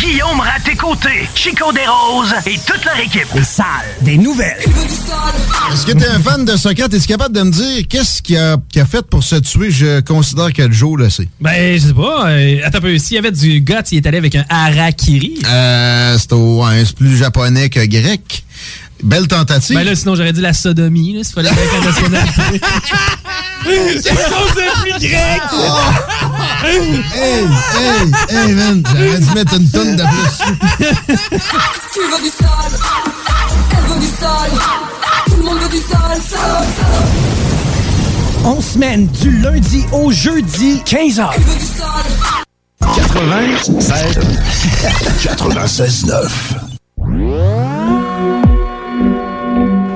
Guillaume Raté-Côté, Chico Desroses et toute leur équipe. Les salles des nouvelles. Est-ce que t'es un fan de Socrate? Es-tu capable de me dire qu'est-ce qu'il a, qu'il a fait pour se tuer? Je considère que Joe le sait. Ben, je sais pas. euh, attends un peu. S'il y avait du gars, il est allé avec un harakiri. Euh, c'est au- ouais, c'est plus japonais que grec. Belle tentative. Ben là, sinon, j'aurais dit la sodomie, là, s'il fallait avec la nationalité. C'est plus grec! hey, hey, hey, man, j'aurais dû mettre une tonne de plus. Tu veux du sale, elle veut du sale, tout le monde veut du sale, sale, On semaine du lundi au jeudi, 15h. 96 96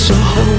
时候。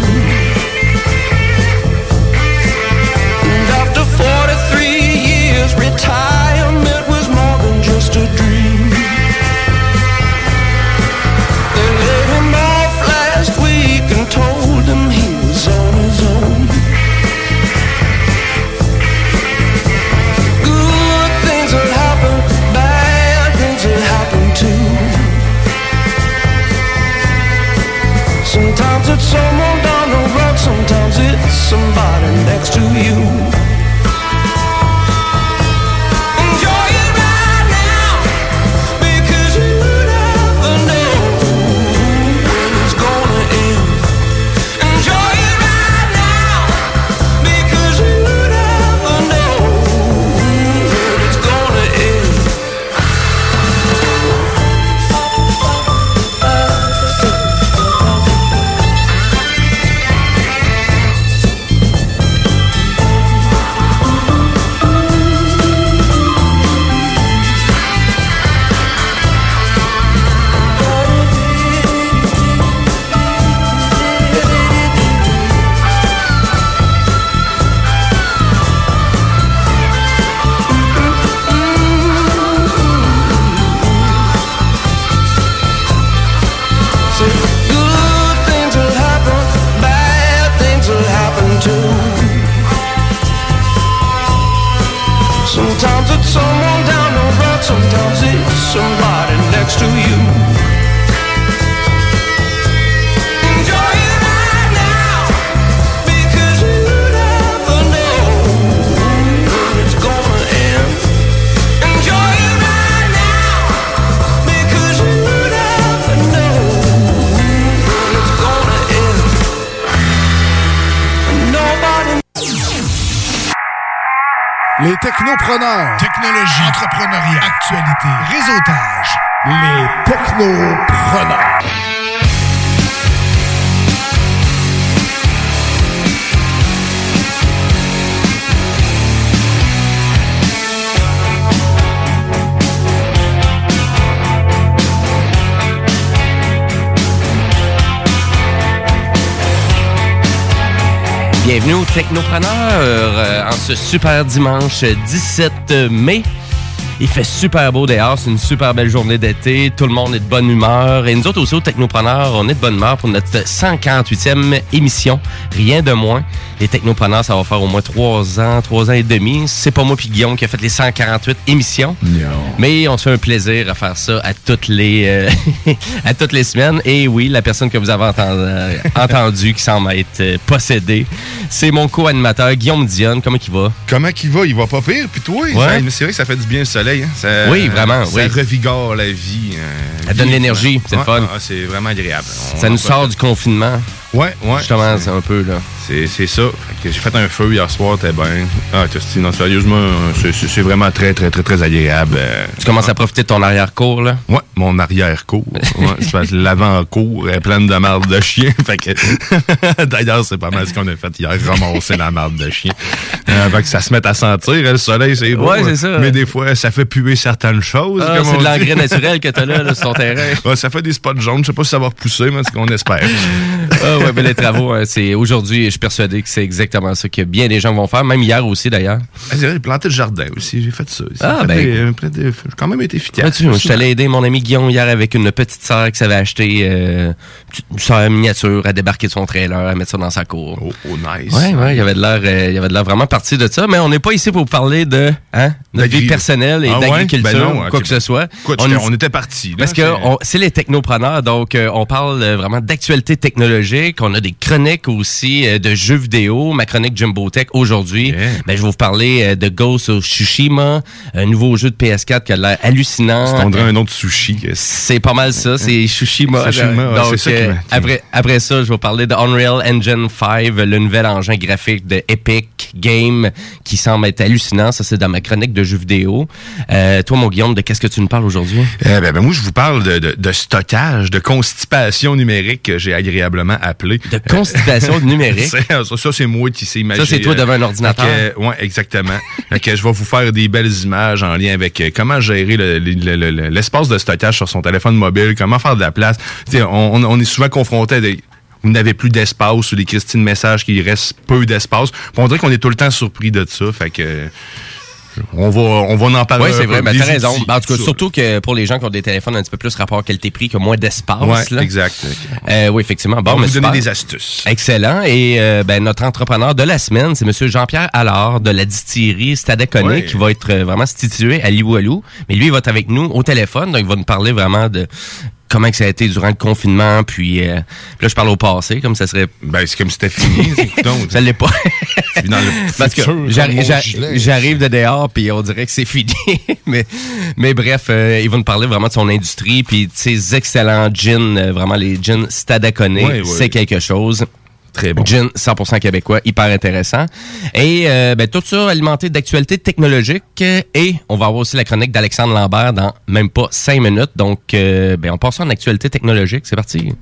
Les technopreneurs. Technologie. Entrepreneuriat. Actualité. Réseautage. Les technopreneurs. Bienvenue aux Technopreneurs euh, en ce super dimanche 17 mai. Il fait super beau dehors, c'est une super belle journée d'été, tout le monde est de bonne humeur. Et nous autres aussi, aux Technopreneurs, on est de bonne humeur pour notre 148e émission, rien de moins. Les Technopreneurs, ça va faire au moins trois ans, trois ans et demi. C'est pas moi puis Guillaume qui a fait les 148 émissions. Mais on se fait un plaisir à faire ça à toutes les euh, à toutes les semaines. Et oui, la personne que vous avez entendu, entendu qui semble être euh, possédée, c'est mon co-animateur Guillaume Dionne. Comment il va? Comment qu'il va? Il va pas pire, puis toi? Ouais. C'est vrai que ça fait du bien le soleil. Hein? Ça- Oui, vraiment, Ça oui. revigore la vie. euh, Ça donne vivement. l'énergie, c'est Ouais, fun. ah, c'est vraiment agréable. On Ça nous sort du confinement. Ouais, ouais. Justement, c'est un peu là. C'est ça. J'ai fait un feu hier soir, t'es bien. Ah, non, sérieusement, c'est- vraiment très, très, très, très agréable. euh. Tu commences à profiter de ton arrière-cour, là? Ouais, mon arrière-cour. Ouais, c'est parce que l'avant-cour est pleine de marde de chien. Fait que, d'ailleurs, c'est pas mal ce qu'on a fait hier, ramasser la marde de chien. Euh, fait que ça se met à sentir, hein, le soleil, c'est beau. Ouais, c'est ça. Mais des fois, ça fait puer certaines choses. Ah, c'est de l'engrais naturel que t'as là, là, sur ton terrain. Ouais, ça fait des spots jaunes. Je sais pas si ça va repousser, mais c'est ce qu'on espère. Ah ouais, ben les travaux, hein, c'est aujourd'hui, je suis persuadé que c'est exactement ça que bien des gens vont faire, même hier aussi d'ailleurs. Ah, j'ai planté le jardin aussi. J'ai fait ça. Ah, J'ai fait ben. des- euh, quand même été efficace. Tu vois, je suis allé aider mon ami Guillaume hier avec une petite sœur qui s'avait acheté euh, une sœur miniature à débarquer de son trailer, à mettre ça dans sa cour. Oh, oh, nice. Ouais, ouais, il y avait de l'air, euh, il y avait de l'air vraiment parti de ça, mais on n'est pas ici pour parler de hein, notre vie D'agri- personnelle et Ah ouais? d'agriculture, Ben quoi que ce soit. Écoute, On on était partis. là, Parce que c'est- les technopreneurs, donc euh, on parle vraiment d'actualité technologique. On a des chroniques aussi euh, de jeux vidéo. Ma chronique Jumbo Tech aujourd'hui, ben, je vais vous parler euh, de Ghost of Tsushima, un nouveau jeu de PS4 qui a l'air hallucinant. C'est dirait un autre sushi. C'est pas mal ça, c'est Tsushima. Donc, ça euh, après, après ça, je vais vous parler de Unreal Engine 5, le nouvel engin graphique de Epic Game qui semble être hallucinant. Ça, c'est dans ma chronique de jeux vidéo. Euh, toi, mon Guillaume, de qu'est-ce que tu nous parles aujourd'hui? Eh ben, ben, moi, je vous parle de, de- de stockage, de constipation numérique que j'ai agréablement appelé. De constipation numérique? C'est- ça, ça, c'est moi qui sais imaginer. Ça, c'est toi devant un ordinateur? Oui, exactement. Fait que je vais vous faire des belles images en lien avec euh, comment gérer le- le- le- le- l'espace de stockage sur son téléphone mobile, comment faire de la place. On, est souvent confronté à des vous n'avez plus d'espace ou des Christine messages qui reste peu d'espace. On dirait qu'on est tout le temps surpris de ça. Fait que on va on va en parler. Oui, c'est vrai, peu, ben, t'as raison. Ben, en tout cas, surtout que pour les gens qui ont des téléphones un petit peu plus rapport qualité-prix, qui ont moins d'espace. Ouais, exact. Euh, oui, effectivement. Bon, On va mais vous donner des astuces. Excellent. Et euh, ben, notre entrepreneur de la semaine, c'est Monsieur Jean-Pierre Allard de la distillerie Stadacone Ouais. qui va être euh, vraiment situé à Limoilou. Mais lui, il va être avec nous au téléphone, donc il va nous parler vraiment de comment que ça a été durant le confinement. Puis euh, là, je parle au passé, comme ça serait. Ben, c'est comme si c'était fini. ça l'est pas. Dans le Parce que j'arrive de dehors puis on dirait que c'est fini. mais, mais bref, euh, il va nous parler vraiment de son industrie puis de ses excellents gins, euh, vraiment les gins Stadacone. C'est quelque chose. Très bon. Gin 100% québécois, hyper intéressant. Et euh, ben, tout ça alimenté d'actualités technologiques. Et on va avoir aussi la chronique d'Alexandre Lambert dans même pas cinq minutes. Donc, euh, ben, on passe en actualité technologique. C'est parti.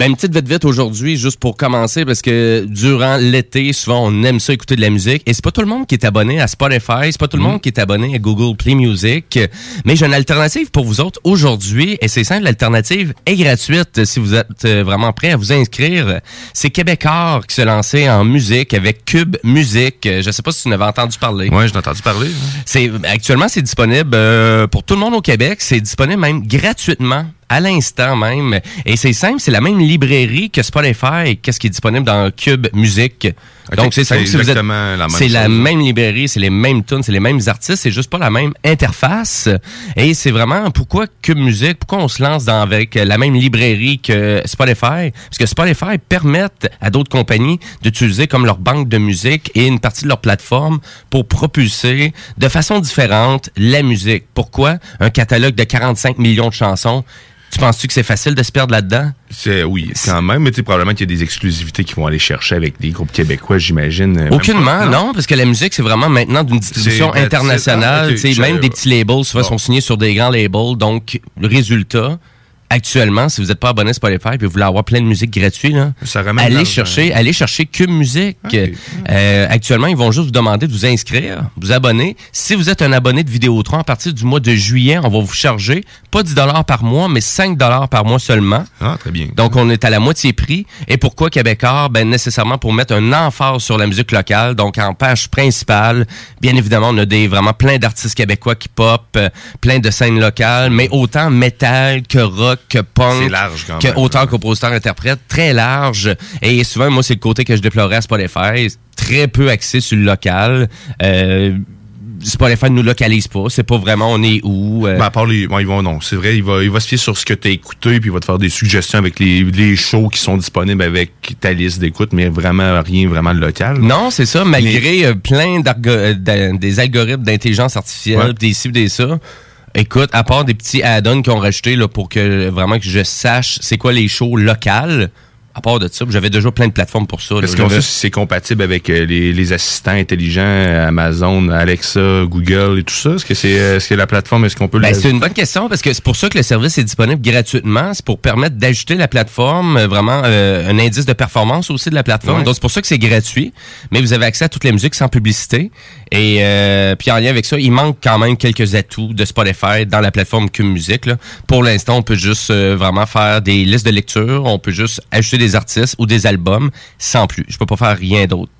Ben, une petite vite vite aujourd'hui, juste pour commencer, parce que durant l'été, souvent, on aime ça écouter de la musique. Et c'est pas tout le monde qui est abonné à Spotify, c'est pas tout le monde qui est abonné à Google Play Music. Mais j'ai une alternative pour vous autres aujourd'hui, et c'est simple, l'alternative est gratuite si vous êtes euh, vraiment prêt à vous inscrire. C'est Québécois qui se lançait en musique avec Cube Musique. Euh, Je sais pas si tu en avais entendu parler. Ouais, j'ai entendu parler. C'est actuellement c'est disponible euh, pour tout le monde au Québec. C'est disponible même gratuitement à l'instant même. Et c'est simple, c'est la même librairie que Spotify, qu'est-ce qui est disponible dans Cube Musique. Ok, Donc c'est simple, si vous êtes- exactement la même c'est la même librairie, c'est les mêmes tunes, c'est les mêmes artistes, c'est juste pas la même interface. Et c'est vraiment pourquoi Cube Musique, pourquoi on se lance dans avec la même librairie que Spotify, parce que Spotify permettent à d'autres compagnies d'utiliser comme leur banque de musique et une partie de leur plateforme pour propulser de façon différente la musique. Pourquoi? Un catalogue de 45 millions de chansons tu penses-tu que c'est facile de se perdre là-dedans? C'est oui, quand même, mais tu sais, probablement qu'il y a des exclusivités qui vont aller chercher avec des groupes québécois, j'imagine. Aucunement, non? parce que la musique, c'est vraiment maintenant d'une distribution internationale. Ah, ok, Tu sais, je- même des petits labels, souvent, Bon. sont signés sur des grands labels. Donc, le résultat, actuellement, si vous n'êtes pas abonné à Spotify et vous voulez avoir plein de musique gratuite, là, Ça allez chercher, allez chercher Cube Musique. Euh, actuellement, ils vont juste vous demander de vous inscrire, vous abonner. Si vous êtes un abonné de Vidéotron, à partir du mois de juillet, on va vous charger pas 10 par mois, mais 5 par mois seulement. Ah, très bien. Donc, on est à la moitié prix. Et pourquoi Québécois? Ben, nécessairement pour mettre un emphase sur la musique locale. Donc, en page principale, bien évidemment, on a des vraiment plein d'artistes québécois qui pop, euh, plein de scènes locales, mais autant métal que rock, que punk, large quand que même. auteur, compositeur, interprète, très large. Et souvent, moi, c'est le côté que je déplorais à Spotify. Très peu axé sur le local. Euh, Spotify ne nous localise pas. C'est pas vraiment on est où. euh, Ben, à part les. bon, ils vont, non, c'est vrai, il va, il va se fier sur ce que tu as écouté, puis il va te faire des suggestions avec les, les shows qui sont disponibles avec ta liste d'écoute, mais vraiment rien vraiment de local. Non, c'est ça, malgré euh, plein euh, des algorithmes d'intelligence artificielle, Ouais. des ci, des ça. Écoute, à part des petits add-ons qu'ils ont rajoutés là, pour que vraiment que je sache c'est quoi les shows locales, à part de ça, j'avais déjà plein de plateformes pour ça. Est-ce qu'on sait si c'est compatible avec euh, les, les assistants intelligents, euh, Amazon, Alexa, Google et tout ça? Est-ce que c'est euh, est-ce que la plateforme, est-ce qu'on peut Ben, la- c'est une bonne question parce que c'est pour ça que le service est disponible gratuitement. C'est pour permettre d'ajouter la plateforme, vraiment euh, un indice de performance aussi de la plateforme. Ouais. Donc c'est pour ça que c'est gratuit, mais vous avez accès à toutes les musiques sans publicité. Et euh, puis en lien avec ça, il manque quand même quelques atouts de Spotify dans la plateforme Cube Musique. Là. Pour l'instant, on peut juste euh, vraiment faire des listes de lecture, on peut juste ajouter des artistes ou des albums sans plus. Je peux pas faire rien d'autre.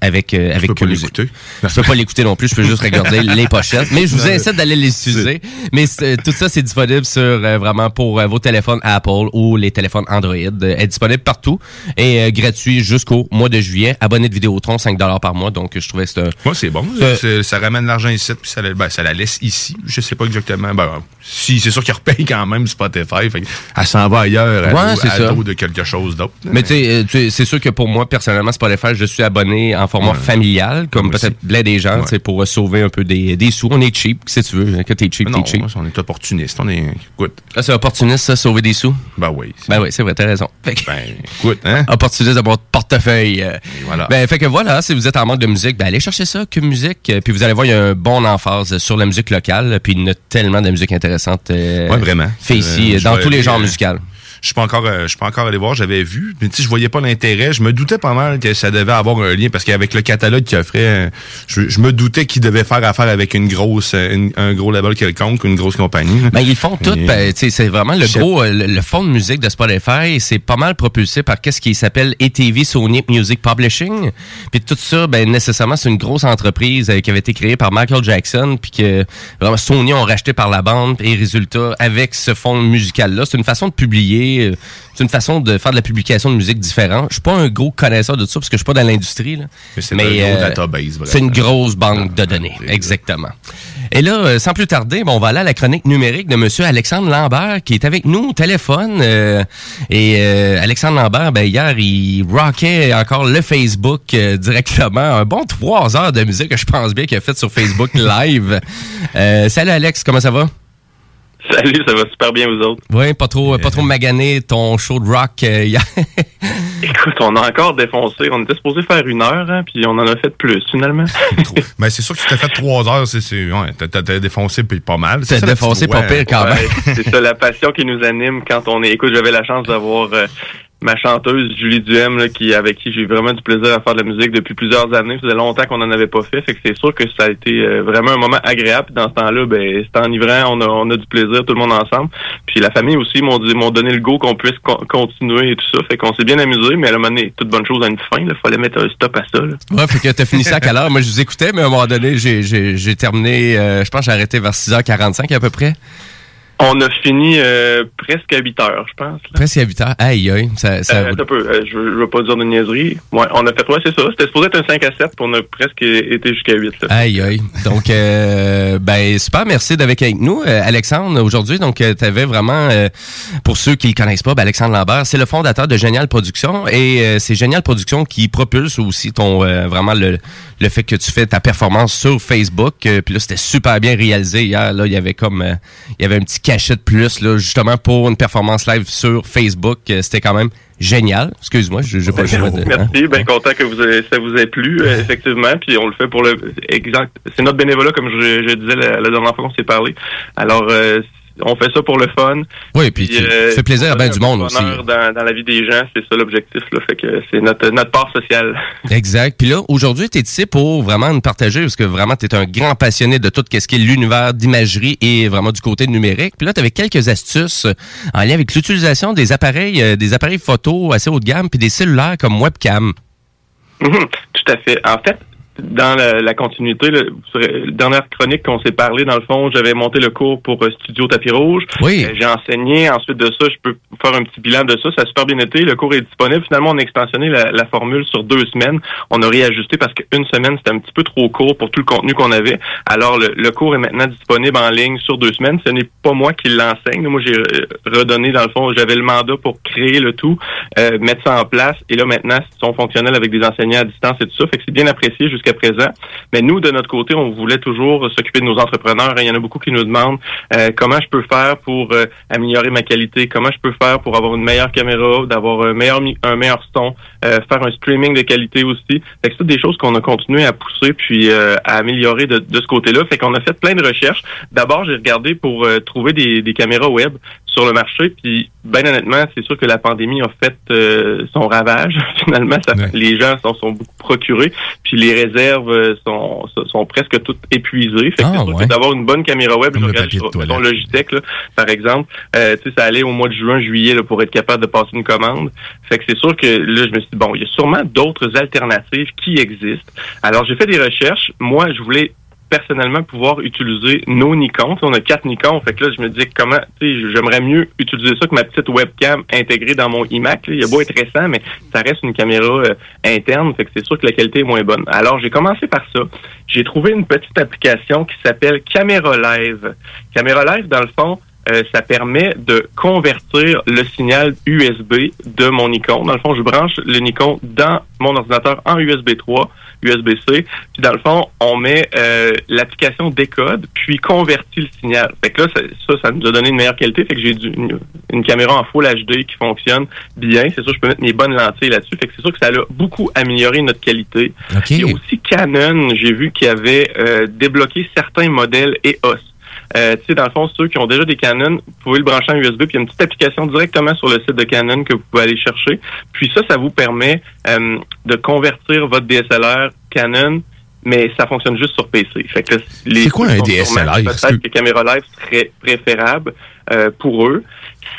Avec, euh, avec peux pas l'écouter. Je peux pas l'écouter non plus, je peux juste regarder les pochettes. Mais je vous incite d'aller les utiliser. Mais c'est- tout ça, c'est disponible sur euh, vraiment pour euh, vos téléphones Apple ou les téléphones Android. Euh, est disponible partout et euh, gratuit jusqu'au mois de juillet. Abonné de Vidéotron, 5 par mois. Donc, je trouvais un- Moi, c'est bon. Euh, C'est- ça ramène l'argent ici, puis ça, la- ben, ça la laisse ici. Je sais pas exactement. Ben, si, c'est sûr qu'il repaye quand même Spotify. Fait, elle s'en va ailleurs à, Ouais, dos- c'est à dos de quelque chose d'autre. Mais tu sais, euh, tu sais, c'est sûr que pour moi, personnellement, Spotify, je suis abonné en format familial, comme peut-être plein des gens, sais, pour sauver un peu des, des sous. On est cheap, si tu veux. Que t'es cheap, non, t'es cheap. on est opportuniste. On est. Écoute. Ah, c'est opportuniste, ça, sauver des sous? Ben oui. Ben oui, c'est vrai, t'as raison. Fait que- Ben, écoute, hein? opportuniste de votre portefeuille. voilà. Ben, fait que voilà, si vous êtes en manque de musique, ben allez chercher ça, que musique. euh, Puis vous allez voir, il y a un bon emphase sur la musique locale. Puis il y a tellement de musique intéressante. euh, Ouais, vraiment. Fait ici, Euh, dans tous les genres musicaux. Je suis pas encore, euh, je suis pas encore allé voir. J'avais vu, mais tu sais, je voyais pas l'intérêt. Je me doutais pas mal que ça devait avoir un lien parce qu'avec le catalogue qu'il offrait, euh, je, je me doutais qu'il devait faire affaire avec une grosse, euh, une- un gros label quelconque, une grosse compagnie. Ben, ils font tout. Ben, c'est vraiment le gros, le, le fond de musique de Spotify. C'est pas mal propulsé par qu'est-ce qui s'appelle ATV Sony Music Publishing. Puis tout ça, ben, nécessairement, c'est une grosse entreprise euh, qui avait été créée par Michael Jackson. Puis que vraiment, Sony ont racheté par la bande. Et résultat, avec ce fond musical-là, c'est une façon de publier. Euh, c'est une façon de faire de la publication de musique différente. Je suis pas un gros connaisseur de ça parce que je suis pas dans l'industrie. là. Mais c'est un bref. C'est une grosse banque de données, exactement. Et là, euh, sans plus tarder, bon, on va aller à la chronique numérique de Monsieur Alexandre Lambert qui est avec nous au téléphone. euh, et euh, Alexandre Lambert, ben, hier, il rockait encore le Facebook euh, directement. Un bon trois heures de musique, je pense bien qu'il a fait sur Facebook Live. Euh, salut Alex, comment ça va? Salut, ça va super bien vous autres? Oui, pas trop, pas trop magané ton show de rock euh, hier. Écoute, on a encore défoncé. On était supposé faire une heure, hein, puis on en a fait plus finalement. Ben, c'est sûr que tu t'as fait trois heures, c'est, c'est, ouais, t'as, défoncé puis pas mal. C'est T'as défoncé pas pire quand Ouais, c'est ça, la passion qui nous anime quand on est. Écoute, j'avais la chance d'avoir euh, ma chanteuse Julie Duhem, là, qui avec qui j'ai eu vraiment du plaisir à faire de la musique depuis plusieurs années. Ça faisait longtemps qu'on n'en avait pas fait, fait que c'est sûr que ça a été euh, vraiment un moment agréable. Dans ce temps-là, ben c'est enivrant, on a, on a du plaisir tout le monde ensemble. Puis la famille aussi m'ont m'ont donné le go qu'on puisse con- continuer et tout ça. Fait qu'on s'est bien amusé, mais à un moment donné, toute bonne chose a une fin. Il fallait mettre un stop à ça. Là. Ouais, fait que t'as fini ça à quelle heure? Moi, je vous écoutais, mais à un moment donné, j'ai, terminé, euh, je pense j'ai arrêté vers 6h45 à peu près. On a fini euh, presque à 8 heures, je pense. là. Presque à 8 heures. Aïe, aïe. Ça, ça... Euh, peu, euh, je, veux- je veux pas dire de niaiserie. Ouais, on a fait, ouais, c'est ça. C'était supposé être un 5 à 7, puis on a presque été jusqu'à 8. Là. Aïe, aïe. Donc, euh, ben, super, merci d'être avec nous, Alexandre, aujourd'hui. Donc, tu avais vraiment, euh, pour ceux qui le connaissent pas, ben, Alexandre Lambert, c'est le fondateur de Génial Production et euh, c'est Génial Production qui propulse aussi ton, euh, vraiment le, le fait que tu fais ta performance sur Facebook. Euh, Puis là, c'était super bien réalisé hier. Là, il y avait comme, euh, il y avait un petit cachet de plus, là, justement pour une performance live sur Facebook. Euh, C'était quand même génial. Excuse-moi, je n'ai pas le de. hein? Merci, bien content que vous ça vous ait plu, euh, effectivement. Puis on le fait pour le exact. C'est notre bénévolat, comme je, je disais la, la dernière fois qu'on s'est parlé. Alors, euh, on fait ça pour le fun. Oui, puis tu euh, fais plaisir à bien du monde aussi. Dans, dans la vie des gens, c'est ça l'objectif. Là, fait que c'est notre notre part sociale. Exact. Puis là, aujourd'hui, tu es ici pour vraiment nous partager, parce que vraiment, tu es un grand passionné de tout ce qui est l'univers d'imagerie et vraiment du côté numérique. Puis là, tu avais quelques astuces en lien avec l'utilisation des appareils, euh, des appareils photo assez haut de gamme, puis des cellulaires comme webcam. Tout à fait. En fait, dans la, la continuité, sur la dernière chronique qu'on s'est parlé, dans le fond, j'avais monté le cours pour euh, Studio Tapis Rouge. Oui. Euh, J'ai enseigné. Ensuite de ça, je peux faire un petit bilan de ça. Ça a super bien été. Le cours est disponible. Finalement, on a extensionné la, la formule sur deux semaines. On a réajusté parce qu'une semaine, c'était un petit peu trop court pour tout le contenu qu'on avait. Alors, le, le cours est maintenant disponible en ligne sur deux semaines. Ce n'est pas moi qui l'enseigne. Moi, j'ai euh, redonné, dans le fond, j'avais le mandat pour créer le tout, euh, mettre ça en place. Et là, maintenant, ils sont fonctionnels avec des enseignants à distance et tout ça. Fait que c'est bien apprécié jusqu'à présent. Mais nous, de notre côté, on voulait toujours s'occuper de nos entrepreneurs. Il y en a beaucoup qui nous demandent euh, comment je peux faire pour euh, améliorer ma qualité, comment je peux faire pour avoir une meilleure caméra, d'avoir un meilleur un meilleur son, euh, faire un streaming de qualité aussi? Fait que c'est des choses qu'on a continué à pousser puis euh, à améliorer de, de ce côté-là. Fait qu'on a fait plein de recherches. D'abord, j'ai regardé pour euh, trouver des, des caméras web sur le marché. Puis, ben honnêtement, c'est sûr que la pandémie a fait euh, son ravage. Finalement, ça, les gens s'en sont beaucoup procurés. Puis les réserves euh, sont, sont, presque toutes épuisées. Fait que Ah, c'est sûr ouais. que d'avoir une bonne caméra web, je le regarde sur Logitech, là, par exemple, euh, tu sais, ça allait au mois de juin, juillet là, pour être capable de passer une commande. Fait que c'est sûr que là, je me suis dit, bon, il y a sûrement d'autres alternatives qui existent. Alors, j'ai fait des recherches. Moi, je voulais personnellement pouvoir utiliser nos Nikon. On a quatre Nikon. Fait que là, je me disais comment, j'aimerais mieux utiliser ça que ma petite webcam intégrée dans mon iMac. là. Il a beau être récent, mais ça reste une caméra euh, interne. Fait que c'est sûr que la qualité est moins bonne. Alors, j'ai commencé par ça. J'ai trouvé une petite application qui s'appelle Camera Live. Camera Live, dans le fond, euh, ça permet de convertir le signal USB de mon Nikon. Dans le fond, je branche le Nikon dans mon ordinateur en USB 3, USB-C. Puis dans le fond, on met euh, l'application décode, puis convertit le signal. Fait que là, ça, ça, ça nous a donné une meilleure qualité. Fait que j'ai une, une caméra en Full HD qui fonctionne bien. C'est sûr, je peux mettre mes bonnes lentilles là-dessus. Fait que c'est sûr que ça a beaucoup amélioré notre qualité. Il y a aussi Canon, j'ai vu qu'il avait euh, débloqué certains modèles EOS. Euh, tu sais, dans le fond, ceux qui ont déjà des Canon, vous pouvez le brancher en USB, puis il y a une petite application directement sur le site de Canon que vous pouvez aller chercher. Puis ça, ça vous permet euh, de convertir votre DSLR Canon, mais ça fonctionne juste sur PC. Fait que les C'est quoi un DSLR? Peut-être que caméra live serait préférable euh, pour eux.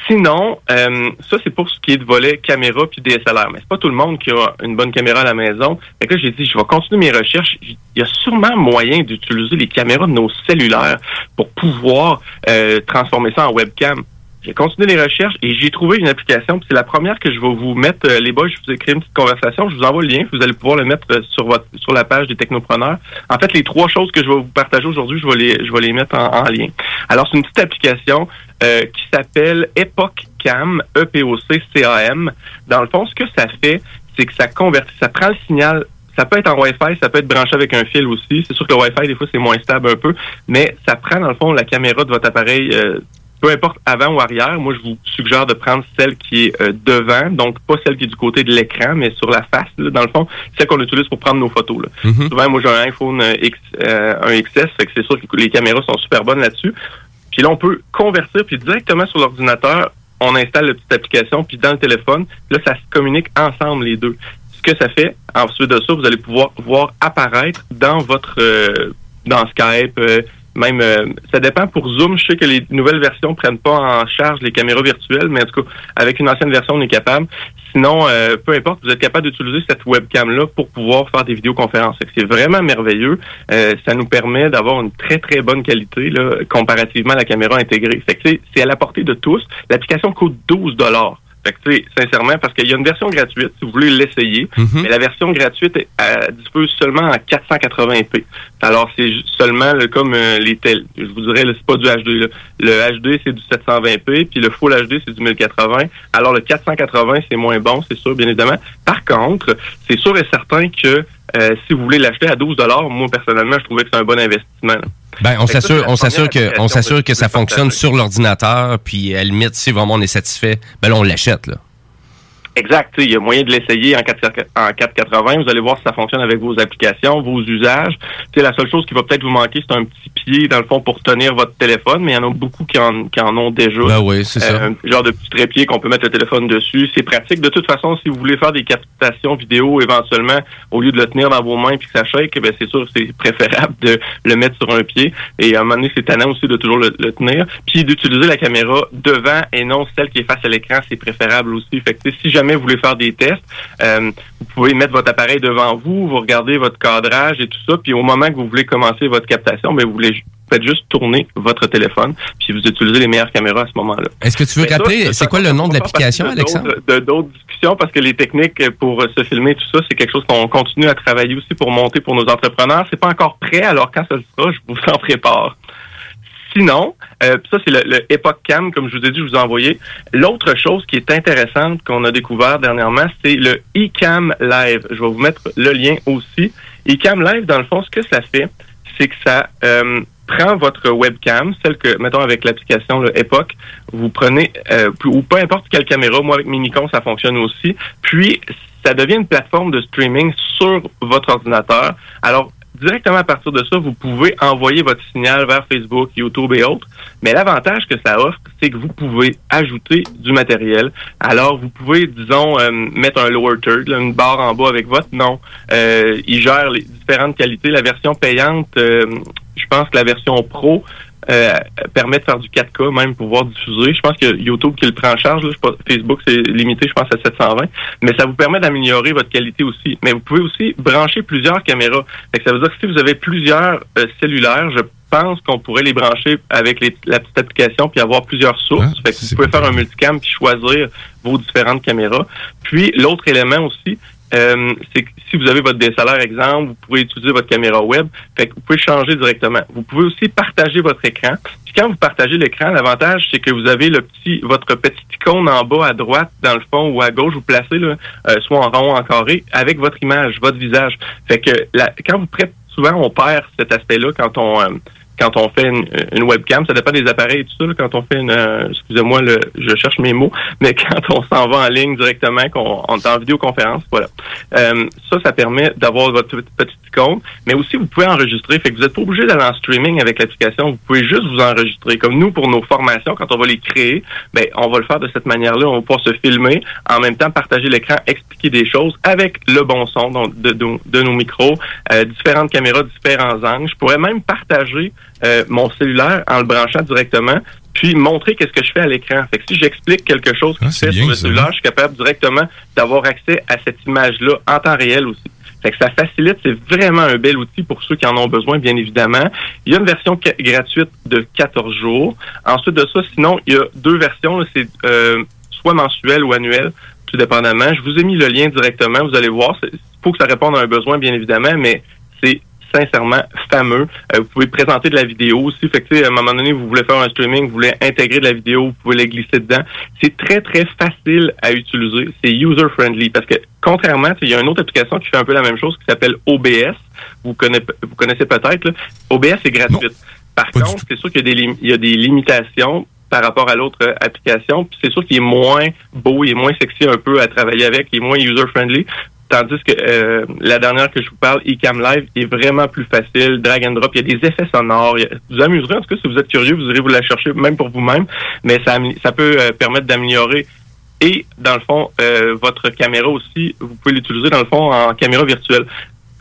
Sinon, euh, ça c'est pour ce qui est de volet caméra puis DSLR. Mais c'est pas tout le monde qui a une bonne caméra à la maison. Fait que là, j'ai dit, je vais continuer mes recherches. Il y a sûrement moyen d'utiliser les caméras de nos cellulaires pour pouvoir euh, transformer ça en webcam. J'ai continué les recherches et j'ai trouvé une application. C'est la première que je vais vous mettre. euh, les boys, je vous ai créé une petite conversation. Je vous envoie le lien. Vous allez pouvoir le mettre euh, sur votre sur la page des technopreneurs. En fait, les trois choses que je vais vous partager aujourd'hui, je vais les je vais les mettre en lien. Alors, c'est une petite application euh, qui s'appelle Epoch Cam, E-P-O-C-C-A-M. Dans le fond, ce que ça fait, c'est que ça convertit, ça prend le signal. Ça peut être en Wi-Fi, ça peut être branché avec un fil aussi. C'est sûr que le Wi-Fi, des fois, c'est moins stable un peu, mais ça prend, dans le fond, la caméra de votre appareil, euh, peu importe avant ou arrière. Moi, je vous suggère de prendre celle qui est euh, devant, donc pas celle qui est du côté de l'écran, mais sur la face, là, dans le fond, celle qu'on utilise pour prendre nos photos. Là. Mhm. Souvent, moi, j'ai un iPhone euh, X, euh, un XS, fait que c'est sûr que les caméras sont super bonnes là-dessus. Puis là, on peut convertir, puis directement sur l'ordinateur, on installe la petite application, puis dans le téléphone, là, ça se communique ensemble les deux. Ce que ça fait, ensuite de ça, vous allez pouvoir voir apparaître dans votre euh, dans Skype, euh, même euh, ça dépend pour Zoom. Je sais que les nouvelles versions prennent pas en charge les caméras virtuelles, mais en tout cas, avec une ancienne version, on est capable. Sinon, euh, peu importe, vous êtes capable d'utiliser cette webcam-là pour pouvoir faire des vidéoconférences. Fait C'est vraiment merveilleux. Euh, ça nous permet d'avoir une très, très bonne qualité là, comparativement à la caméra intégrée. Fait que c'est- c'est à la portée de tous. L'application coûte 12 fait que, tu sais, sincèrement, parce qu'il y a une version gratuite, si vous voulez l'essayer, Mhm. mais la version gratuite est, euh, dispose seulement en 480p. Alors, c'est seulement là, comme euh, les tels. Je vous dirais, c'est pas du HD. là. Le HD, c'est du 720p, puis le Full HD, c'est du 1080. Alors, le 480, c'est moins bon, c'est sûr, bien évidemment. Par contre, c'est sûr et certain que euh, si vous voulez l'acheter à 12 moi, personnellement, je trouvais que c'est un bon investissement. là. Ben, on s'assure, on s'assure que, on s'assure que ça fonctionne partager. sur l'ordinateur, puis à la limite, si vraiment on est satisfait, ben là, on l'achète, là. Exact. Il y a moyen de l'essayer en 4 en 480. Vous allez voir si ça fonctionne avec vos applications, vos usages. Tu sais, la seule chose qui va peut-être vous manquer, c'est un petit pied, dans le fond, pour tenir votre téléphone, mais il y en a beaucoup qui en, qui en ont déjà. Ben oui, c'est ça. Un genre de petit trépied qu'on peut mettre le téléphone dessus. C'est pratique. De toute façon, si vous voulez faire des captations vidéo éventuellement, au lieu de le tenir dans vos mains puis que ça shake, ben c'est sûr que c'est préférable de le mettre sur un pied. Et à un moment donné, c'est tannant aussi de toujours le, le tenir. Puis d'utiliser la caméra devant et non celle qui est face à l'écran, c'est préférable aussi. Fait que tu sais, si jamais vous voulez faire des tests, euh, vous pouvez mettre votre appareil devant vous, vous regardez votre cadrage et tout ça, puis au moment que vous voulez commencer votre captation, ben vous voulez faites juste tourner votre téléphone, puis vous utilisez les meilleures caméras à ce moment-là. Est-ce que tu veux Mais rappeler, c'est quoi le nom de l'application, Alexandre? d'autres- De d'autres discussions, parce que les techniques pour se filmer, tout ça, c'est quelque chose qu'on continue à travailler aussi pour monter pour nos entrepreneurs. C'est pas encore prêt, alors quand ça le sera, je vous en prépare. Sinon, euh, ça c'est le, le Epoch Cam, comme je vous ai dit, je vous ai envoyé. L'autre chose qui est intéressante qu'on a découvert dernièrement, c'est le eCam Live. Je vais vous mettre le lien aussi. eCam Live, dans le fond, ce que ça fait, c'est que ça euh, prend votre webcam, celle que, mettons avec l'application le Epoch, vous prenez, euh, ou peu importe quelle caméra, moi avec Minicon, ça fonctionne aussi, puis ça devient une plateforme de streaming sur votre ordinateur. Alors, directement à partir de ça, vous pouvez envoyer votre signal vers Facebook, YouTube et autres. Mais l'avantage que ça offre, c'est que vous pouvez ajouter du matériel. Alors, vous pouvez, disons, euh, mettre un lower third, une barre en bas avec votre nom. Euh, il gère les différentes qualités. La version payante, euh, je pense que la version pro euh, permet de faire du 4K, même pouvoir diffuser. Je pense que YouTube qui le prend en charge. Là, pas, Facebook, c'est limité, je pense, à 720. Mais ça vous permet d'améliorer votre qualité aussi. Mais vous pouvez aussi brancher plusieurs caméras. Fait que ça veut dire que si vous avez plusieurs euh, cellulaires, je pense qu'on pourrait les brancher avec les- la petite application puis avoir plusieurs sources. fait que vous pouvez faire un multicam puis choisir vos différentes caméras. Puis l'autre élément aussi, euh, c'est que si vous avez votre DSLR exemple, vous pouvez utiliser votre caméra web. Fait que vous pouvez changer directement. Vous pouvez aussi partager votre écran. Puis quand vous partagez l'écran, l'avantage c'est que vous avez le petit votre petite icône en bas à droite dans le fond ou à gauche, vous placez là, euh, soit en rond en carré avec votre image, votre visage. Fait que la, quand vous prêtez souvent on perd cet aspect-là quand on euh, quand on fait une, une webcam, ça dépend des appareils et tout ça. là, quand on fait une, euh, excusez-moi, le, je cherche mes mots, mais quand on s'en va en ligne directement, qu'on on est en vidéoconférence, voilà. Euh, ça, ça permet d'avoir votre petite icône, mais aussi vous pouvez enregistrer. Fait que vous n'êtes pas obligé d'aller en streaming avec l'application. Vous pouvez juste vous enregistrer. Comme nous, pour nos formations, quand on va les créer, ben on va le faire de cette manière-là. On va pouvoir se filmer, en même temps partager l'écran, expliquer des choses avec le bon son donc, de, de, de nos micros, euh, différentes caméras, différents angles. Je pourrais même partager euh, mon cellulaire en le branchant directement, puis montrer qu'est-ce que je fais à l'écran. Fait que si j'explique quelque chose qui se fait sur le cellulaire, je suis capable directement d'avoir accès à cette image-là en temps réel aussi. Fait que ça facilite, c'est vraiment un bel outil pour ceux qui en ont besoin, bien évidemment. Il y a une version gratuite de 14 jours. Ensuite de ça, sinon, il y a deux versions. C'est euh, soit mensuel ou annuel, tout dépendamment. Je vous ai mis le lien directement. Vous allez voir. Il faut que ça réponde à un besoin, bien évidemment, mais c'est sincèrement fameux. Euh, vous pouvez présenter de la vidéo aussi. Fait que, à un moment donné, vous voulez faire un streaming, vous voulez intégrer de la vidéo, vous pouvez la glisser dedans. C'est très, très facile à utiliser. C'est user-friendly parce que, contrairement, il y a une autre application qui fait un peu la même chose qui s'appelle OBS. Vous connaissez, vous connaissez peut-être. OBS est gratuite. Par contre, c'est sûr qu'il y y a des limitations par rapport à l'autre euh, application. C'est sûr qu'il est moins beau, il est moins sexy un peu à travailler avec, il est moins user-friendly. Tandis que euh, la dernière que je vous parle, eCam Live, est vraiment plus facile, drag and drop. Il y a des effets sonores. Vous amuserez, en tout cas, si vous êtes curieux, vous irez vous la chercher, même pour vous-même. Mais ça, ça peut euh, permettre d'améliorer. Et, dans le fond, euh, votre caméra aussi, vous pouvez l'utiliser, dans le fond, en caméra virtuelle.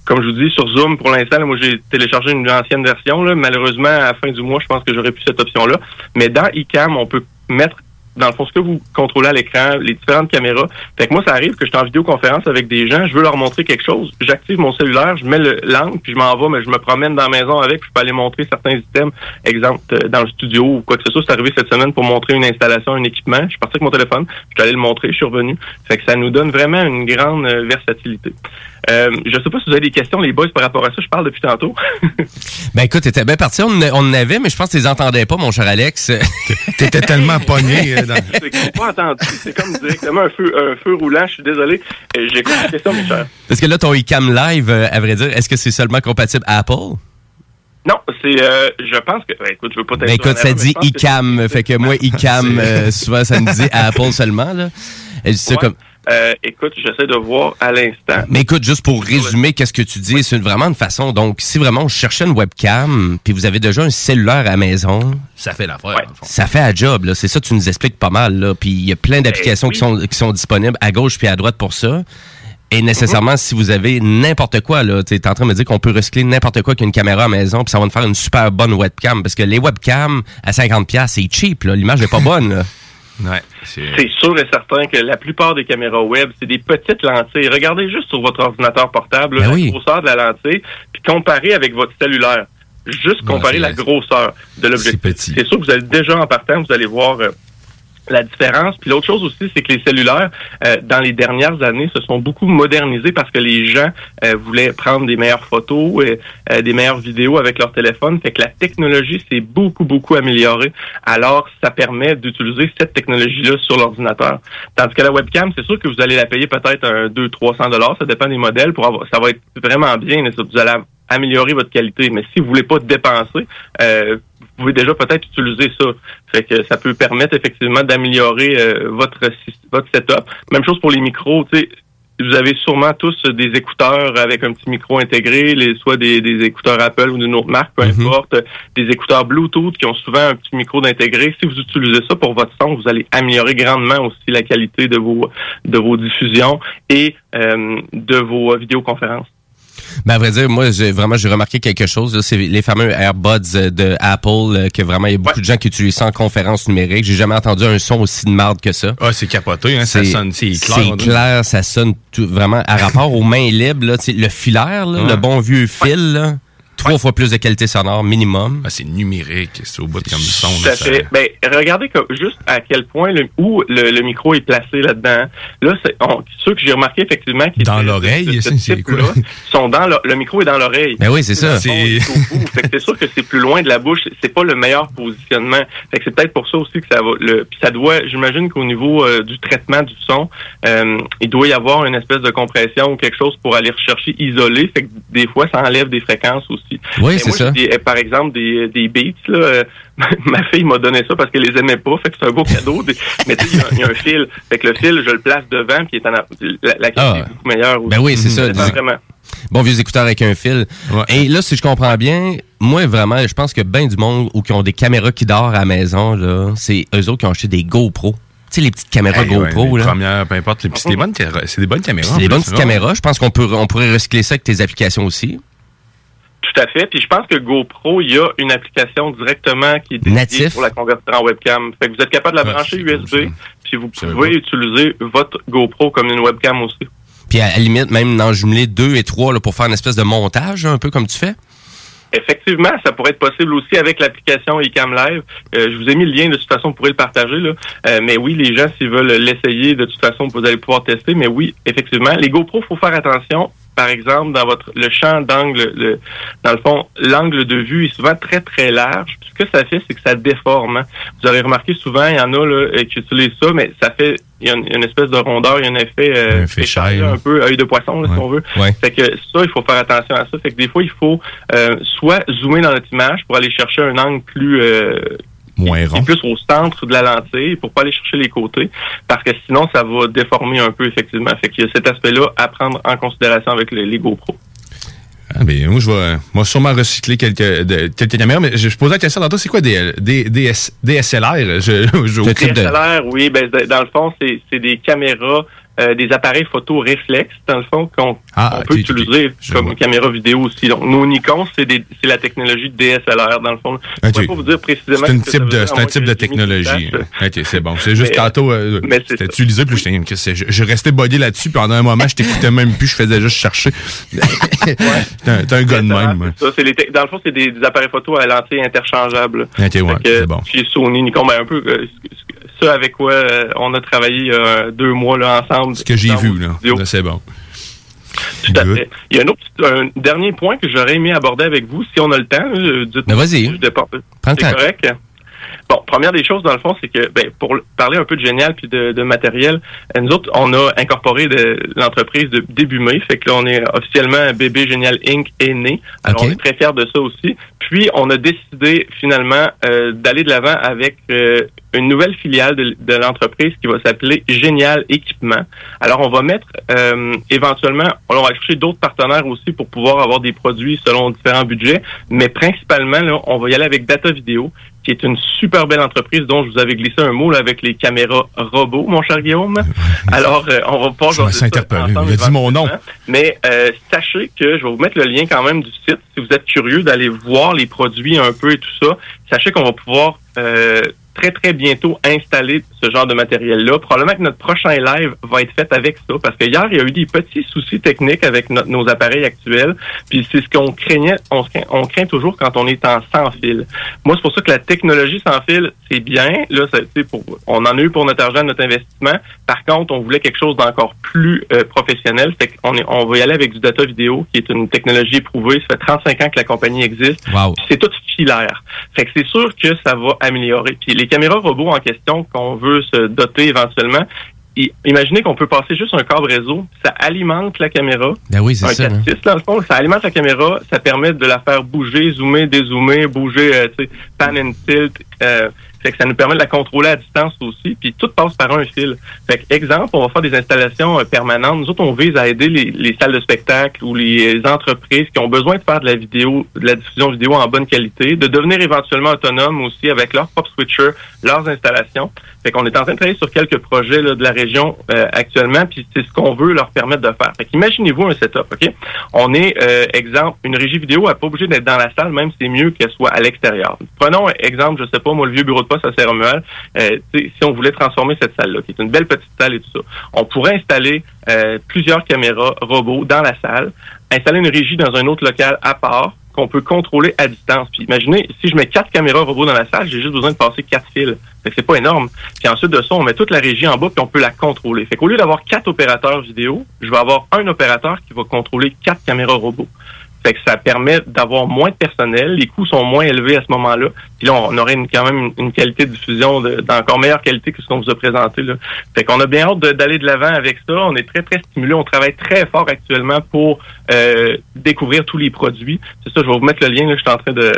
Comme je vous dis, sur Zoom, pour l'instant, moi, j'ai téléchargé une ancienne version. Malheureusement, à la fin du mois, je pense que j'aurais plus cette option-là. Mais dans eCam, on peut mettre dans le fond, ce que vous contrôlez à l'écran, les différentes caméras. Fait que moi, ça arrive que je suis en vidéoconférence avec des gens, je veux leur montrer quelque chose, j'active mon cellulaire, je mets le l'angle, puis je m'en vais, mais je me promène dans la maison avec, puis je peux aller montrer certains items, exemple, euh, dans le studio ou quoi que ce soit. C'est arrivé cette semaine pour montrer une installation, un équipement. Je suis parti avec mon téléphone, je suis allé le montrer, je suis revenu. Fait que ça nous donne vraiment une grande euh, versatilité. Euh, je sais pas si vous avez des questions, les boys, par rapport à ça. Je parle depuis tantôt. Ben écoute, t'étais bien parti, on, en- on en avait, mais je pense que tu les entendais pas, mon cher Alex. T'étais tellement pogné. euh, dans- C'est pas entendu. C'est comme directement un feu, un feu roulant. Je suis désolé. Euh, J'écoute la question, mes chers. Parce que là, ton iCam Live, euh, à vrai dire, est-ce que c'est seulement compatible Apple? Non, c'est, euh, je pense que, ben, écoute, je veux pas Ben écoute, ça dit iCam, fait que moi, iCam, euh, souvent, ça me dit Apple seulement, là. Et je dis ça comme... Euh, écoute, j'essaie de voir à l'instant. Mais écoute, juste pour résumer, qu'est-ce que tu dis, c'est vraiment une façon. Donc, si vraiment on cherchait une webcam, puis vous avez déjà un cellulaire à la maison, ça fait l'affaire. ça fait à job. Là. C'est ça, tu nous expliques pas mal. Là. Puis il y a plein d'applications oui. qui, sont, qui sont disponibles à gauche puis à droite pour ça. Et nécessairement, si vous avez n'importe quoi, là, tu es en train de me dire qu'on peut recycler n'importe quoi qu'une caméra à la maison, puis ça va nous faire une super bonne webcam. Parce que les webcams à 50$, c'est cheap. là. L'image est pas bonne. Là. Ouais, C'est sûr et certain que la plupart des caméras web, c'est des petites lentilles. Regardez juste sur votre ordinateur portable Ben la oui. grosseur de la lentille, puis comparez avec votre cellulaire. Juste comparer c'est- la grosseur de l'objectif. C'est sûr que vous allez déjà en partant, vous allez voir euh, la différence. Puis l'autre chose aussi, c'est que les cellulaires, euh, dans les dernières années, se sont beaucoup modernisés parce que les gens euh, voulaient prendre des meilleures photos, et, euh, des meilleures vidéos avec leur téléphone. Fait que la technologie s'est beaucoup, beaucoup améliorée. Alors, ça permet d'utiliser cette technologie-là sur l'ordinateur. Tandis que la webcam, c'est sûr que vous allez la payer peut-être un 200-300 dollars. Ça dépend des modèles. Pour avoir, ça va être vraiment bien. Vous allez améliorer votre qualité. Mais si vous voulez pas dépenser, euh, pouvez déjà peut-être utiliser ça. Fait que ça peut permettre effectivement d'améliorer euh, votre votre setup. Même chose pour les micros, tu sais. Vous avez sûrement tous des écouteurs avec un petit micro intégré, les, soit des, des écouteurs Apple ou d'une autre marque, peu importe, des écouteurs Bluetooth qui ont souvent un petit micro d'intégrer. Si vous utilisez ça pour votre son, vous allez améliorer grandement aussi la qualité de vos de vos diffusions et euh, de vos vidéoconférences. Ben, à vrai dire, moi, j'ai vraiment, j'ai remarqué quelque chose. là, C'est les fameux AirBuds euh, de Apple, euh, que vraiment, il y a beaucoup de gens qui utilisent ça en conférence numérique. J'ai jamais entendu un son aussi de marde que ça. Ah, c'est capoté, hein, ça sonne, c'est clair. C'est clair, ça sonne tout, vraiment à rapport aux mains libres. Là, le filaire, là, Ouais. le bon vieux fil, là, trois fois plus de qualité sonore minimum. Ah, c'est numérique, c'est au bout de comme du son. Là, ça- fait. Ben, regardez comme, juste à quel point le, où le, le micro est placé là-dedans. Là, c'est on- ceux que j'ai remarqué effectivement qui Dans l'oreille, c'est- type-là, sont dans le, le micro est dans l'oreille. Ben oui, c'est ça. Le son est au bout. Fait que c'est sûr que c'est plus loin de la bouche. C'est pas le meilleur positionnement. Fait que c'est peut-être pour ça aussi que ça va. Le, puis ça doit. J'imagine qu'au niveau euh, du traitement du son, euh, il doit y avoir une espèce de compression ou quelque chose pour aller rechercher isolé. Fait que des fois, ça enlève des fréquences aussi. Oui, c'est ça. des- euh, par exemple, des, des beats, là, euh, ma fille m'a donné ça parce qu'elle les aimait pas, fait que c'est un beau cadeau. Des- mais tu sais, il y a- il y, a un fil. Fait que le fil, je le place devant, puis en la, la qualité Ah. est beaucoup meilleure. Ben oui, c'est ça. vraiment. Bon vieux écouteurs avec un fil. Et là, si je comprends bien, moi, vraiment, je pense que ben du monde ou qui ont des caméras qui dorment à la maison, là, c'est eux autres qui ont acheté des GoPro. Tu sais, les petites caméras Hey, ouais, GoPro, les là. premières, peu importe. C'est des bonnes, ca- c'est des bonnes caméras. C'est des bonnes petites caméras. Je pense qu'on peut, on pourrait recycler ça avec tes applications aussi. Tout à fait. Puis je pense que GoPro, il y a une application directement qui est dédiée pour la convertir en webcam. Fait que vous êtes capable de la brancher cool, USB, puis vous pouvez utiliser votre GoPro comme une webcam aussi. Puis à la limite, même d'en jumeler deux et trois là, pour faire une espèce de montage, un peu comme tu fais? Effectivement, ça pourrait être possible aussi avec l'application eCam Live. Euh, je vous ai mis le lien, de toute façon, vous pourrez le partager. Là. Euh, mais oui, les gens, s'ils veulent l'essayer, de toute façon, vous allez pouvoir tester. Mais oui, effectivement, les GoPro, faut faire attention. Par exemple, dans votre le champ d'angle, le, dans le fond, l'angle de vue est souvent très, très large. Puis ce que ça fait, c'est que ça déforme. hein. Vous aurez remarqué souvent, il y en a là, euh, qui utilisent ça, mais ça fait il y a une, espèce de rondeur, il y a un effet, euh, Un là. un peu œil de poisson, là, si on veut. Ouais. Fait que ça, il faut faire attention à ça. Fait que des fois, il faut euh, soit zoomer dans notre image pour aller chercher un angle plus euh, Moins rond. plus au centre de la lentille pour pas aller chercher les côtés parce que sinon ça va déformer un peu effectivement. Fait qu'il y a cet aspect-là à prendre en considération avec les, les GoPro. Ah, ben, moi, je vais, moi, sûrement recycler quelques, de- quelques caméras, mais je, je posais la question tantôt, c'est quoi des, des, des DSLR? Je, je, Le type de- DSLR, oui, ben, dans le fond, c'est c'est des caméras, euh, des appareils photo réflexes, dans le fond, qu'on Ah, on peut utiliser comme caméra vidéo aussi. Donc, nos Nikon, c'est la technologie DSLR, dans le fond. Je pourrais pas vous dire précisément C'est un type de, un type de technologie. Ok, c'est bon. C'est juste Mais, tantôt, euh, c'était utilisé, puis je, je restais buggé là-dessus, puis pendant un moment, je t'écoutais même plus, je faisais juste chercher. T'es un, un gars de même. ouais. Ça, les dans le fond, c'est des, des appareils photo à lentille interchangeable. Ok, ouais, c'est bon. Chez Sony, Nikon, ben un peu euh, ce- avec quoi euh, on a travaillé il y a deux mois là, ensemble. Ce que j'ai vu, là. c'est bon. Tout à fait. Il y a un, autre, un dernier point que j'aurais aimé aborder avec vous, si on a le temps. là, dites- Ben, vas-y. Prends le C'est temps. correct? Bon, première des choses, dans le fond, c'est que, ben, pour parler un peu de génial puis de, de matériel, euh, nous autres, on a incorporé de- l'entreprise de début mai. Fait que là, on est officiellement Bébé Génial Inc. est né. Alors, on est très fiers de ça aussi. Puis, on a décidé finalement euh, d'aller de l'avant avec euh, une nouvelle filiale de, de l'entreprise qui va s'appeler Génial Équipement. Alors, on va mettre euh, éventuellement, on va chercher d'autres partenaires aussi pour pouvoir avoir des produits selon différents budgets, mais principalement, là, on va y aller avec Data Vidéo, qui est une super belle entreprise dont je vous avais glissé un mot là, avec les caméras robots, mon cher Guillaume. Alors, euh, on va pouvoir Je Il a dit mon nom. Mais euh, sachez que je vais vous mettre le lien quand même du site. Si vous êtes curieux d'aller voir les produits un peu et tout ça, sachez qu'on va pouvoir euh, très très bientôt installer ce genre de matériel-là. Probablement que notre prochain live va être fait avec ça, parce que hier il y a eu des petits soucis techniques avec no- nos appareils actuels. Puis c'est ce qu'on craignait, on, craint- on craint toujours quand on est en sans fil. Moi c'est pour ça que la technologie sans fil c'est bien. Là, ça, pour, on en a eu pour notre argent, notre investissement. Par contre, on voulait quelque chose d'encore plus euh, professionnel. Fait qu'on est, on va y aller avec du data vidéo, qui est une technologie éprouvée. Ça fait 35 ans que la compagnie existe. Wow. C'est tout filaire. Fait que c'est sûr que ça va améliorer. Puis les caméras robots en question qu'on veut se doter éventuellement, imaginez qu'on peut passer juste un câble réseau, ça alimente la caméra. Ben oui, c'est ça. 4-6, dans le fond, ça alimente la caméra, ça permet de la faire bouger, zoomer, dézoomer, bouger, euh, tu sais, pan and tilt. Euh, fait que ça nous permet de la contrôler à distance aussi, puis tout passe par un fil. Fait que, exemple, on va faire des installations euh, permanentes. Nous autres, on vise à aider les, les salles de spectacle ou les entreprises qui ont besoin de faire de la vidéo, de la diffusion vidéo en bonne qualité, de devenir éventuellement autonomes aussi avec leur propre switcher, leurs installations. Fait qu'on est en train de travailler sur quelques projets là, de la région euh, actuellement, puis c'est ce qu'on veut leur permettre de faire. Fait qu'imaginez-vous un setup, OK? On est, euh, exemple, une régie vidéo, n'est pas obligée d'être dans la salle, même si c'est mieux qu'elle soit à l'extérieur. Prenons exemple, je sais pas, moi, le vieux bureau de poste à Saint-Romuald, euh, si on voulait transformer cette salle-là, qui est une belle petite salle et tout ça, on pourrait installer euh, plusieurs caméras robots dans la salle, installer une régie dans un autre local à part, qu'on peut contrôler à distance. Puis imaginez, si je mets quatre caméras robots dans la salle, j'ai juste besoin de passer quatre fils. Fait que c'est pas énorme. Puis ensuite de ça, on met toute la régie en bas puis on peut la contrôler. Fait qu'au lieu d'avoir quatre opérateurs vidéo, je vais avoir un opérateur qui va contrôler quatre caméras robots. Fait que ça permet d'avoir moins de personnel, les coûts sont moins élevés à ce moment-là. Puis là, on aurait une- quand même une, qualité de diffusion de- d'encore meilleure qualité que ce qu'on vous a présenté. Là. Fait qu'on a bien hâte d'aller de l'avant avec ça. On est très, très stimulé. On travaille très fort actuellement pour euh, découvrir tous les produits. C'est ça, je vais vous mettre le lien. Là, je suis en train de...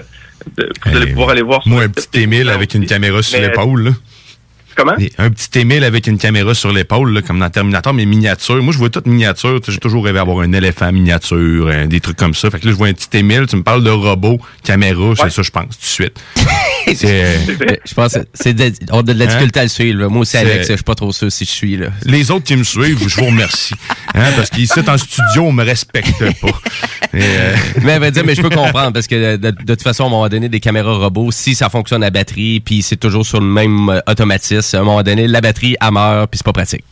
de vous allez pouvoir aller voir. sur Moi, un petit Émile avec une caméra sur l'épaule. Comment? Un petit Émile avec une caméra sur l'épaule, comme dans Terminator, mais miniature. Moi, je vois toute miniature. J'ai toujours rêvé d'avoir un éléphant miniature, hein, des trucs comme ça. Fait que là, je vois un petit Émile, tu me parles de robot, caméra, c'est ça, je pense, tout de suite. Euh, je pense c'est de, on a de la hein? difficulté à le suivre. Moi aussi, Alex, je suis pas trop sûr si je suis. Là. Les autres qui me suivent, je vous remercie. Hein, parce qu'ici, en studio, on me respecte pas. Euh, mais dire, mais je peux comprendre, parce que de, toute façon, on m'a donné des caméras robots. Si ça fonctionne à batterie, puis c'est toujours sur le même euh, automatisme, 10, à un moment donné, la batterie, elle meurt, puis c'est pas pratique.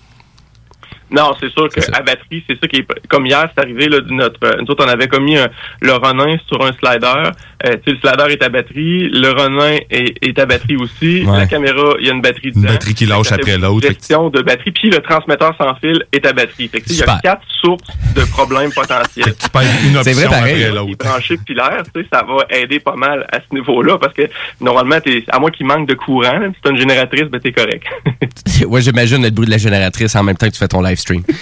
Non, c'est sûr que à batterie, c'est ça qui est comme hier, c'est arrivé là, notre euh, nous autres on avait commis un- le Ronin sur un slider. Euh, tu sais, le slider est à batterie, le Ronin est, est à batterie aussi. Ouais. La caméra, il y a une batterie Une dedans. batterie qui lâche après l'autre. de Gestion de batterie, puis le transmetteur sans fil est à batterie. Fait que, tu sais, il y a quatre sources de problèmes potentiels. tu perds une option C'est vrai, pareil. branchés pilaires, tu sais, ça va aider pas mal à ce niveau-là parce que normalement, t'es, à moins qu'il manque de courant, là, si t'as une génératrice, ben t'es correct. ouais, j'imagine le bruit de la génératrice en même temps que tu fais ton live stream.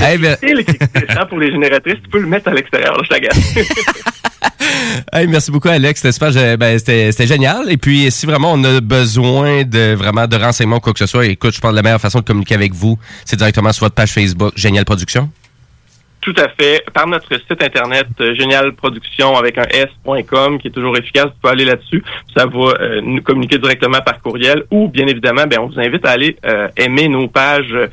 Ben- Et le qui est intéressant pour les génératrices, tu peux le mettre à l'extérieur, là, je t'agace. Hey, merci beaucoup, Alex. C'était super, ben, c'était c'était génial. Et puis, si vraiment on a besoin de vraiment de renseignements ou quoi que ce soit, écoute, je pense que la meilleure façon de communiquer avec vous, c'est directement sur votre page Facebook, Génial Production. Tout à fait. Par notre site internet euh, Génial Production avec un s.com qui est toujours efficace, vous pouvez aller là-dessus. Ça va euh, nous communiquer directement par courriel ou bien évidemment, ben, on vous invite à aller euh, aimer nos pages euh,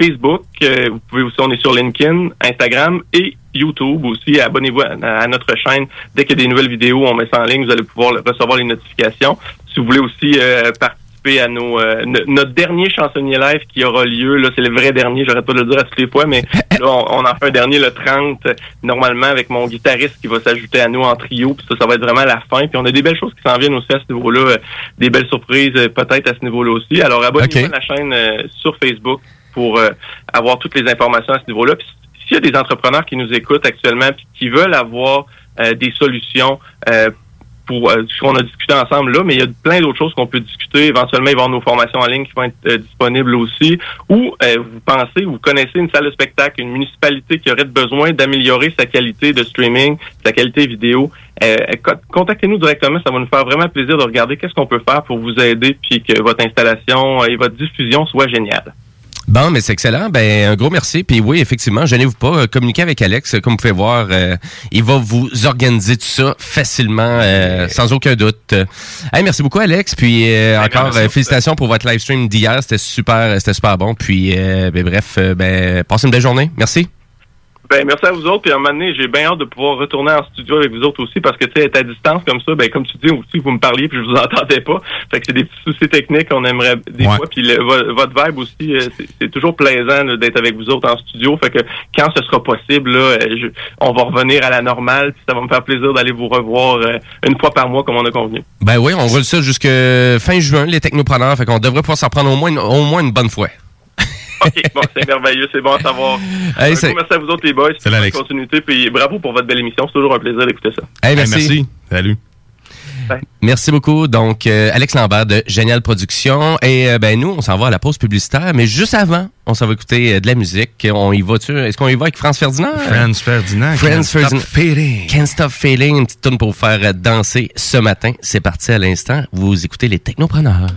Facebook. Euh, vous pouvez aussi, on est sur LinkedIn, Instagram et YouTube aussi. Abonnez-vous à, notre chaîne. Dès qu'il y a des nouvelles vidéos, on met ça en ligne. Vous allez pouvoir recevoir les notifications. Si vous voulez aussi euh, participer à nos euh, no- notre dernier chansonnier live qui aura lieu, là, c'est le vrai dernier, j'arrête pas de le dire à toutes les fois, mais là, on, on en fait un dernier le 30, euh, normalement, avec mon guitariste qui va s'ajouter à nous en trio, puis ça, ça va être vraiment la fin. Puis on a des belles choses qui s'en viennent aussi à ce niveau-là, euh, des belles surprises euh, peut-être à ce niveau-là aussi. Alors abonnez-vous à la chaîne sur Facebook pour avoir toutes les informations à ce niveau-là. Puis s'il y a des entrepreneurs qui nous écoutent actuellement puis qui veulent avoir des solutions euh, pour euh, ce qu'on a discuté ensemble là, mais il y a plein d'autres choses qu'on peut discuter. Éventuellement, il va y avoir nos formations en ligne qui vont être euh, disponibles aussi. Ou euh, vous pensez, vous connaissez une salle de spectacle, une municipalité qui aurait besoin d'améliorer sa qualité de streaming, sa qualité vidéo. euh, co- contactez-nous directement, ça va nous faire vraiment plaisir de regarder qu'est-ce qu'on peut faire pour vous aider puis que votre installation et votre diffusion soit géniale. Bon, mais c'est excellent. Ben, un gros merci. Puis oui, effectivement, gênez-vous pas. euh, Communiquez avec Alex. Comme vous pouvez voir, euh, il va vous organiser tout ça facilement, euh, sans aucun doute. Euh, Hey, merci beaucoup, Alex. Puis euh, encore, merci. euh, félicitations pour votre live stream d'hier. C'était super, c'était super bon. Puis, euh, ben, bref, euh, ben, passez une belle journée. Merci. Ben, merci à vous autres. Puis à un moment donné, j'ai bien hâte de pouvoir retourner en studio avec vous autres aussi parce que, tu sais, être à distance comme ça, ben, comme tu dis aussi, vous me parliez puis je vous entendais pas. Fait que c'est des petits soucis techniques qu'on aimerait des Ouais. fois. Puis le- vo- votre vibe aussi, euh, c'est- toujours plaisant d'être avec vous autres en studio. Fait que quand ce sera possible, là, euh, je- on va revenir à la normale. Puis ça va me faire plaisir d'aller vous revoir euh, une fois par mois comme on a convenu. Ben oui, on roule ça jusque fin juin, les technopreneurs. Fait qu'on devrait pouvoir s'en prendre au moins une, au moins une bonne fois. OK, bon, c'est merveilleux, c'est bon à savoir. Hey, Un c'est- gros merci à vous autres, les boys. Alex. Bonne continuité. Puis bravo pour votre belle émission. C'est toujours un plaisir d'écouter ça. Hey, merci. Salut. Merci beaucoup. Donc, euh, Alex Lambert de Génial Production. Et euh, ben nous, on s'en va à la pause publicitaire. Mais juste avant, on s'en va écouter euh, de la musique. On y va-tu? Est-ce qu'on y va avec France Ferdinand? Franz Ferdinand. Franz Can't Stop Ferdinand. Fading. Can't Stop Feeling. Une petite tune pour vous faire danser ce matin. C'est parti à l'instant. Vous écoutez les technopreneurs.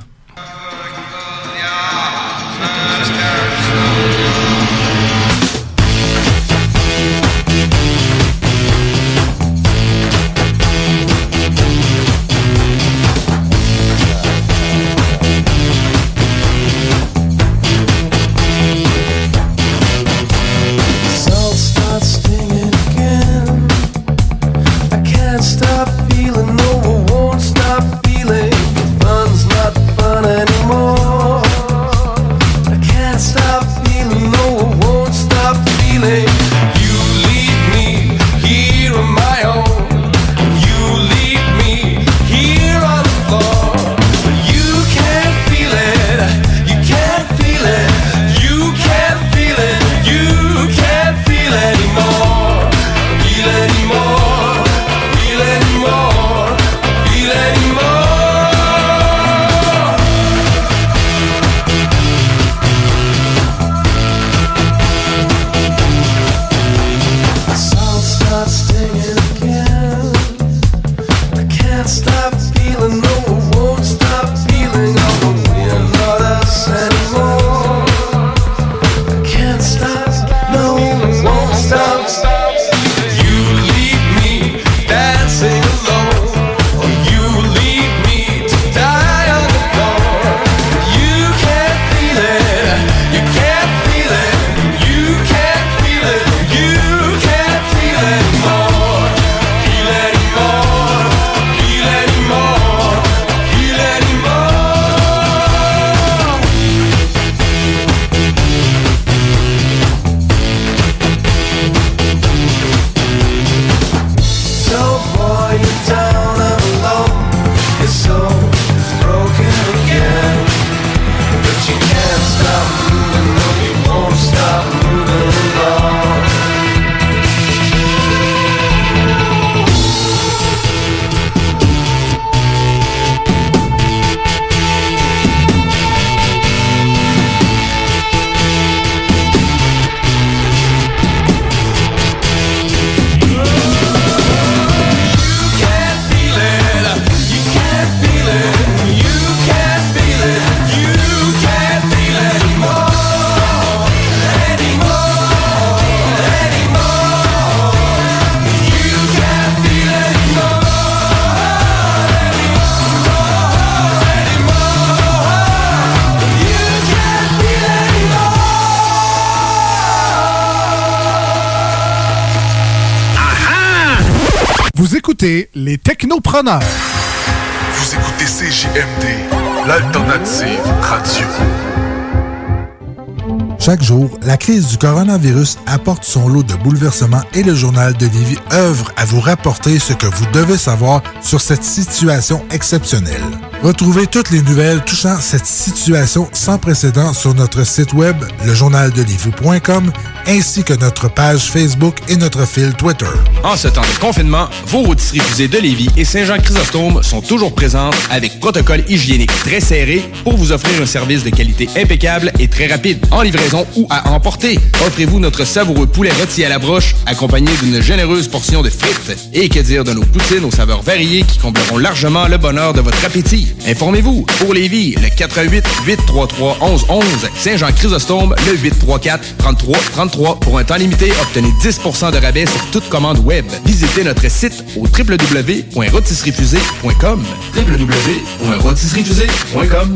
Écoutez les technopreneurs. Vous écoutez CJMD, l'alternative radio. Chaque jour, la crise du coronavirus apporte son lot de bouleversements et le journal de Lévis œuvre à vous rapporter ce que vous devez savoir sur cette situation exceptionnelle. Retrouvez toutes les nouvelles touchant cette situation sans précédent sur notre site web, lejournaldelivie.com, ainsi que notre page Facebook et notre fil Twitter. En ce temps de confinement, vos rôtisseries fusées de Lévis et Saint-Jean-Chrysostome sont toujours présentes avec protocole hygiénique très serré pour vous offrir un service de qualité impeccable et très rapide, en livraison ou à emporter. Offrez-vous notre savoureux poulet rôti à la broche, accompagné d'une généreuse portion de frites. Et que dire de nos poutines aux saveurs variées qui combleront largement le bonheur de votre appétit. Informez-vous, pour Lévis, le 88 833 1111 Saint-Jean-Chrysostome, le 834 33 33 Pour un temps limité, obtenez 10% de rabais sur toute commande web. Visitez notre site au www.rotisseriefusée.com www.rotisseriefusée.com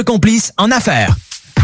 complice en affaires.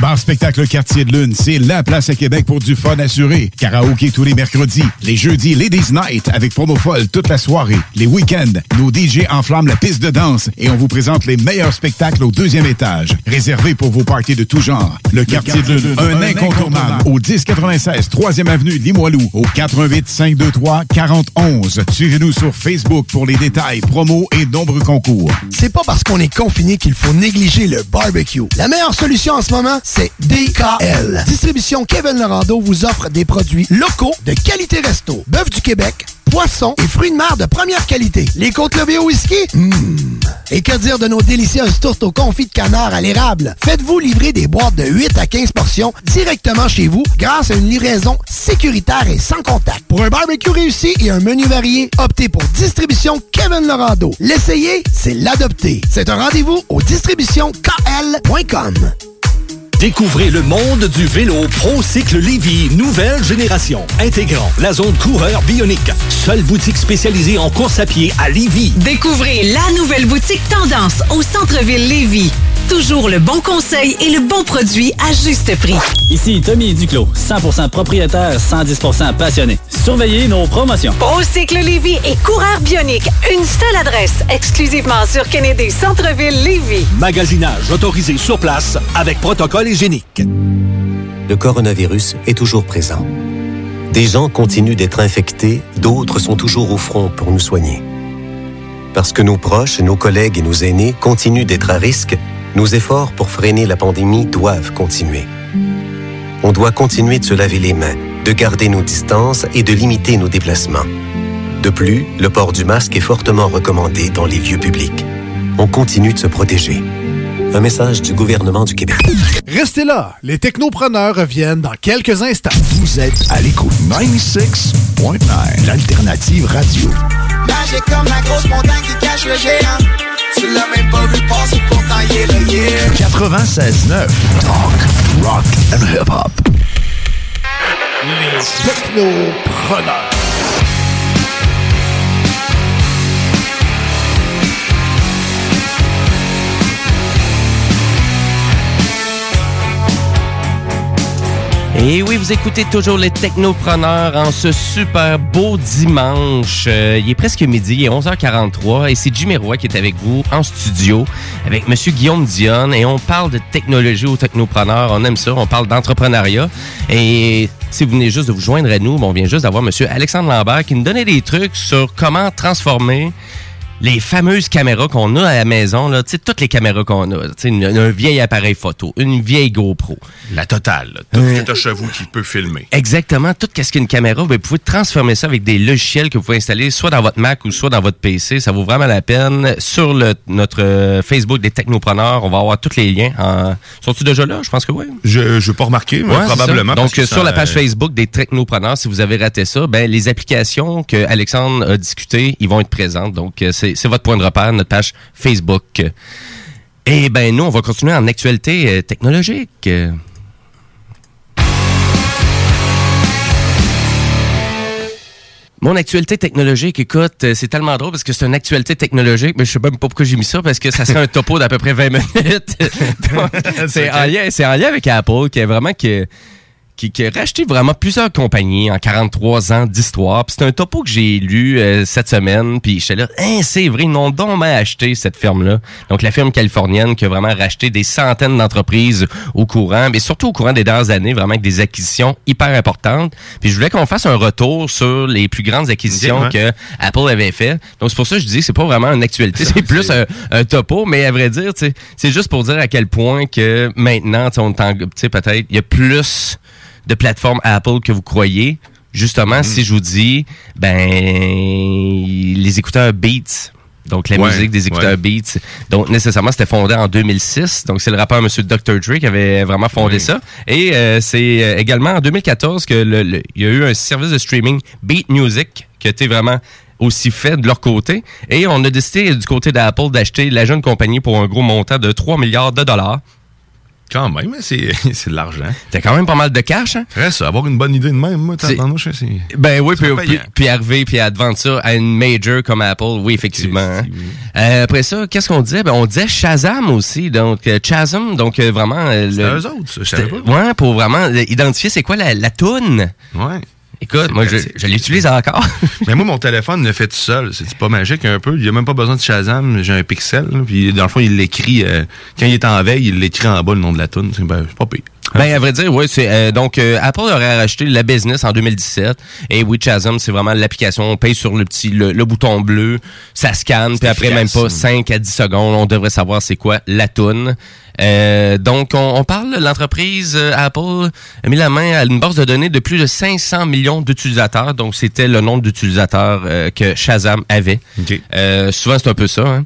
Bar Spectacle Quartier de Lune, c'est la place à Québec pour du fun assuré. Karaoké tous les mercredis. Les jeudis, Ladies Night avec promo folle toute la soirée. Les week-ends, nos DJ enflamment la piste de danse et on vous présente les meilleurs spectacles au deuxième étage. Réservé pour vos parties de tout genre. Le, Quartier de Lune, un, incontournable. Au 1096 3e Avenue Limoilou. Au 88 523 4011. Suivez-nous sur Facebook pour les détails, promos et nombreux concours. C'est pas parce qu'on est confiné qu'il faut négliger le barbecue. La meilleure solution en ce moment, c'est DKL. Distribution Kevin Lorando vous offre des produits locaux de qualité resto. Bœuf du Québec, poissons et fruits de mer de première qualité. Les côtes levées au whisky? Mmh. Et que dire de nos délicieuses tourtes au confit de canard à l'érable? Faites-vous livrer des boîtes de 8 à 15 portions directement chez vous grâce à une livraison sécuritaire et sans contact. Pour un barbecue réussi et un menu varié, optez pour Distribution Kevin Lorando. L'essayer, c'est l'adopter. C'est un rendez-vous au distributionkl.com. Découvrez le monde du vélo ProCycle Lévy, nouvelle génération, intégrant la zone coureur bionique. Seule boutique spécialisée en course à pied à Lévy. Découvrez la nouvelle boutique Tendance au centre-ville Lévy. Toujours le bon conseil et le bon produit à juste prix. Ici Tommy Duclos, 100% propriétaire, 110% passionné. Surveillez nos promotions. ProCycle Lévy et coureur bionique. Une seule adresse, exclusivement sur Kennedy Centre-ville Lévy. Magasinage autorisé sur place avec protocole Le coronavirus est toujours présent. Des gens continuent d'être infectés, d'autres sont toujours au front pour nous soigner. Parce que nos proches, nos collègues et nos aînés continuent d'être à risque, nos efforts pour freiner la pandémie doivent continuer. On doit continuer de se laver les mains, de garder nos distances et de limiter nos déplacements. De plus, le port du masque est fortement recommandé dans les lieux publics. On continue de se protéger. Un message du gouvernement du Québec. Restez là, les technopreneurs reviennent dans quelques instants. Vous êtes à l'écoute 96.9, l'alternative radio. Magique comme la grosse montagne qui cache le géant. Tu l'as même pas vu passer pourtant il est là, yeah. 96.9, talk, rock and hip-hop. Les technopreneurs. Et oui, vous écoutez toujours les technopreneurs en ce super beau dimanche. Euh, il est presque midi, il est 11h43 et c'est Jimmy Roy qui est avec vous en studio avec Monsieur Guillaume Dionne et on parle de technologie aux technopreneurs. On aime ça, on parle d'entrepreneuriat. Et si vous venez juste de vous joindre à nous, on vient juste d'avoir Monsieur Alexandre Lambert qui nous donnait des trucs sur comment transformer les fameuses caméras qu'on a à la maison, là, tu sais, toutes les caméras qu'on a, tu sais, une- un vieil appareil photo, une vieille GoPro. La totale, là. Tout ce que t'as chez vous qui peut filmer. Exactement, tout ce qu'une caméra, ben, vous pouvez transformer ça avec des logiciels que vous pouvez installer soit dans votre Mac ou soit dans votre PC. Ça vaut vraiment la peine. Sur le, notre euh, Facebook des technopreneurs, on va avoir tous les liens. En... Sont-ils déjà là? Je pense que oui. Je n'ai pas remarqué, mais Ouais, c'est probablement. Donc, ça, sur la page euh, Facebook des technopreneurs, si vous avez raté ça, ben, les applications que Alexandre a discutées, ils vont être présentes. Donc, euh, c'est c'est votre point de repère, notre page Facebook. Et ben, nous, on va continuer en actualité euh, technologique. Mon actualité technologique, écoute, euh, c'est tellement drôle parce que c'est une actualité technologique, mais je sais même pas pourquoi j'ai mis ça parce que ça serait un topo d'à peu près 20 minutes. C'est en lien, c'est en lien avec Apple qui est vraiment que qui, qui a racheté vraiment plusieurs compagnies en 43 ans d'histoire. Puis c'est un topo que j'ai lu euh, cette semaine. Puis j'étais là, hein, c'est vrai, ils n'ont donc acheté cette firme-là. Donc la firme californienne qui a vraiment racheté des centaines d'entreprises au courant, mais surtout au courant des dernières années, vraiment avec des acquisitions hyper importantes. Puis je voulais qu'on fasse un retour sur les plus grandes acquisitions que Apple avait fait. Donc c'est pour ça que je dis, c'est pas vraiment une actualité, c'est plus un, un topo, mais à vrai dire, c'est juste pour dire à quel point que maintenant, on peut-être, il y a plus de plateformes Apple que vous croyez. Justement, si je vous dis, ben, les écouteurs Beats. Donc, la Ouais, musique des écouteurs ouais. Beats. Donc, nécessairement, c'était fondé en 2006. Donc, c'est le rappeur Monsieur Dr. Dre qui avait vraiment fondé ça. Et euh, c'est euh, également en 2014 que le- le- il y a eu un service de streaming Beat Music qui a été vraiment aussi fait de leur côté. Et on a décidé du côté d'Apple d'acheter la jeune compagnie pour un gros montant de 3 milliards de dollars. Quand même, hein, c'est c'est de l'argent. T'as quand même pas mal de cash, hein? Reste, avoir une bonne idée de même, moi, tabarnouche, c'est... Ben oui, puis, puis, puis arriver puis ça à une major comme Apple, oui, effectivement. hein. Euh, après ça, qu'est-ce qu'on disait? Ben, on disait Shazam aussi. Donc, euh, Shazam, donc euh, vraiment... le- eux autres, ça, je savais pas. Ouais, pour vraiment identifier c'est quoi la, la toune. Ouais. Écoute, moi, je, je l'utilise encore. Mais moi, mon téléphone le fait tout seul. C'est pas magique un peu? Il n'y a même pas besoin de Shazam. J'ai un pixel. là, Puis dans le fond, il l'écrit. euh, quand il est en veille, il l'écrit en bas le nom de la tune. C'est ben, pas pire. Ben, à vrai dire, oui, c'est euh, donc euh, Apple aurait racheté la business en 2017 et oui, Chasm, c'est vraiment l'application. On paye sur le petit le, le bouton bleu, ça scanne, puis après même pas 5 à 10 secondes, on devrait savoir c'est quoi la toune. Euh, donc, on, on parle, l'entreprise euh, Apple a mis la main à une base de données de plus de 500 millions d'utilisateurs. Donc, c'était le nombre d'utilisateurs euh, que Shazam avait. Euh, souvent, c'est un peu ça. hein.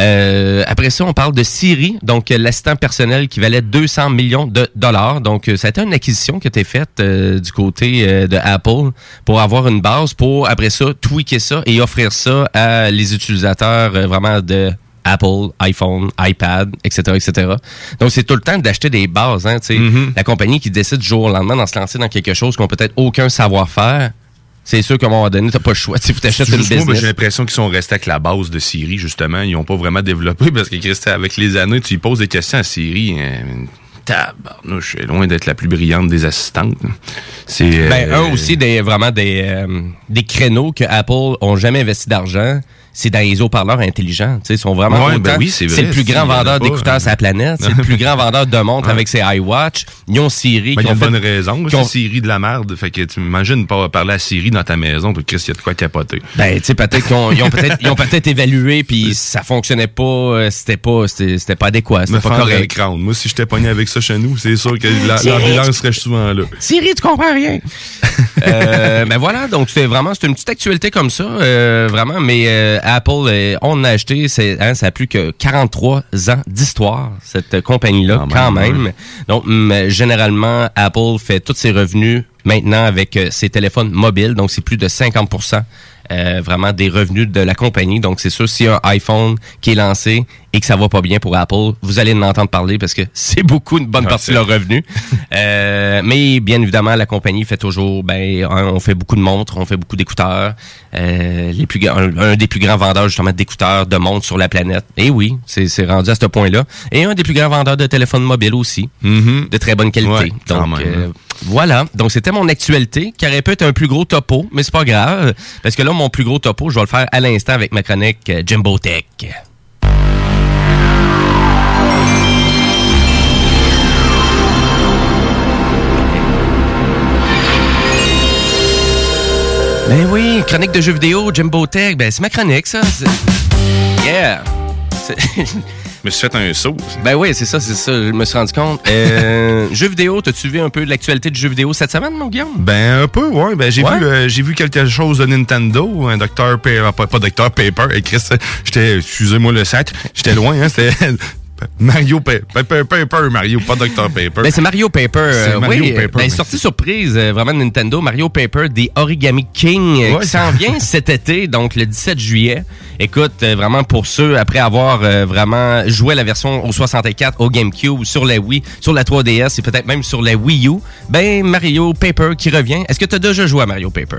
Euh, après ça, on parle de Siri, donc euh, l'assistant personnel qui valait 200 millions de dollars. Donc, euh, ça a été une acquisition qui a été faite euh, du côté euh, de Apple pour avoir une base pour, après ça, tweaker ça et offrir ça à les utilisateurs vraiment de Apple, iPhone, iPad, etc., etc. Donc, c'est tout le temps d'acheter des bases. Hein, tu sais. La compagnie qui décide du jour au lendemain d'en se lancer dans quelque chose qu'on peut-être aucun savoir-faire, c'est sûr qu'à un moment donné, t'as pas le choix. Faut t'acheter une moi, ben, j'ai l'impression qu'ils sont restés avec la base de Siri, justement. Ils n'ont pas vraiment développé parce que avec les années, tu poses des questions à Siri. Euh, tabarnouche, est loin d'être la plus brillante des assistantes. C'est. Ben, euh, un aussi, des, vraiment des, euh, des créneaux que Apple ont jamais investi d'argent. C'est dans les haut-parleurs intelligents. Tu sais, Ils sont vraiment Ouais, ben oui, c'est le plus grand vendeur d'écouteurs hein. sur la planète. C'est le plus grand vendeur de montres Ouais. avec ses iWatch. Ils ont Siri. Ben, qui il y a ont fait- bonne raison. C'est Siri de la merde. Fait que tu imagines pas parler à Siri dans ta maison. Puis Christ, il y a de quoi capoter. Ben, tu sais, peut-être qu'ils ont peut-être ils ont peut-être évalué puis ça fonctionnait pas, euh, c'était pas c'était pas adéquat, c'était pas correct. Moi, si j'étais pogné avec ça chez nous, c'est sûr que l'ambulance serait souvent là. Siri, tu comprends rien. euh, ben voilà, donc c'est vraiment c'est une petite actualité comme ça, euh, vraiment. Mais euh, Apple, euh, on a acheté, c'est, hein, ça a plus que 43 ans d'histoire cette euh, compagnie-là, quand Quand même. même, Donc généralement, Apple fait tous ses revenus maintenant avec euh, ses téléphones mobiles, donc c'est plus de 50% euh, vraiment des revenus de la compagnie. Donc, c'est sûr, s'il y a un iPhone qui est lancé et que ça va pas bien pour Apple, vous allez en entendre parler parce que c'est beaucoup une bonne partie de leurs revenus. Euh, mais bien évidemment, la compagnie fait toujours, ben, on fait beaucoup de montres, on fait beaucoup d'écouteurs. Euh, les plus, un, un des plus grands vendeurs justement d'écouteurs, de montres sur la planète. Et oui, c'est c'est rendu à ce point-là. Et un des plus grands vendeurs de téléphones mobiles aussi, de très bonne qualité. Ouais, Donc euh, hein. Voilà. Donc c'était mon actualité, qui aurait pu être un plus gros topo, mais c'est pas grave, parce que là mon plus gros topo, je vais le faire à l'instant avec ma chronique euh, Jimbo Tech. Ben oui, chronique de jeux vidéo, Jimbo Tech, ben c'est ma chronique, ça. Yeah! Je me suis fait un saut. Ben oui, c'est ça, c'est ça, je me suis rendu compte. Euh, jeux vidéo, t'as-tu vu un peu de l'actualité de jeux vidéo cette semaine, mon Guillaume? Ben un peu, ouais. Ben j'ai Ouais? vu, euh, j'ai vu quelque chose de Nintendo, un Dr. Paper, pas, pas Dr. Paper. Chris, j'étais, excusez-moi le sac, j'étais loin, hein. C'était Mario Pa- Paper, Paper, Mario, pas Dr. Paper. Ben, c'est Mario Paper. C'est euh, Mario oui, Paper, Ben, mais sortie surprise, euh, vraiment de Nintendo, Mario Paper des Origami King, euh, Ouais, qui ça- s'en vient cet été, donc le 17 juillet. Écoute, vraiment pour ceux, après avoir euh, vraiment joué la version au 64, au GameCube, sur la Wii, sur la 3DS et peut-être même sur la Wii U, ben Mario Paper qui revient. Est-ce que tu as déjà joué à Mario Paper?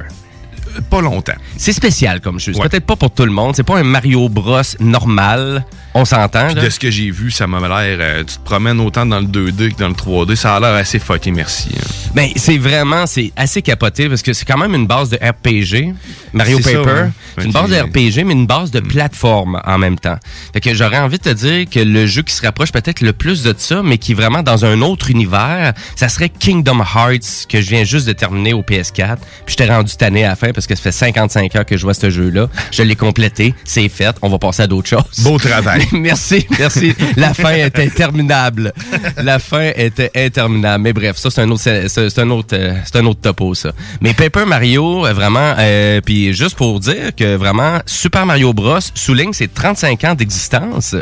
Pas longtemps. C'est spécial comme jeu. C'est Ouais. peut-être pas pour tout le monde. C'est pas un Mario Bros normal. On s'entend, de ce que j'ai vu, ça m'a l'air. euh, tu te promènes autant dans le 2D que dans le 3D. Ça a l'air assez fucké, merci. hein. Ben, c'est vraiment, c'est assez capoté parce que c'est quand même une base de RPG, Mario ça, Paper. ouais. C'est une base de RPG, mais une base de plateforme en même temps. Fait que j'aurais envie de te dire que le jeu qui se rapproche peut-être le plus de ça, mais qui est vraiment dans un autre univers, ça serait Kingdom Hearts, que je viens juste de terminer au PS4. Puis j'étais rendu tanné à la fin parce que ça fait 55 heures que je vois ce jeu-là. Je l'ai complété, c'est fait, on va passer à d'autres choses. Beau travail. Merci, merci. La fin était interminable. La fin était interminable. Mais bref, ça c'est un autre, c'est un autre, euh, c'est un autre topo ça. Mais Paper Mario, euh, vraiment, euh, puis juste pour dire que vraiment Super Mario Bros souligne ses 35 ans d'existence.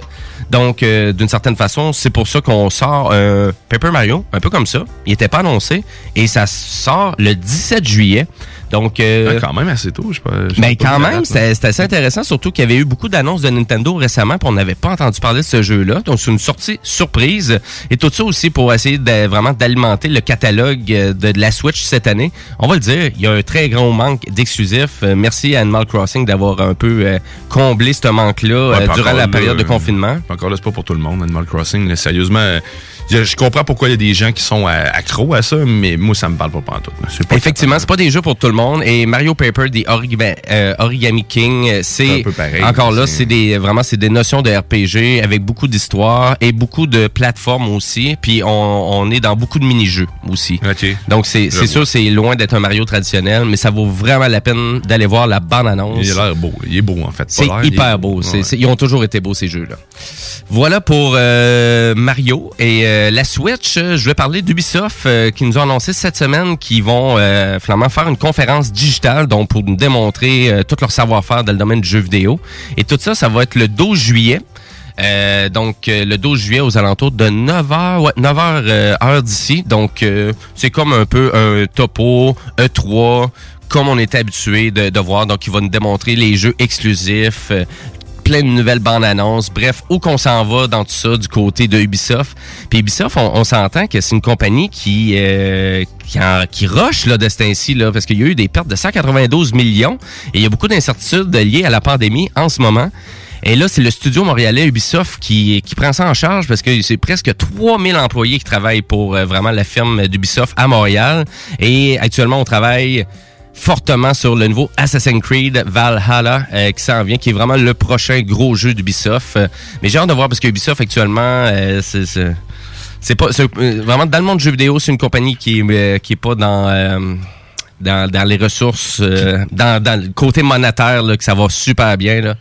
Donc, euh, d'une certaine façon, c'est pour ça qu'on sort un Paper Mario, un peu comme ça. Il était pas annoncé et ça sort le 17 juillet. Donc, euh, Ouais, quand même assez tôt. je pas- je ben quand même, c'était assez intéressant, surtout qu'il y avait eu beaucoup d'annonces de Nintendo récemment, puis on n'avait pas entendu parler de ce jeu-là. Donc c'est une sortie surprise. Et tout ça aussi pour essayer de, vraiment d'alimenter le catalogue euh, de, de la Switch cette année. On va le dire, il y a un très grand manque d'exclusifs. Euh, merci à Animal Crossing d'avoir un peu euh, comblé ce manque-là euh, Ouais, durant la période de confinement. Encore là, c'est pas pour tout le monde, Animal Crossing. là. sérieusement, je, je comprends pourquoi il y a des gens qui sont euh, accros à ça, mais moi, ça me parle pas pantoute. pas Effectivement, c'est pas des jeux pour tout le monde. Et Mario Paper des Origami, euh, Origami King, euh, C'est encore là, c'est- des vraiment c'est des notions de RPG avec beaucoup d'histoire et beaucoup de plateformes aussi. Puis on, on est dans beaucoup de mini-jeux aussi. Donc c'est sûr c'est loin d'être un Mario traditionnel, mais ça vaut vraiment la peine d'aller voir la bande annonce. Il a l'air beau. Il est beau, en fait. C'est hyper beau. Ouais. ils ont toujours été beaux, ces jeux-là. Voilà pour euh, Mario. Et euh, la Switch, euh, je vais parler d'Ubisoft euh, qui nous ont annoncé cette semaine qu'ils vont euh, finalement faire une conférence digitale donc pour nous démontrer euh, tout leur savoir-faire dans le domaine du jeu vidéo. Et tout ça, ça va être le 12 juillet. Euh, donc euh, le 12 juillet aux alentours de 9h, ouais, 9h euh, heure d'ici. Donc euh, c'est comme un peu un topo E3 comme on était habitué de, de voir. Donc il va nous démontrer les jeux exclusifs, euh, plein de nouvelles bandes annonces. Bref, où qu'on s'en va dans tout ça du côté de Ubisoft. Puis Ubisoft, on, s'entend que c'est une compagnie qui euh, qui, rush là, de ce temps-ci, là, parce qu'il y a eu des pertes de 192 millions et il y a beaucoup d'incertitudes liées à la pandémie en ce moment. Et là, c'est le studio montréalais Ubisoft qui, qui prend ça en charge parce que c'est presque 3000 employés qui travaillent pour euh, vraiment la firme d'Ubisoft à Montréal. Et actuellement, on travaille fortement sur le nouveau Assassin's Creed Valhalla euh, qui s'en vient, qui est vraiment le prochain gros jeu d'Ubisoft. Euh, mais j'ai hâte de voir parce que Ubisoft actuellement, euh, c'est... pas vraiment dans le monde du jeu vidéo, c'est une compagnie qui qui est pas dans dans, les ressources dans, le côté monétaire que ça va super bien là.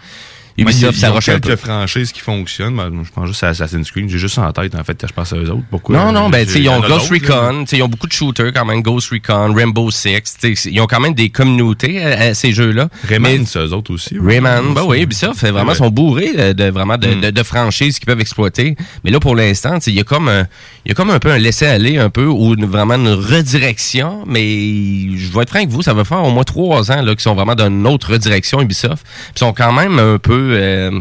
Ubisoft Ils ça roche un peu. quelques franchises qui fonctionnent. Ben, je pense juste à Assassin's Creed. J'ai juste ça en tête, en fait, je pense à eux autres. Pourquoi? Non, non, ben, tu sais, ils ont Ghost. Recon, tu sais, ils ont beaucoup de shooters quand même, Ghost Recon, Rainbow Six, tu sais, ils ont quand même des communautés à, à ces jeux-là. Rayman, c'est eux autres aussi. Rayman, ben oui, Ubisoft, vraiment, Ouais. sont bourrés de, vraiment de, Mm. de, de franchises qu'ils peuvent exploiter. Mais là, pour l'instant, il y a comme un, il y a comme un peu un laisser-aller un peu ou vraiment une redirection. Mais je vais être franc avec vous, ça va faire au moins trois ans là qu'ils sont vraiment dans une autre redirection Ubisoft. Ils sont quand même un peu, euh,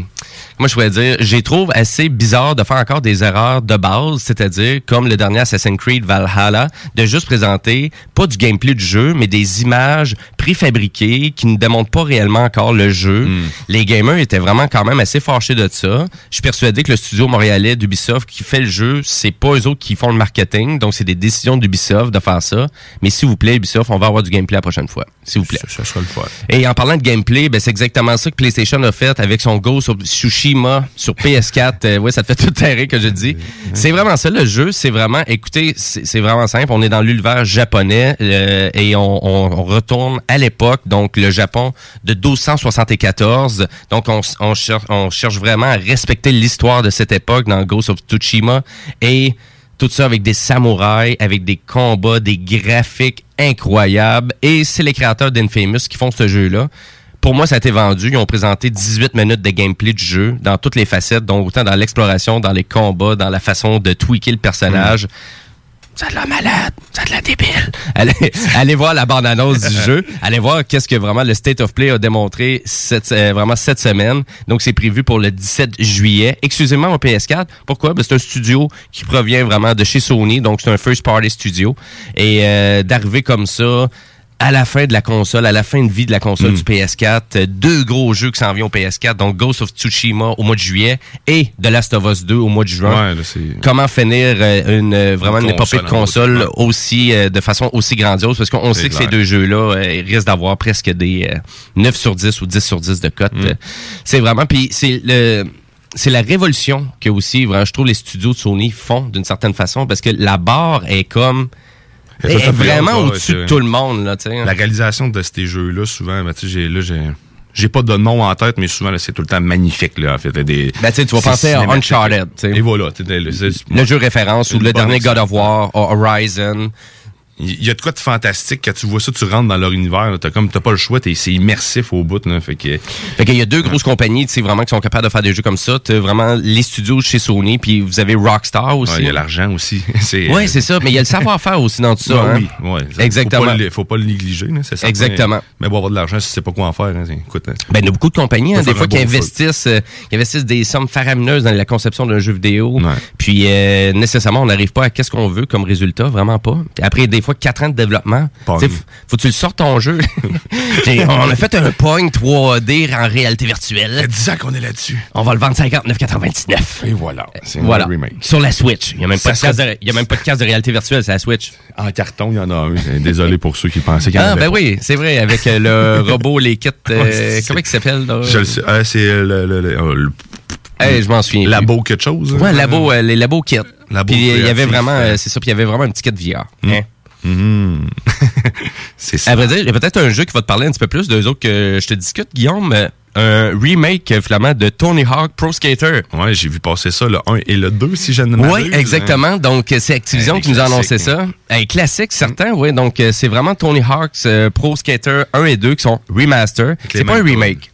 moi je pourrais dire, j'ai trouve assez bizarre de faire encore des erreurs de base, c'est-à-dire comme le dernier Assassin's Creed Valhalla, de juste présenter pas du gameplay du jeu, mais des images préfabriquées qui ne démontrent pas réellement encore le jeu. Hmm. Les gamers étaient vraiment quand même assez fâchés de ça. Je suis persuadé que le studio montréalais d'Ubisoft qui fait le jeu, c'est pas eux autres qui font le marketing, donc c'est des décisions d'Ubisoft de faire ça. Mais s'il vous plaît, Ubisoft, on va avoir du gameplay la prochaine fois. S'il vous plaît. Ça, ça sera le fun. Et en parlant de gameplay, ben, c'est exactement ça que PlayStation a fait avec son Ghost of Tsushima Sur PS4. Euh, ouais, ça te fait tout terrer que je dis. C'est vraiment ça le jeu. C'est vraiment, écoutez, c'est vraiment simple. On est dans l'univers japonais euh, et on, retourne à l'époque, donc le Japon de 1274. Donc on, on cherche vraiment à respecter l'histoire de cette époque dans Ghost of Tsushima et tout ça avec des samouraïs, avec des combats, des graphiques incroyables. Et c'est les créateurs d'Infamous qui font ce jeu-là. Pour moi, ça a été vendu. Ils ont présenté 18 minutes de gameplay du jeu dans toutes les facettes, donc autant dans l'exploration, dans les combats, dans la façon de tweaker le personnage. Ça a de la malade, ça a de la débile. Allez, allez voir la bande-annonce du jeu. Allez voir qu'est-ce que vraiment le State of Play a démontré cette, euh, vraiment cette semaine. Donc, c'est prévu pour le 17 juillet. Exclusivement au PS4. Pourquoi? Ben, c'est un studio qui provient vraiment de chez Sony. Donc, c'est un first-party studio. Et euh, d'arriver comme ça à la fin de la console, à la fin de vie de la console du PS4, euh, deux gros jeux qui s'en viennent au PS4, donc Ghost of Tsushima au mois de juillet et The Last of Us 2 au mois de juin. Ouais, là, Comment finir euh, une euh, vraiment une, Une épopée de console aussi euh, de façon aussi grandiose? Parce qu'on sait que ces deux jeux-là euh, risquent d'avoir presque des euh, 9 sur 10 ou 10 sur 10 de cote. Mm. Euh, C'est vraiment puis c'est le c'est la révolution que aussi vraiment, je trouve les studios de Sony font d'une certaine façon parce que la barre est comme Est fait vraiment au-dessus de tout le monde là. La réalisation de ces jeux-là, souvent, ben, tu sais, j'ai, là, j'ai, j'ai pas de nom en tête, mais souvent, là, c'est tout le temps magnifique, là, en fait. Des, Ben, tu vas penser à Uncharted, là. tu sais. Et voilà, tu sais, le, Le jeu référence ou le dernier God of War, Horizon. Il y a de quoi de fantastique quand tu vois ça, tu rentres dans leur univers, t'as comme t'as pas le choix, c'est immersif au bout, là, fait que. Fait qu'il y a deux grosses compagnies, tu sais, vraiment qui sont capables de faire des jeux comme ça. T'as vraiment les studios chez Sony, puis vous avez Rockstar aussi. Ouais, il y a l'argent aussi. c'est, Ouais, c'est ça. Mais il y a le savoir-faire aussi dans tout ça. Ouais, hein. oui, ouais, ça, Exactement. Faut pas, le, faut pas le négliger, c'est certain. Exactement. Mais bon, avoir de l'argent, si tu sais pas quoi en faire, hein, écoute. hein. Ben, il y a beaucoup de compagnies, hein, des fois, qui investissent, euh, qui investissent des sommes faramineuses dans la conception d'un jeu vidéo. Puis, euh, nécessairement, on n'arrive pas à qu'est-ce qu'on veut comme résultat, vraiment pas. Après, des fois, quatre ans de développement. Faut que tu le sortes ton jeu. On a fait un point 3D en réalité virtuelle. 10 ans qu'on est là-dessus. On va le vendre 59,99. Et voilà. C'est Voilà. un remake. Sur la Switch. Il n'y a même pas de Ça serait- de, y a même pas de de réalité virtuelle, c'est la Switch. En carton, il y en a un. Désolé pour ceux qui pensaient qu'il y en Ah, avait ben pas. oui, c'est vrai, avec euh, le robot, les kits. euh, comment il s'appelle, là? Je le sais. Ah, c'est le, le, le, euh, le- Hey, je m'en souviens. Labo quelque chose. hein? Ouais, labo, euh, les labos kits. Labo Puis il y avait vraiment, euh. euh, c'est ça, puis il y avait vraiment un petit kit VR. Hein? Mhm. c'est ça. À vrai dire, il y a peut-être un jeu qui va te parler un petit peu plus d'eux autres que je te discute, Guillaume. Un remake, finalement, de Tony Hawk Pro Skater. Ouais, j'ai vu passer ça, le 1 et le 2, si je ne Oui, m'abuse. exactement. Donc, c'est Activision qui nous a annoncé ça. Un classique, certain, oui. Donc, euh, c'est vraiment Tony Hawk's euh, Pro Skater 1 et 2 qui sont remaster. C'est pas un remake.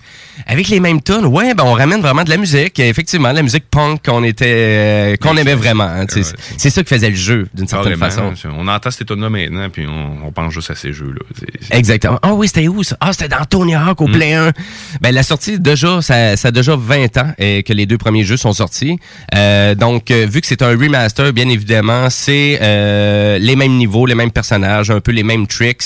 Avec les mêmes tunes, ouais, ben on ramène vraiment de la musique. Effectivement, la musique punk qu'on était, euh, qu'on aimait vraiment. hein, c'est ça qui faisait le jeu, d'une certaine façon. On entend ces tunes-là maintenant, puis on, on pense juste à ces jeux-là. C'est- c'est- Exactement. Ah oui, c'était où ça? Ah, c'était dans Tony Hawk Mm. au Play 1. Ben, la sortie, déjà, ça, ça a déjà 20 ans et que les deux premiers jeux sont sortis. Euh, donc, euh, vu que c'est un remaster, bien évidemment, c'est euh, les mêmes niveaux, les mêmes personnages, un peu les mêmes tricks.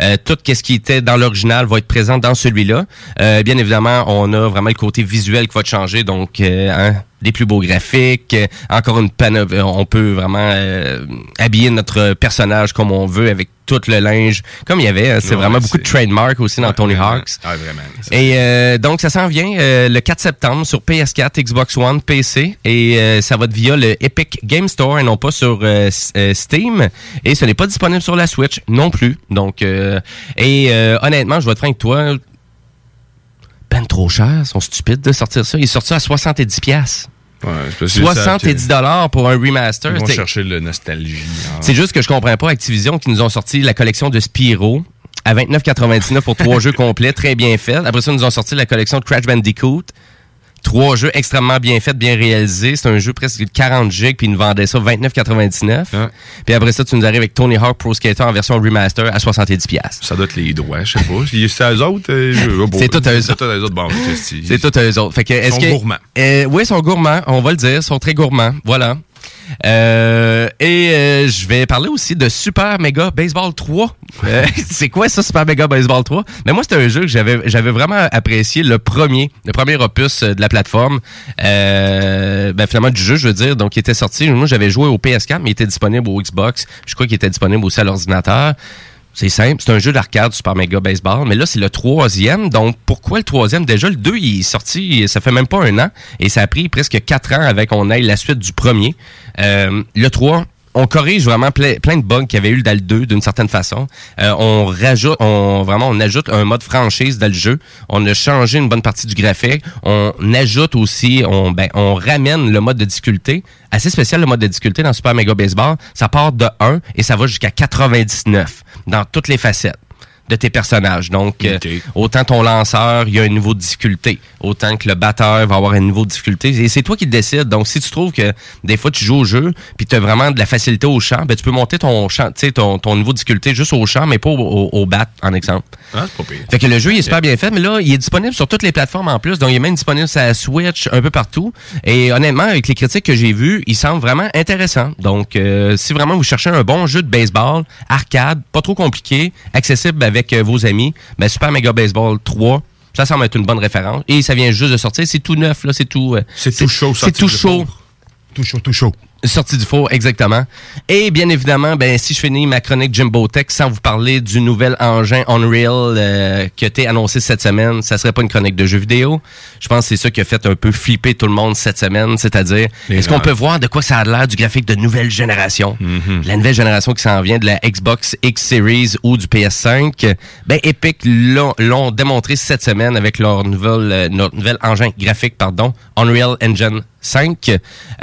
Euh, tout ce qui était dans l'original va être présent dans celui-là. Euh, bien évidemment, on a vraiment le côté visuel qui va changer. Donc, euh, hein, des plus beaux graphiques, euh, encore une panoplie. On peut vraiment euh, habiller notre personnage comme on veut avec tout le linge, comme il y avait. hein. C'est Ouais, vraiment beaucoup de trademark aussi dans Ouais, Tony vraiment. Hawks. Ah, vraiment. Et euh, donc, ça s'en vient euh, le 4 septembre sur PS4, Xbox One, PC. Et euh, ça va être via le Epic Game Store et non pas sur euh, euh, Steam. Et ce n'est pas disponible sur la Switch non plus. Donc, euh, et euh, honnêtement, je vais être franc avec toi. Ben trop cher, ils sont stupides de sortir ça. Il est sorti à 70$. piastres. Ouais, c'est parce que ça- 70 dollars pour un remaster. Ils vont chercher le nostalgie. hein. c'est juste que je comprends pas Activision qui nous ont sorti la collection de Spyro à 29,99 pour trois jeux complets, très bien faits. Après ça, ils nous ont sorti la collection de Crash Bandicoot. Trois jeux extrêmement bien faits, bien réalisés. C'est un jeu presque de 40 gigs, puis ils nous vendaient ça 29,99. Puis après ça, tu nous arrives avec Tony Hawk Pro Skater en version remaster à 70$. piastres. Ça doit être les droits, je sais pas. C'est à eux autres. euh, C'est tout à eux C'est tout à eux autres. Bon, c'est- tout eux autres. Fait que, est-ce sont que, gourmands. Euh, oui, ils sont gourmands, on va le dire. Ils sont très gourmands. Voilà. Euh, et euh, je vais parler aussi de Super Mega Baseball 3. Euh, c'est quoi ça, Super Mega Baseball 3? Mais moi, c'était un jeu que j'avais j'avais vraiment apprécié, le premier, le premier opus euh, de la plateforme. Euh, ben, finalement, du jeu, je veux dire. Donc, il était sorti. Moi, j'avais joué au PS4, mais il était disponible au Xbox. Je crois qu'il était disponible aussi à l'ordinateur. C'est simple, c'est un jeu d'arcade Super Mega Baseball, mais là c'est le troisième. Donc pourquoi le troisième? Déjà le 2 il est sorti, ça fait même pas un an, et ça a pris presque quatre ans avec qu'on aille la suite du premier. Euh, le 3, on corrige vraiment plein, plein de bugs qu'il y avait eu dans le 2 d'une certaine façon. Euh, on rajoute, vraiment on ajoute un mode franchise dans le jeu. On a changé une bonne partie du graphique. On ajoute aussi, on ben on ramène le mode de difficulté assez spécial le mode de difficulté dans Super Mega Baseball. Ça part de 1 et ça va jusqu'à 99 dans toutes les facettes de tes personnages. Donc, euh, autant ton lanceur, il y a un niveau de difficulté. Autant que le batteur va avoir un niveau de difficulté. Et c'est toi qui le décides. Donc, si tu trouves que des fois, tu joues au jeu, puis tu as vraiment de la facilité au champ, ben, tu peux monter ton champ, ton, ton niveau de difficulté juste au champ, mais pas au, au, au bat, en exemple. Ah, c'est pas pire. Fait que le jeu, il est super bien fait, mais là, il est disponible sur toutes les plateformes en plus. Donc, il est même disponible sur la Switch, un peu partout. Et honnêtement, avec les critiques que j'ai vues, il semble vraiment intéressant. Donc, euh, si vraiment vous cherchez un bon jeu de baseball, arcade, pas trop compliqué, accessible avec euh, vos amis, ben, Super Mega Baseball 3, ça semble être une bonne référence. Et ça vient juste de sortir. C'est tout neuf, là. C'est tout. euh, C'est tout chaud, C'est tout chaud. Tout chaud, tout chaud. Sortie du four, exactement. Et bien évidemment, ben si je finis ma chronique Jimbo Tech sans vous parler du nouvel engin Unreal euh, qui a été annoncé cette semaine, ça serait pas une chronique de jeux vidéo. Je pense que c'est ça qui a fait un peu flipper tout le monde cette semaine, c'est-à-dire est-ce qu'on peut voir de quoi ça a l'air du graphique de nouvelle génération, la nouvelle génération qui s'en vient de la Xbox X Series ou du PS5. Ben Epic l'ont démontré cette semaine avec leur nouvelle euh, nouvel engin graphique pardon, Unreal Engine 5.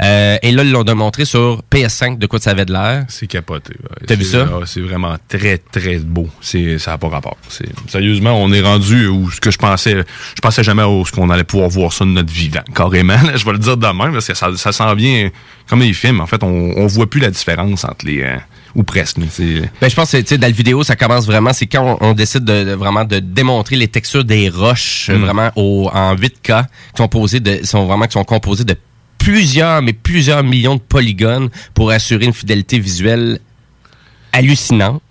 Euh, et là, ils l'ont démontré sur PS5 de quoi ça avait de l'air. C'est capoté. ouais. T'as vu ça? ah, C'est vraiment très, très beau. C'est, ça n'a pas rapport. C'est, sérieusement, on est rendu où ce que je pensais, je pensais jamais où ce qu'on allait pouvoir voir ça de notre vivant, carrément. là. je vais le dire de même, parce que ça, ça s'en vient comme les films. En fait, on, on voit plus la différence entre les, euh, ou presque. Ben, je pense que tu sais, dans la vidéo, ça commence vraiment, c'est quand on, on décide de, de vraiment de démontrer les textures des roches Mm. vraiment au, en 8K, qui sont posées de, sont vraiment qui sont composées de plusieurs, mais plusieurs millions de polygones pour assurer une fidélité visuelle hallucinante.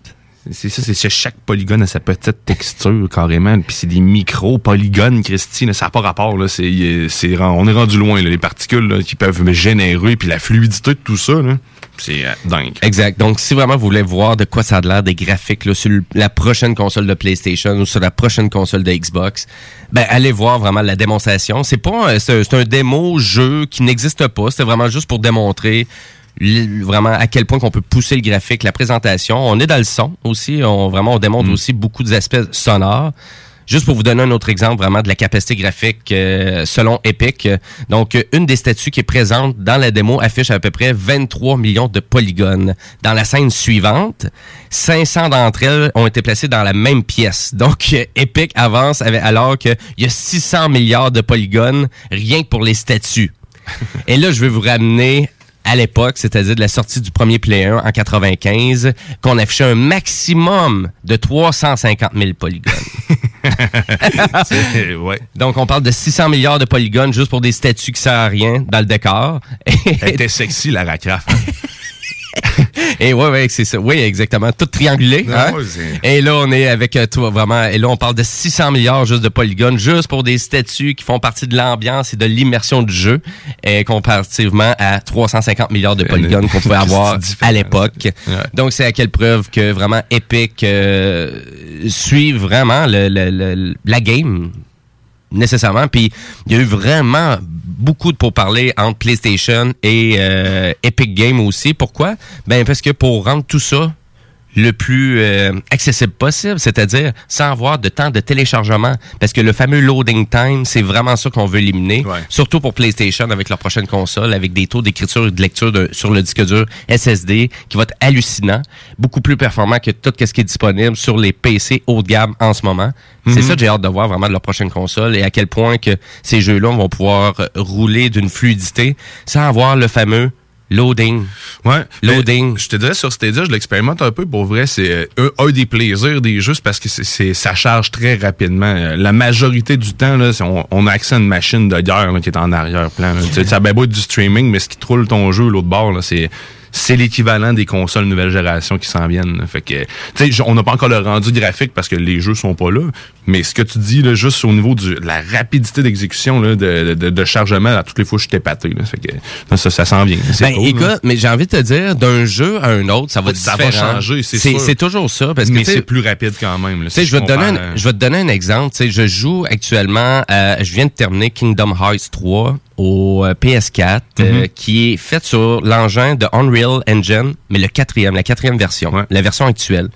C'est ça, c'est chaque polygone a sa petite texture carrément, puis c'est des micro polygones, Christine, ça n'a pas rapport là. C'est, c'est, on est rendu loin les particules qui peuvent me générer, puis la fluidité de tout ça là, c'est euh, dingue. Exact. Donc, si vraiment vous voulez voir de quoi ça a l'air des graphiques sur la prochaine console de PlayStation ou sur la prochaine console de Xbox, ben allez voir vraiment la démonstration. C'est pas c'est un, c'est démo jeu qui n'existe pas. C'était vraiment juste pour démontrer vraiment à quel point qu'on peut pousser le graphique, la présentation. On est dans le son aussi. On vraiment on démontre aussi beaucoup des aspects sonores. Juste pour vous donner un autre exemple vraiment de la capacité graphique euh, selon Epic. Donc, une des statues qui est présente dans la démo affiche à peu près 23 millions de polygones. Dans la scène suivante, 500 d'entre elles ont été placées dans la même pièce. Donc, Epic avance avec, alors qu'il y a 600 milliards de polygones rien que pour les statues. Et là, je vais vous ramener à l'époque, c'est-à-dire de la sortie du premier Play 1 en 95, qu'on affichait un maximum de 350 000 polygones. Ouais. Donc, on parle de 600 milliards de polygones juste pour des statues qui servent à rien dans le décor. Elle était sexy, Croft. Et ouais, ouais, c'est ça. Oui, exactement. Tout triangulé. Ah hein? et là, on est avec euh, toi, vraiment. Et là, on parle de 600 milliards juste de polygones, juste pour des statues qui font partie de l'ambiance et de l'immersion du jeu, et comparativement à 350 milliards de polygones qu'on pouvait avoir à l'époque. Donc, c'est à quelle preuve que vraiment Epic euh, suit vraiment le, le- le- la game? Nécessairement. Puis il y a eu vraiment beaucoup de pourparlers entre PlayStation et euh, Epic Games aussi. Pourquoi? Ben parce que pour rendre tout ça le plus euh, accessible possible, c'est-à-dire sans avoir de temps de téléchargement. Parce que le fameux loading time, c'est vraiment ça qu'on veut éliminer. Surtout pour PlayStation avec leur prochaine console, avec des taux d'écriture et de lecture de- sur le disque dur SSD qui va être hallucinant, beaucoup plus performant que tout ce qui est disponible sur les PC haut de gamme en ce moment. C'est Mhm. ça que j'ai hâte de voir vraiment de leur prochaine console et à quel point que ces jeux-là vont pouvoir rouler d'une fluidité sans avoir le fameux loading. Ouais. Loading. Je te dirais sur Stadia, je l'expérimente un peu. Pour vrai, c'est euh, un, un des plaisirs des jeux, c'est parce que c'est, ça charge très rapidement. Euh, La majorité du temps, là, on, on a accès à une machine de guerre là, qui est en arrière-plan. là. Tu sais, Ça a bien beau être du streaming, mais ce qui te roule ton jeu l'autre bord, là, c'est c'est l'équivalent des consoles nouvelle génération qui s'en viennent. Fait que, tu sais, on n'a pas encore le rendu graphique parce que les jeux sont pas là. Mais ce que tu dis, là, juste au niveau du- de la rapidité d'exécution, là, de, de, de chargement, à toutes les fois, je suis épaté. Là. Fait que, ça, ça s'en vient. Ben, cool, écoute, mais j'ai envie de te dire, d'un jeu à un autre, ça va Ça va changer, c'est sûr. c'est toujours ça. Parce que, mais c'est plus rapide quand même. là, Tu sais, si je vais, te donner un, je vais te donner un exemple. Tu sais, je joue actuellement, euh, je viens de terminer Kingdom Hearts 3 au euh, PS4, euh, Mhm. qui est fait sur l'engin de Unreal Engine, mais le quatrième, la quatrième version, la version actuelle.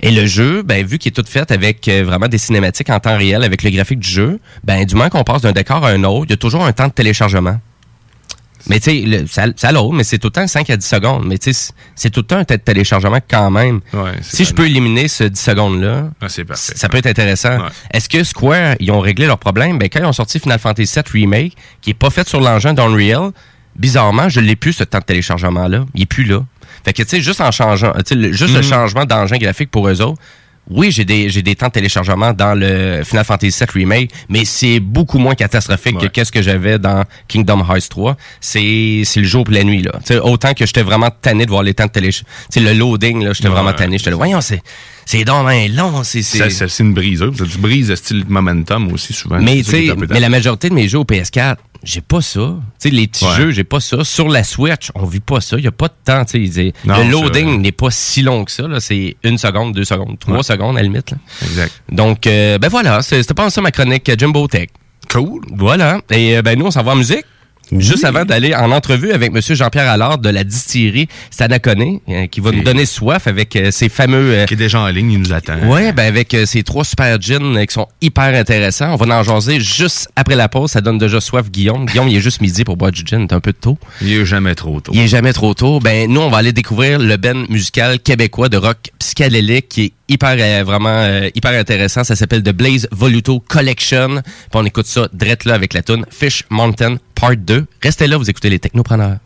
Et le jeu, ben, vu qu'il est tout fait avec euh, vraiment des cinématiques en temps réel, avec le graphique du jeu, ben, du moment qu'on passe d'un décor à un autre, il y a toujours un temps de téléchargement. Mais tu sais, ça, ça l'autre, mais c'est tout le temps 5 à 10 secondes. Mais tu sais, c'est- tout le temps un temps de téléchargement quand même. si je peux éliminer ce 10 secondes-là, Ah, ça peut être intéressant. Est-ce que Square, ils ont réglé leur problème? Ben, quand ils ont sorti Final Fantasy VII Remake, qui est pas fait sur l'engin d'Unreal, bizarrement, je l'ai plus, ce temps de téléchargement-là. Il est plus là. Fait que, tu sais, juste en changeant, tu sais, le- juste le Mhm. changement d'engin graphique pour eux autres, oui, j'ai des, j'ai des temps de téléchargement dans le Final Fantasy VII Remake, mais c'est beaucoup moins catastrophique que qu'est-ce que j'avais dans Kingdom Hearts 3. C'est, c'est le jour pour la nuit, là. Tu sais, autant que j'étais vraiment tanné de voir les temps de téléchargement. Tu sais, le loading, là, j'étais Ouais. vraiment tanné. J'étais là, voyons, c'est, c'est donc ben long, c'est, c'est... Ça, c'est une briseuse. Tu brises style momentum aussi souvent. Mais, un mais la majorité de mes jeux au PS4, j'ai pas ça. Tu sais, les petits Ouais. jeux, j'ai pas ça. Sur la Switch, on vit pas ça. Il y a pas de temps, Non, Le loading n'est pas si long que ça, là. C'est une seconde, deux secondes, trois Ouais. secondes à la limite, là. Exact. Donc, euh, ben voilà, c'était pas ça ma chronique Jumbo Tech. Cool. Voilà. Et euh, ben nous, on s'en va en musique. Juste avant d'aller en entrevue avec Monsieur Jean-Pierre Allard de la distillerie Stanaconé, euh, qui va nous donner soif avec euh, ses fameux... euh, Qui est déjà en ligne, il nous attend. Ouais, ben avec euh, ces trois super gins euh, qui sont hyper intéressants. On va en jaser juste après la pause. Ça donne déjà soif, Guillaume. Guillaume, il est juste midi pour boire du gin. C'est un peu tôt. Il est jamais trop tôt. Il est jamais trop tôt. Ben, nous, on va aller découvrir le ben musical québécois de rock psychédélique qui est hyper, euh, vraiment, euh, hyper intéressant. Ça s'appelle The Blaze Voluto Collection. On écoute ça drette là avec la tune Fish Mountain Part 2. Restez là, vous écoutez les technopreneurs.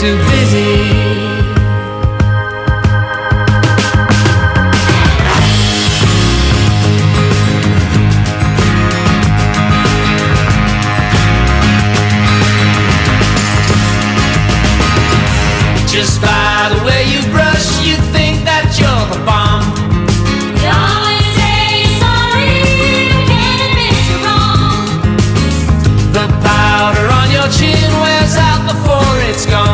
Too busy. Just by the way you brush, you think that you're the bomb. You always say sorry, you can't admit you're wrong. The powder on your chin wears out before it's gone.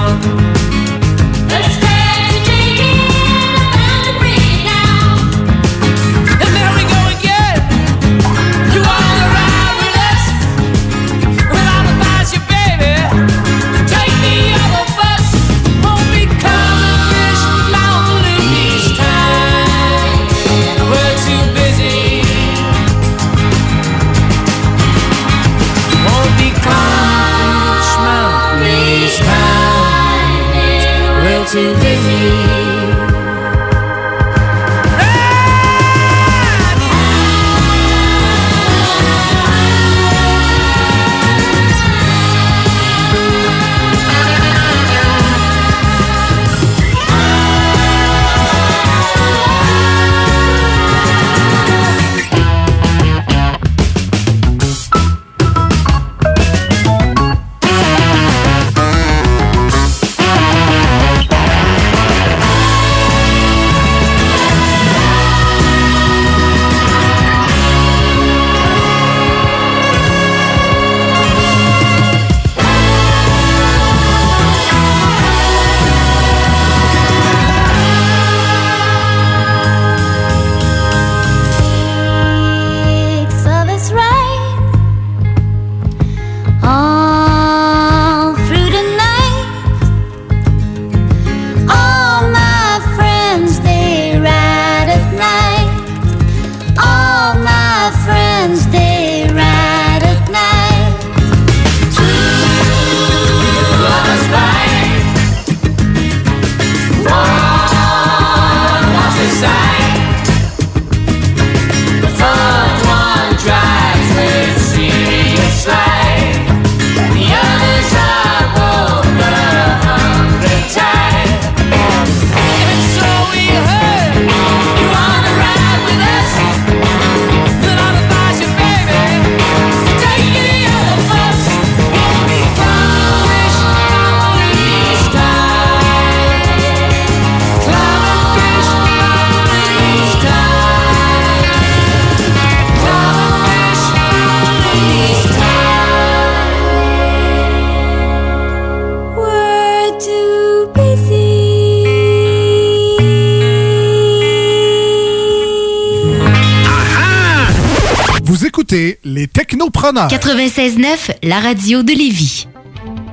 Technopreneurs. 96.9, la radio de Lévis.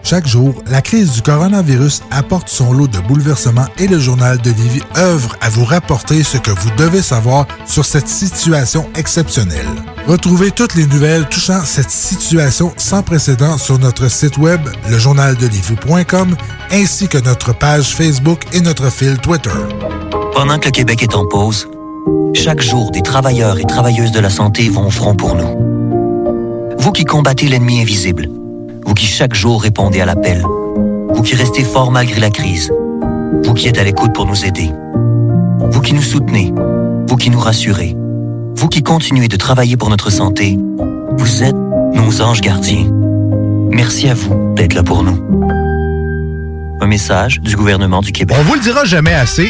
Chaque jour, la crise du coronavirus apporte son lot de bouleversements et le journal de Lévis œuvre à vous rapporter ce que vous devez savoir sur cette situation exceptionnelle. Retrouvez toutes les nouvelles touchant cette situation sans précédent sur notre site web, lejournaldelivie.com, ainsi que notre page Facebook et notre fil Twitter. Pendant que le Québec est en pause, chaque jour, des travailleurs et travailleuses de la santé vont au front pour nous. Vous qui combattez l'ennemi invisible, vous qui chaque jour répondez à l'appel, vous qui restez fort malgré la crise, vous qui êtes à l'écoute pour nous aider, vous qui nous soutenez, vous qui nous rassurez, vous qui continuez de travailler pour notre santé, vous êtes nos anges gardiens. Merci à vous d'être là pour nous. Un message du gouvernement du Québec. On vous le dira jamais assez,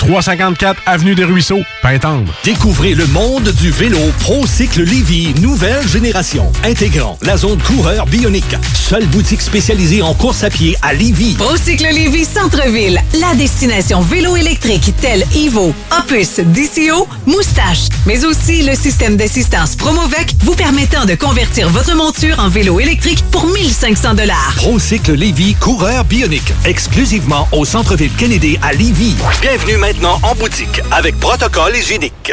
354 Avenue des Ruisseaux, Pintendre. Découvrez le monde du vélo ProCycle Lévy, nouvelle génération, intégrant la zone coureur bionique. Seule boutique spécialisée en course à pied à Lévy. Procycle Lévis Centre-Ville, la destination vélo électrique telle Evo, Opus, DCO, Moustache, mais aussi le système d'assistance Promovec vous permettant de convertir votre monture en vélo électrique pour 1500 dollars. ProCycle Lévy, coureur bionique, exclusivement au centre-ville Kennedy à Lévy. Bienvenue maintenant en boutique avec protocole hygiénique.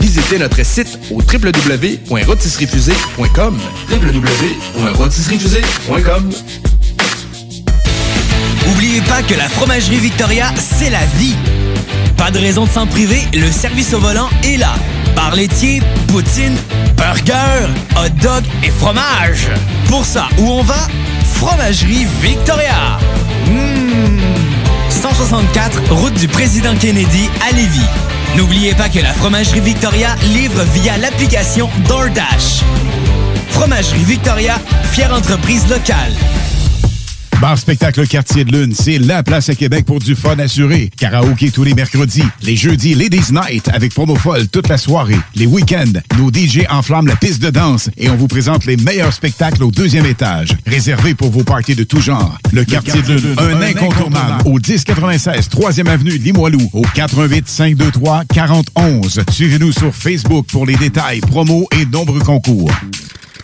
Visitez notre site au www.rotisseriefusée.com www.rotisseriefusée.com Oubliez pas que la fromagerie Victoria, c'est la vie. Pas de raison de s'en priver, le service au volant est là. Bar laitier, poutine, burger, hot dog et fromage. Pour ça, où on va? Fromagerie Victoria. Mmh. 164, route du président Kennedy à Lévis. N'oubliez pas que la fromagerie Victoria livre via l'application DoorDash. Fromagerie Victoria, fière entreprise locale. Bar Spectacle Quartier de Lune, c'est la place à Québec pour du fun assuré. Karaoké tous les mercredis. Les jeudis, Ladies Night avec promo folle toute la soirée. Les week-ends, nos DJ enflamment la piste de danse et on vous présente les meilleurs spectacles au deuxième étage. Réservé pour vos parties de tout genre. Le, Quartier, de Lune, un, incontournable. Au 1096 3e Avenue Limoilou. Au 418 523 4011. Suivez-nous sur Facebook pour les détails, promos et nombreux concours.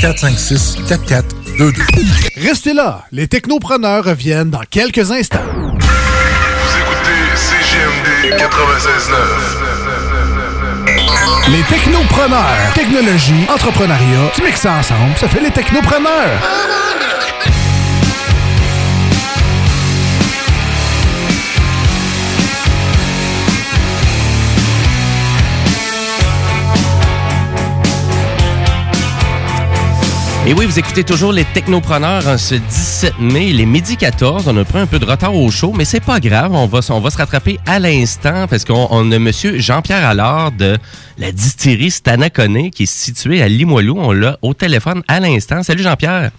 456 4422. Restez là, les technopreneurs reviennent dans quelques instants. Vous écoutez CGMD 96.9. Les technopreneurs, technologie, entrepreneuriat, tu mixes ça ensemble, ça fait les technopreneurs. Et oui, vous écoutez toujours les Technopreneurs en ce 17 mai, les midi 14. On a pris un peu de retard au show, mais c'est pas grave. On va, on va se rattraper à l'instant parce qu'on on a Monsieur Jean-Pierre Allard de la distillerie Stanaconé qui est située à Limoilou. On l'a au téléphone à l'instant. Salut Jean-Pierre.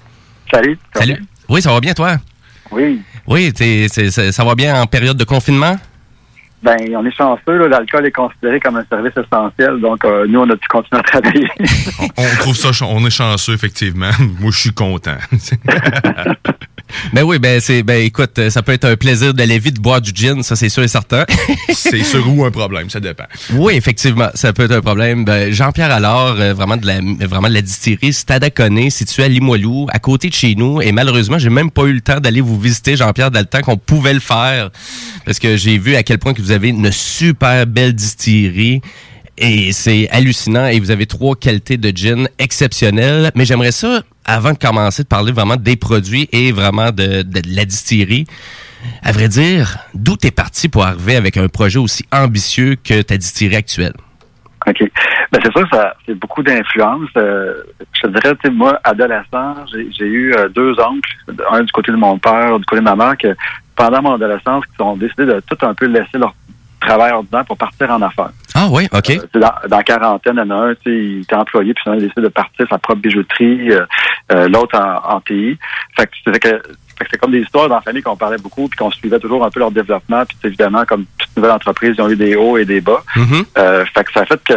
Salut. Salut. Oui, ça va bien toi? Oui. Oui, ça va bien en période de confinement? Ben, on est chanceux, là, l'alcool est considéré comme un service essentiel, donc euh, nous, on a pu continuer à travailler. On trouve ça, on est chanceux, effectivement. Moi, je suis content. Ben oui, ben c'est ben écoute, euh, ça peut être un plaisir vie de boire du gin, ça c'est sûr et certain. c'est sûr ou un problème, ça dépend. Oui, effectivement, ça peut être un problème. Ben, Jean-Pierre Allard, euh, vraiment de la vraiment de la distillerie Stadaconé, située à Limoilou, à côté de chez nous. Et malheureusement, j'ai même pas eu le temps d'aller vous visiter, Jean-Pierre, dans le temps qu'on pouvait le faire, parce que j'ai vu à quel point que vous avez une super belle distillerie. Et c'est hallucinant. Et vous avez trois qualités de gin exceptionnelles. Mais j'aimerais ça, avant de commencer, de parler vraiment des produits et vraiment de, de la distillerie. À vrai dire, d'où t'es parti pour arriver avec un projet aussi ambitieux que ta distillerie actuelle? OK. Ben c'est sûr, ça c'est beaucoup d'influence. Euh, je te dirais, tu moi, adolescent, j'ai j'ai eu euh, deux oncles, un du côté de mon père, du côté de ma mère, que pendant mon adolescence, qui ont décidé de tout un peu laisser leur travail ordinaire pour partir en affaires. Ah oui, OK. Euh, dans, dans la quarantaine, il y en a un, tu sais, il était employé, puis finalement, il a décidé de partir sa propre bijouterie, euh, euh, l'autre en, en TI. Fait que que c'est comme des histoires dans la famille qu'on parlait beaucoup, puis qu'on suivait toujours un peu leur développement. Puis évidemment, comme toute nouvelle entreprise, ils ont eu des hauts et des bas. Mm-hmm. Euh, fait que ça a fait que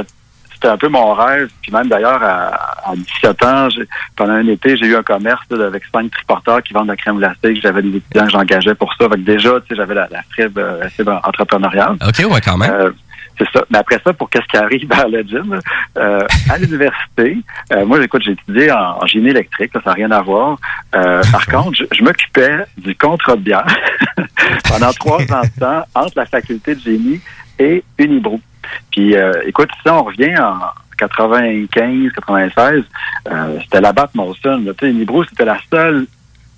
c'était un peu mon rêve. Puis même d'ailleurs, à, à 17 ans, j'ai- pendant un été, j'ai eu un commerce là, avec cinq triporteurs qui vendent de la crème glacée. J'avais des étudiants que j'engageais pour ça. Fait que déjà, tu sais, j'avais la, la fibre, euh, entrepreneuriale. OK, ouais, quand même. Euh, c'est ça. Mais après ça, pour qu'est-ce qui arrive dans le gym, euh, à l'université, euh, moi, écoute, j'ai étudié en, en génie électrique, là, ça n'a rien à voir. Euh, par contre, je, je m'occupais du contrat de bière pendant trois ans de temps entre la faculté de génie et Unibro. Puis, euh, écoute, si on revient en 95, 96, euh, c'était la. Tu sais, Unibro, c'était la seule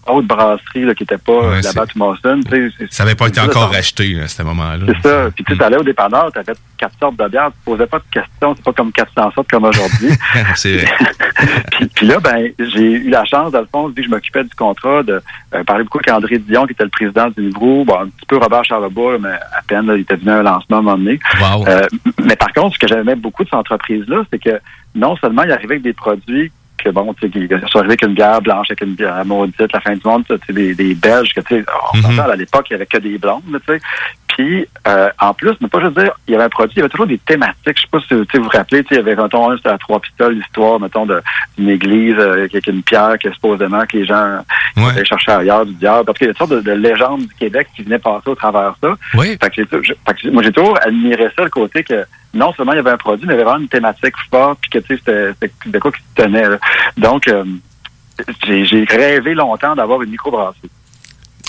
haute brasserie là, qui n'était pas Ouais, la Batte c'est- Ça n'avait pas été encore racheté à ce moment-là. c'est ça. Puis tu allais au dépanneur, tu avais quatre sortes de bières, tu posais pas de questions, c'est pas comme 400 sortes comme aujourd'hui. c'est vrai. puis, puis là, ben, j'ai eu la chance, dans le fond, vu que je m'occupais du contrat, de euh, parler beaucoup avec André Dion, qui était le président du Livro, bon, un petit peu Robert Charlebois, mais à peine, là, il était venu à un lancement à un moment donné. Wow. Euh, mais par contre, ce que j'aimais beaucoup de cette entreprise-là, c'est que non seulement il arrivait avec des produits que bon, tu sais, qui sont arrivés avec une bière blanche, avec une bière maudite, la fin du monde, tu sais, des, des Belges, que tu sais, on Mhm. s'entend, à l'époque, il y avait que des blondes, tu sais. Puis, euh, en plus, mais pas juste dire, il y avait un produit, il y avait toujours des thématiques. Je sais pas si vous vous rappelez, tu sais, il y avait, mettons, un, à trois pistoles, l'histoire, mettons, d'une église euh, avec une pierre que supposément que les gens allaient chercher ailleurs du diable. Parce qu'il y a toutes sortes de, de légendes du Québec qui venaient passer au travers de ça. Oui. Fait que, j'ai tou- je- fait que moi, j'ai toujours admiré ça, le côté que non seulement il y avait un produit, mais il y avait vraiment une thématique forte, puis que, tu sais, c'était de quoi qui se tenait. là. Donc, euh, j'ai rêvé longtemps d'avoir une microbrasserie.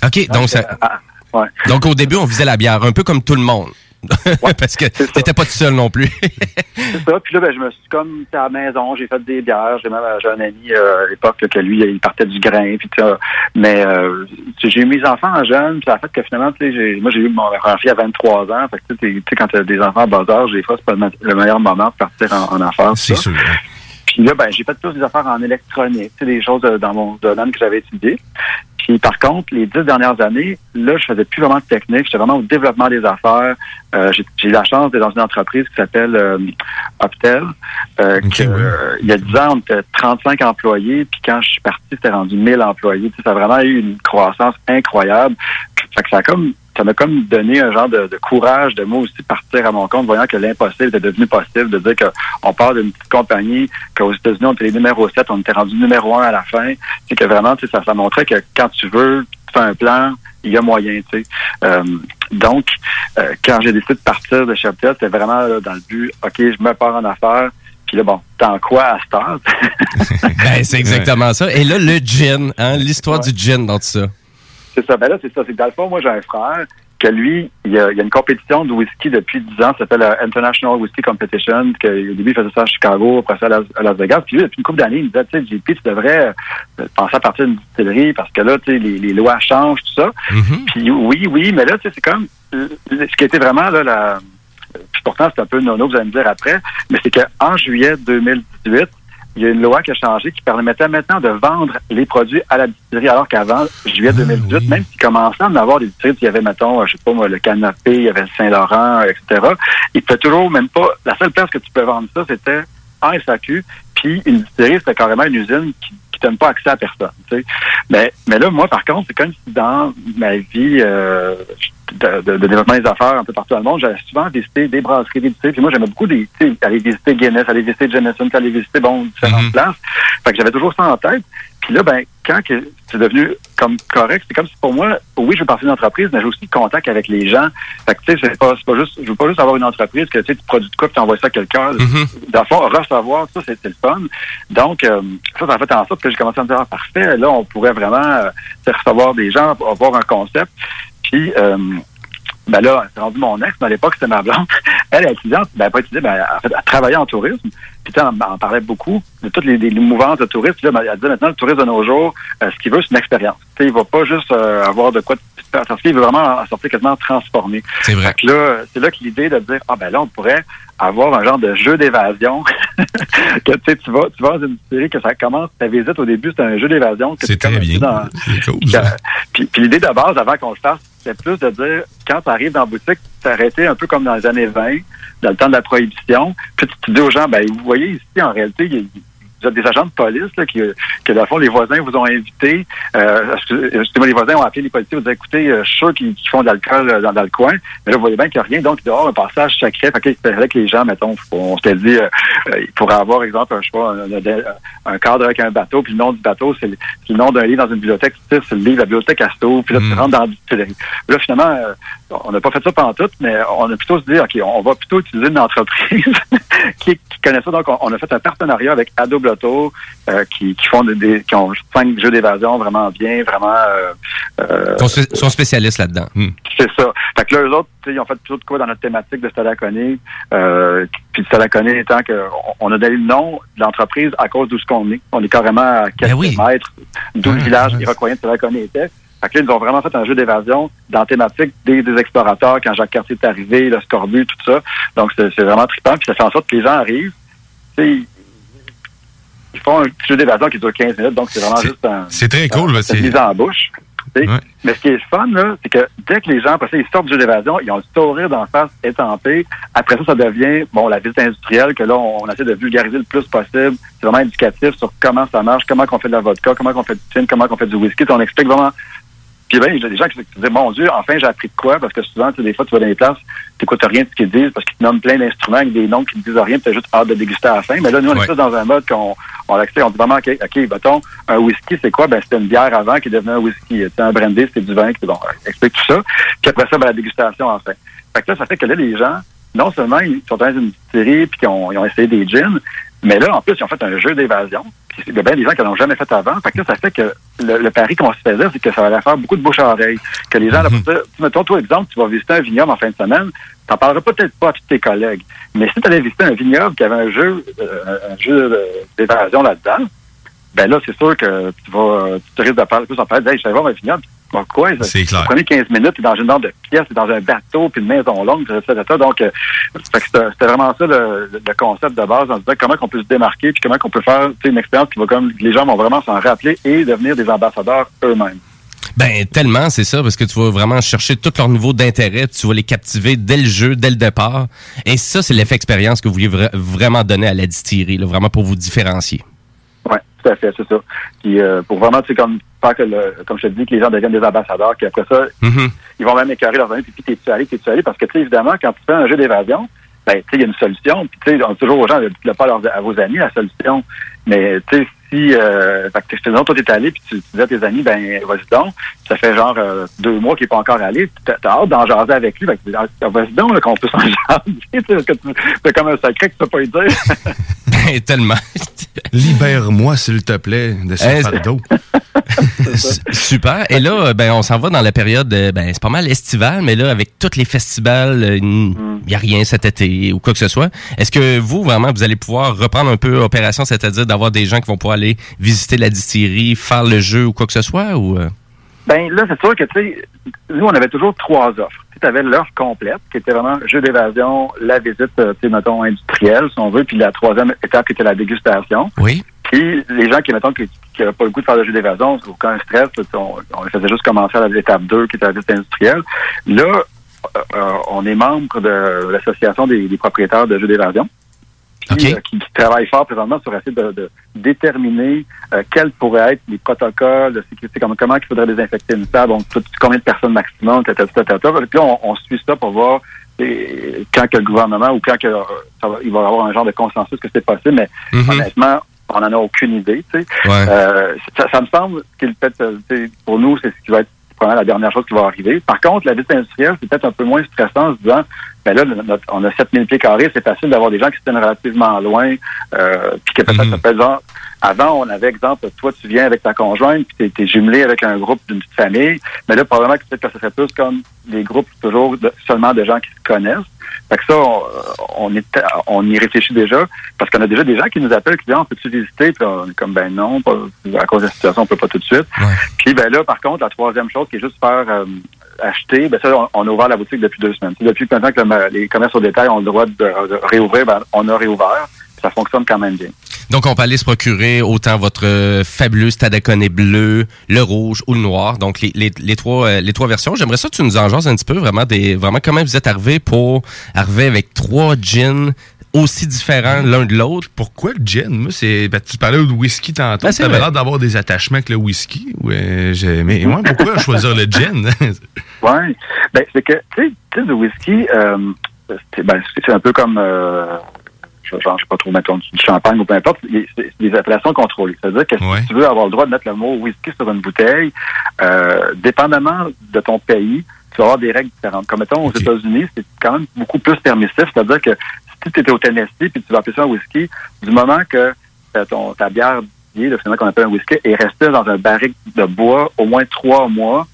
OK, donc ça. Ah, ouais. Donc au début, on visait la bière, un peu comme tout le monde. Parce que t'étais pas tout seul non plus. C'est ça. Puis là, ben, je me suis comme à la maison, j'ai fait des bières. J'ai même j'ai un ami euh, à l'époque que lui, il partait du grain. Puis tout ça. Mais euh, j'ai eu mes enfants en jeune, puis ça a fait que finalement, moi j'ai eu mon fille à 23 ans. Fait que tu sais, quand tu as des enfants à bas âge, des fois, c'est pas le, me- le meilleur moment pour partir en, en affaires. C'est sûr. Puis là, ben, j'ai fait plus des affaires en électronique, tu sais, des choses euh, dans mon domaine que j'avais étudié. Puis par contre, les dix dernières années, là, je faisais plus vraiment de technique, j'étais vraiment au développement des affaires. Euh, j'ai j'ai eu la chance d'être dans une entreprise qui s'appelle euh, Optel. Euh, que, euh, il y a 10 ans, on était 35 employés, puis quand je suis parti, c'était rendu 1000 employés. Tu sais, ça a vraiment eu une croissance incroyable. Fait que ça a comme ça m'a comme donné un genre de, de courage de moi aussi partir à mon compte, voyant que l'impossible était devenu possible, de dire qu'on part d'une petite compagnie, qu'aux États-Unis, on était les numéro 7, on était rendu numéro 1 à la fin. C'est que vraiment, tu sais, ça, ça montrait que quand tu veux, tu fais un plan, il y a moyen, tu sais. Euh, donc, euh, quand j'ai décidé de partir de chez Optel, c'était vraiment là, dans le but, OK, je me pars en affaires, puis là, bon, dans quoi à cette heure? ben, c'est exactement ça. Et là, le gin, hein, l'histoire du gin dans tout ça. C'est ça. Ben là, c'est ça. C'est que dans le fond, moi, j'ai un frère que lui, il y a, a une compétition de whisky depuis 10 ans, ça s'appelle la International Whisky Competition, que au début, il faisait ça à Chicago, après ça à Las, à Las Vegas. Puis lui, depuis une couple d'années, il me disait, tu sais, JP, tu devrais euh, penser à partir d'une distillerie parce que là, tu sais, les, les lois changent, tout ça. Puis oui, oui, mais là, tu sais, c'est comme euh, ce qui était vraiment là, la. Puis pourtant, c'est un peu nono, vous allez me dire après, mais c'est qu'en juillet 2018, il y a une loi qui a changé qui permettait maintenant de vendre les produits à la distillerie, alors qu'avant, juillet 2018, même s'il commençait à en avoir des distilleries, il y avait, mettons, euh, je sais pas moi, le canapé, il y avait le Saint-Laurent, etc. Il peut toujours même pas. La seule place que tu peux vendre ça, c'était en SAQ, puis une distillerie, c'était carrément une usine qui qui donne pas accès à personne. tu sais. Mais, mais là, moi, par contre, c'est comme si dans ma vie, euh, de, de- de développement des affaires un peu partout dans le monde, j'allais souvent visiter des brasseries, des distilleries. Puis moi, j'aimais beaucoup des, tu sais, aller visiter Guinness, aller visiter Jameson, aller visiter, bon, différentes places. Fait que j'avais toujours ça en tête. Puis là, ben, quand c'est devenu comme correct, c'est comme si pour moi, oui, je veux partir d'une entreprise, mais j'ai aussi contact avec les gens. Fait que, tu sais, c'est pas, c'est pas juste, je veux pas juste avoir une entreprise que, tu sais, tu produis de quoi, puis tu envoies ça à quelqu'un. Dans le fond, recevoir, ça, c'est c'est le fun. Donc, euh, ça, ça a fait en sorte que j'ai commencé à me dire, ah, parfait, là, on pourrait vraiment euh, recevoir des gens, avoir un concept. Puis, euh, ben là, c'est rendu mon ex, mais à l'époque, c'était ma blonde. Elle est étudiante, ben pas étudiante, ben, en fait, elle travaillait en tourisme. Puis, on, on parlait beaucoup de toutes les, les mouvances de tourisme. Puis là, elle disait maintenant, le tourisme de nos jours, euh, ce qu'il veut, c'est une expérience. Tu sais, il va pas juste euh, avoir de quoi... Parce qu'il veut vraiment en sortir quasiment transformé. C'est vrai. Fait que là, c'est là que l'idée de dire, ah ben là, on pourrait avoir un genre de jeu d'évasion. que tu sais, tu vas, tu vas dans une série que ça commence, ta visite au début, c'est un jeu d'évasion. C'est très bien. dans- C'est cool, Puis, puis l'idée de base, avant qu'on le fasse, c'est plus de dire, quand tu arrives dans la boutique, t'arrêter un peu comme dans les années 20, dans le temps de la prohibition. Puis tu, tu dis aux gens, ben vous voyez ici, en réalité, il y a- vous êtes des agents de police là, qui, que, dans le fond, les voisins vous ont invité. Euh, excusez- excusez-moi, les voisins ont appelé les policiers, vous dit, écoutez, euh, je suis sûr qu'ils font de l'alcool euh, dans, dans le coin. Mais là, vous voyez bien qu'il n'y a rien. Donc, il doit y avoir un passage secret. Fait que, que les gens, mettons, on s'était dit, euh, euh, il pourrait avoir, exemple, un, je sais pas, un, un cadre avec un bateau, puis le nom du bateau, c'est le, nom d'un livre dans une bibliothèque. Tu sais, c'est le livre, la bibliothèque à puis là, tu rentres dans. Là, finalement, euh, on n'a pas fait ça pendant tout, mais on a plutôt se dit, OK, on va plutôt utiliser une entreprise qui, qui connaît ça. Donc, on, on a fait un partenariat avec Adobe Lotto, euh, qui, qui font des, des- qui ont cinq jeux d'évasion vraiment bien, vraiment euh, euh, Ils sont, sont spécialistes là-dedans. c'est ça. Fait que là, eux autres, ils ont fait plutôt de quoi dans notre thématique de Stalaconé. Euh, puis Stalaconé étant que on on a donné le nom de l'entreprise à cause d'où ce qu'on est. On est carrément à quelques mètres d'où le village iroquoien de Stalaconé était. Fait que là, ils ont vraiment fait un jeu d'évasion dans la thématique des, des explorateurs quand Jacques Cartier est arrivé, le scorbut, tout ça. Donc, c'est vraiment trippant. Puis ça fait en sorte que les gens arrivent, ils- ils font un petit jeu d'évasion qui dure 15 minutes. Donc, c'est vraiment juste un... C'est très cool. là, C'est mise en bouche. Mais ce qui est fun, là, c'est que dès que les gens, ça, ils sortent du jeu d'évasion, ils ont le sourire d'en face étampé. Après ça, ça devient, bon, la visite industrielle, que là, on, on essaie de vulgariser le plus possible. C'est vraiment éducatif sur comment ça marche, comment on fait de la vodka, comment on fait du gin, comment on fait du whisky. On explique vraiment. Puis ben, il y a des gens qui se disent, mon Dieu, enfin, j'ai appris de quoi? Parce que souvent, des fois, tu vas dans les places, tu n'écoutes rien de ce qu'ils disent parce qu'ils te nomment plein d'instruments avec des noms qui ne disent rien, tu as juste hâte de déguster à la fin. Mais là, nous, on est plus dans un mode qu'on on on dit vraiment, OK, OK, mettons, un whisky, c'est quoi? Ben, c'était une bière avant qui devenue un whisky. C'était un brandy, c'était du vin, qui bon, on explique tout ça. Puis après ça, ben, la dégustation, enfin. Fait que là, ça fait que là, les gens, non seulement ils sont dans une série puis qu'ils ont, ils ont essayé des gins, mais là, en plus, ils ont fait un jeu d'évasion. Il y a bien des gens qui n'ont jamais fait avant. Fait que là, ça fait que le, le pari qu'on se faisait, c'est que ça allait faire beaucoup de bouche à oreille. Que les gens, là, pour dire, mettons, toi, exemple, tu vas visiter un vignoble en fin de semaine, t'en parleras peut-être pas à tous tes collègues. Mais si tu allais visiter un vignoble qui avait un jeu, euh, un jeu euh, d'évasion là-dedans, ben là, c'est sûr que tu vas, tu risques de parler plus en parler. Hey, je vais voir un vignoble. Quoi? C'est clair. Le premier 15 minutes, dans une genre de pièce, dans un bateau, puis une maison longue, etc. Donc, euh, c'était vraiment ça le, le concept de base, en disant comment on peut se démarquer, puis comment on peut faire une expérience qui va comme les gens vont vraiment s'en rappeler et devenir des ambassadeurs eux-mêmes. Ben, tellement, c'est ça, parce que tu vas vraiment chercher tout leur niveau d'intérêt, tu vas les captiver dès le jeu, dès le départ. Et ça, c'est l'effet expérience que vous vouliez vra- vraiment donner à la distillerie, là, vraiment pour vous différencier. Oui, tout à fait, c'est ça. Puis euh, pour vraiment, tu sais, comme faire que le, comme je te dis, que les gens deviennent des ambassadeurs, puis après ça, ils vont même écœurer leurs amis, puis puis t'es-tu allé, t'es-tu allé, parce que tu sais, évidemment, quand tu fais un jeu d'évasion, ben, tu sais, il y a une solution, puis tu sais, on dit toujours aux gens, dites-le pas à, leurs- à vos amis, la solution. Mais tu sais, si, euh, fait que, disons, toi, t'es allé, puis tu, tu dis à tes amis, ben, vas-y donc, ça fait genre euh, deux mois qu'il est pas encore allé, puis t'as hâte d'en jaser avec lui, fait que tu dis, Ah, vas-y donc, qu'on peut s'en jaser, tu sais, parce que tu- c'est comme un secret que tu peux pas lui dire. Ben, tellement. Libère-moi, s'il te plaît, de ce Eh, fardeau. S- Super. Et là, ben, on s'en va dans la période, euh, ben, c'est pas mal estivale, mais là, avec tous les festivals, euh, il n'y a rien cet été ou quoi que ce soit. Est-ce que vous, vraiment, vous allez pouvoir reprendre un peu opération, c'est-à-dire d'avoir des gens qui vont pouvoir aller visiter la distillerie, faire le jeu ou quoi que ce soit? Ou, euh? Ben là, c'est sûr que, tu sais, nous, on avait toujours trois offres. Tu avais l'offre complète, qui était vraiment jeu d'évasion, la visite, euh, tu sais, mettons, industrielle, si on veut, puis la troisième étape qui était la dégustation. Oui. Puis les gens qui, mettons, qui n'avaient pas le goût de faire le jeu d'évasion, aucun stress, tu sais, on, on faisait juste commencer à l'étape 2, qui était la visite industrielle. Là, euh, euh, on est membre de l'association des, des propriétaires de jeux d'évasion. Qui, euh, qui, qui travaille fort présentement sur essayer de, de déterminer euh, quels pourraient être les protocoles de sécurité, comment, comment il faudrait désinfecter une table, donc tout- combien de personnes maximum, tata, tata. Puis on, on suit ça pour voir et, quand que le gouvernement ou quand que, euh, ça va, il va y avoir un genre de consensus que c'est possible, mais Mhm. honnêtement, on n'en a aucune idée. Tu sais. Ouais. Euh, ça, ça me semble qu'il peut euh, pour nous, c'est ce qui va être probablement la dernière chose qui va arriver. Par contre, la visite industrielle, c'est peut-être un peu moins stressant en se disant, ben là, notre- on a 7000 pieds carrés, c'est facile d'avoir des gens qui se tiennent relativement loin, euh, puis que peut-être ça peut être genre, avant, on avait, exemple, toi, tu viens avec ta conjointe, puis t'es, jumelé avec un groupe d'une petite famille, mais là, probablement que peut-être que ce serait plus comme des groupes toujours de- seulement de gens qui se connaissent. Fait que ça, on, on, est, on y réfléchit déjà, parce qu'on a déjà des gens qui nous appellent, qui disent, Ah, on peut-tu visiter? Puis on est comme, ben non, pas- à cause de la situation, on peut pas tout de suite. Puis ben là, par contre, la troisième chose qui est juste faire euh, acheter, ben ça, on, on a ouvert la boutique depuis deux semaines. Depuis maintenant que le- les commerces au détail ont le droit de, réouvrir, ben, on a réouvert. Ça fonctionne quand même bien. Donc, on peut aller se procurer autant votre euh, fabuleux Stadaconé bleu, le rouge ou le noir. Donc, les, les, les trois, euh, les trois versions. J'aimerais ça que tu nous en jases un petit peu, vraiment, des, vraiment comment vous êtes arrivé pour arriver avec trois gins aussi différents l'un de l'autre. Pourquoi le gin? Moi, c'est. ben, tu parlais de whisky tantôt. Ben, c'est tu avais l'air d'avoir des attachements avec le whisky. Ouais, j'ai- mais moi, pourquoi choisir le gin? Ouais. Ben, c'est que, tu sais, tu sais, du whisky, euh, c'est ben, c'est- un peu comme, euh, je- genre, je sais pas trop, mettons, du champagne ou peu importe, c'est des appellations contrôlées. C'est-à-dire que si tu veux avoir le droit de mettre le mot whisky sur une bouteille, euh, dépendamment de ton pays, tu vas avoir des règles différentes. Comme mettons, aux États-Unis, c'est quand même beaucoup plus permissif. C'est-à-dire que si tu étais au Tennessee puis tu vas appeler ça un whisky, du moment que ton, ta bière, le finalement qu'on appelle un whisky, est restée dans un barrique de bois au moins trois mois,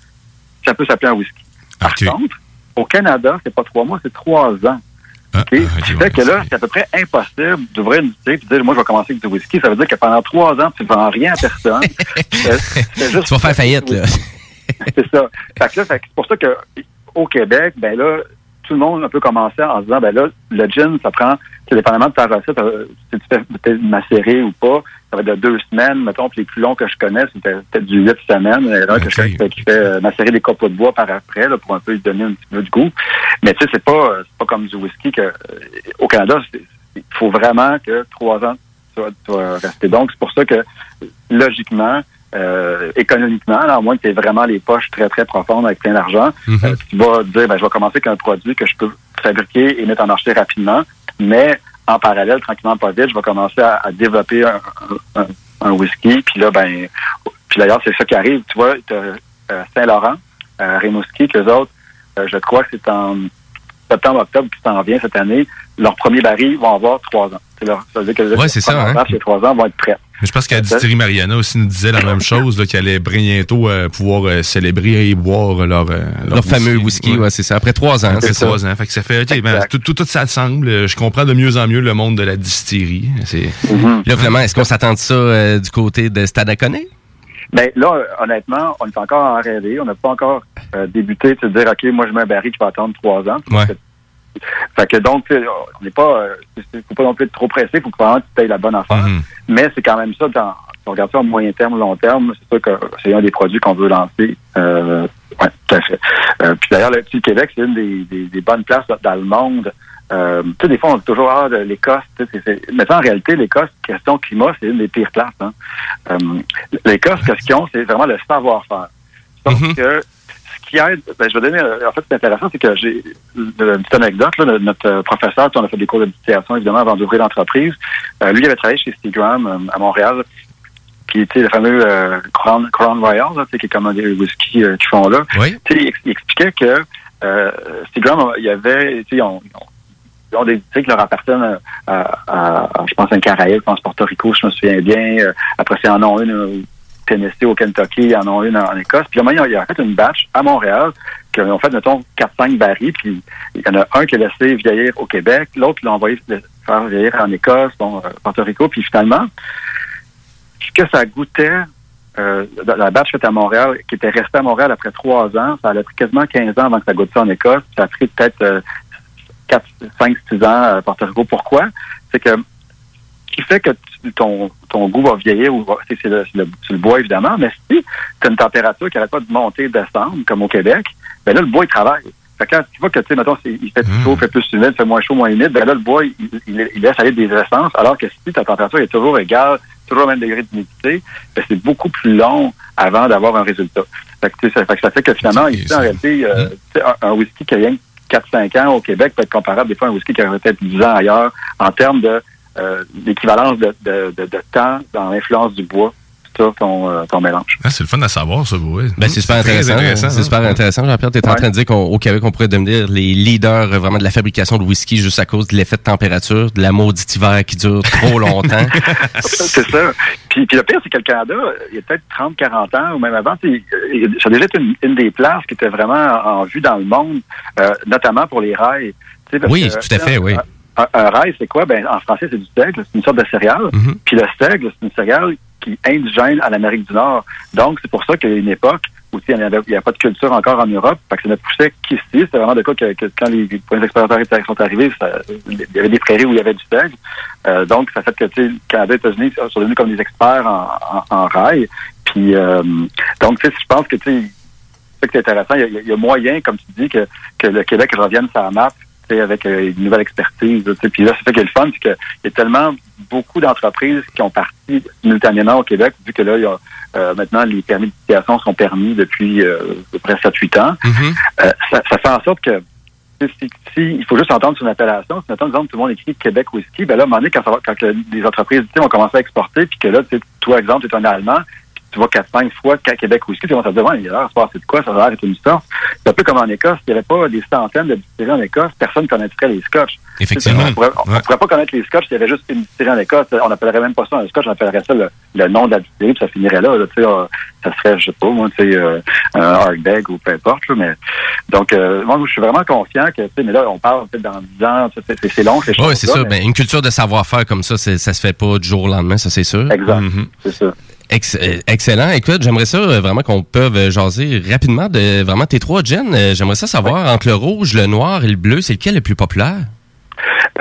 ça peut s'appeler un whisky. Par contre, au Canada, c'est pas trois mois, c'est trois ans. OK? Ce qui fait que là, c'est à peu près impossible d'ouvrir une boutique et de dire, moi, je vais commencer avec du whisky. Ça veut dire que pendant trois ans, tu ne vends rien à personne. Juste- Tu vas faire faillite, là. c'est ça. Fait que là, c'est pour ça que au Québec, ben là, tout le monde a un peu commencé en se disant, ben là, le gin, ça prend, c'est dépendamment de ta recette, euh, si tu fais peut-être macérer ou pas, ça va être de deux semaines, mettons, puis les plus longs que je connais, c'était peut-être du huit semaines. Il y en a un que je connais qui fait- euh, macérer des copeaux de bois par après, là, pour un peu lui donner un petit peu de goût. Mais tu sais, c'est pas, euh, c'est pas comme du whisky que, euh, au Canada, il faut vraiment que trois ans, tu vas, tu vas rester. Donc, c'est pour ça que, logiquement, euh, économiquement, là, à moins que tu aies vraiment les poches très, très profondes avec plein d'argent, euh, tu vas dire, ben, je vais commencer avec un produit que je peux fabriquer et mettre en marché rapidement, mais en parallèle, tranquillement, pas vite, je vais commencer à, à développer un, un- un whisky, puis là, ben, puis d'ailleurs, c'est ça qui arrive, tu vois, euh, Saint-Laurent, euh, Rimouski, qu'eux autres, euh, je crois que c'est en septembre-octobre qui s'en vient cette année, leurs premiers barils vont avoir trois ans. Leur, ça veut dire que Ouais, c'est ça, hein. les trois ans vont être prêts. Mais je pense que la distillerie Mariana aussi nous disait la même chose, là, qu'elle allait bientôt euh, pouvoir euh, célébrer et boire leur, euh, Leur fameux whisky, ouais, c'est ça. Après trois ans, Après c'est ça. trois ans. Fait que ça fait, ok, ben, tout, tout, tout ça semble. Je comprends de mieux en mieux le monde de la distillerie. C'est. Là, finalement, est-ce qu'on s'attend de ça euh, du côté de Stadaconé? Ben là, honnêtement, on est encore en rêver. On n'a pas encore euh, débuté de se dire, OK, moi, je mets un baril qui va attendre trois ans. Ouais. Fait que donc, on n'est pas, euh, faut pas non plus être trop pressé, faut que vraiment tu payes la bonne affaire. Mais c'est quand même ça, dans, si on regarde ça à moyen terme, long terme, c'est sûr que c'est un des produits qu'on veut lancer. Euh, ouais, tout à fait. Euh, puis d'ailleurs, le petit Québec, c'est une des, des, des bonnes places dans le monde. Euh, tu sais, des fois, on dit toujours, ah, l'Écosse, mais ça, en réalité, l'Écosse, question climat, c'est une des pires places. Hein. L'Écosse, ce qu'ils ont, c'est vraiment le savoir-faire. Donc, que ce qui aide, ben, je vais donner, euh, en fait, c'est intéressant, c'est que j'ai une petite anecdote, là, notre euh, professeur, on a fait des cours de distillation, évidemment, avant d'ouvrir l'entreprise. Euh, lui, il avait travaillé chez Seagram à Montréal. Puis, tu sais, le fameux euh, Crown, Crown Royal, là, qui est comme un des whisky euh, qu'ils font là. Oui. Il, il expliquait que euh, Seagram, il y avait, tu sais, ils ont, ils ont- des boutiques qui leur appartiennent à, à- à- je pense, un Caraïbe, je pense Porto Rico, je me souviens bien. Après, c'est en ont une Tennessee, au Kentucky, ils en ont une en Écosse. Puis, moment, il y a fait une batch à Montréal, qui ont fait, mettons, 4-5 barils, puis il y en a un qui a laissé vieillir au Québec, l'autre l'a envoyé faire vieillir en Écosse, bon, euh, Porto Rico, puis finalement, ce que ça goûtait euh, la batch faite à Montréal, qui était restée à Montréal après trois ans, ça a pris quasiment 15 ans avant que ça goûte ça en Écosse. Ça a pris peut-être euh, 4, 5, 6 ans à Porto Rico. Pourquoi? C'est que qui fait que ton, ton goût va vieillir, ou va- c'est le, le- le bois évidemment, mais si tu as une température qui n'arrête pas de monter et de descendre, comme au Québec, ben là, le bois, il travaille. Fait que quand tu vois que, tu sais, mettons, il fait plus chaud, il fait plus humide, il fait moins chaud, moins humide, ben là, le bois, il, il- il laisse aller des essences, alors que si ta température est toujours égale, toujours au même degré d'humidité, ben, c'est beaucoup plus long avant d'avoir un résultat. Fait que, ça, fait que ça fait que finalement, ici, en réalité, euh, tu sais, un, un whisky qui a rien que 4-5 ans au Québec peut être comparable des fois à un whisky qui aurait peut-être 10 ans ailleurs en termes de euh, l'équivalence de, de, de, de temps dans l'influence du bois sur ton, euh, ton mélange. Ah, c'est le fun à savoir, ça, oui. Ben, c'est super intéressant. C'est hein. super intéressant. Jean-Pierre, tu es en train de dire qu'au Québec, on pourrait devenir les leaders euh, vraiment de la fabrication de whisky juste à cause de l'effet de température, de la maudite hiver qui dure trop longtemps. c'est ça. Puis, puis le pire, c'est que le Canada, il y a peut-être 30, 40 ans, ou même avant, ça a déjà été une, une des places qui était vraiment en vue dans le monde, euh, notamment pour les rails. Parce Oui, que, tout à fait, oui. Un, un rail, c'est quoi? Ben, en français, c'est du seigle, c'est une sorte de céréale. Mhm. Puis le seigle, c'est une céréale qui est indigène à l'Amérique du Nord. Donc, c'est pour ça qu'il y a une époque où il n'y avait pas de culture encore en Europe, fait que ça ne poussait qu'ici. C'était vraiment de cas que, que quand les, les premiers explorateurs sont arrivés, il y avait des prairies où il y avait du seigle. Euh, donc, ça fait que le Canada et les États-Unis sont devenus comme des experts en, en, en rail. Puis, euh, donc, tu sais, je pense que tu sais, c'est intéressant. Il y, a, il y a moyen, comme tu dis, que, que le Québec revienne sur la map avec euh, une nouvelle expertise. Puis là, c'est ça qui est le fun, c'est qu'il y a tellement beaucoup d'entreprises qui ont parti simultanément au Québec, vu que là, il y a euh, maintenant les permis d'utilisation sont permis depuis euh, à peu près 7-8 ans. Euh, ça, ça fait en sorte que si, si- il faut juste entendre une appellation. Si exemple, tout le monde écrit Québec Whisky, ben là, à un moment donné, quand, ça va- quand les entreprises vont commencer à exporter, puis que là, tu sais, toi, exemple, tu es un Allemand, tu vas 4-5 fois qu'à Québec Whisky, tu commences à te dire, il a l'air de se passer de quoi, ça a l'air d'être une sorte. C'est un peu comme en Écosse, il n'y avait pas des centaines de distilleries en Écosse, personne ne connaîtrait les scotch. Effectivement. On on pourrait pas connaître les scotch s'il y avait juste une distillerie en Écosse. On n'appellerait même pas ça un scotch, on appellerait ça le, le nom de la distillerie, puis ça finirait là. là, tu sais, euh, ça serait, je sais pas, moi, tu sais, euh, un ou peu importe. mais donc, euh, moi, je suis vraiment confiant que, tu sais, mais là, on parle peut-être dans 10 ans, tu c'est- c'est c'est long, ces Oui, c'est ça. Ben, une culture de savoir-faire comme ça, c'est- ça se fait pas du jour au lendemain, ça c'est sûr. Exact. Mhm. C'est ça. Ex- euh, excellent. Écoute, j'aimerais ça euh, vraiment qu'on peut euh, jaser rapidement de vraiment tes trois. Euh, J'aimerais ça savoir entre le rouge, le noir et le bleu, c'est lequel le plus populaire?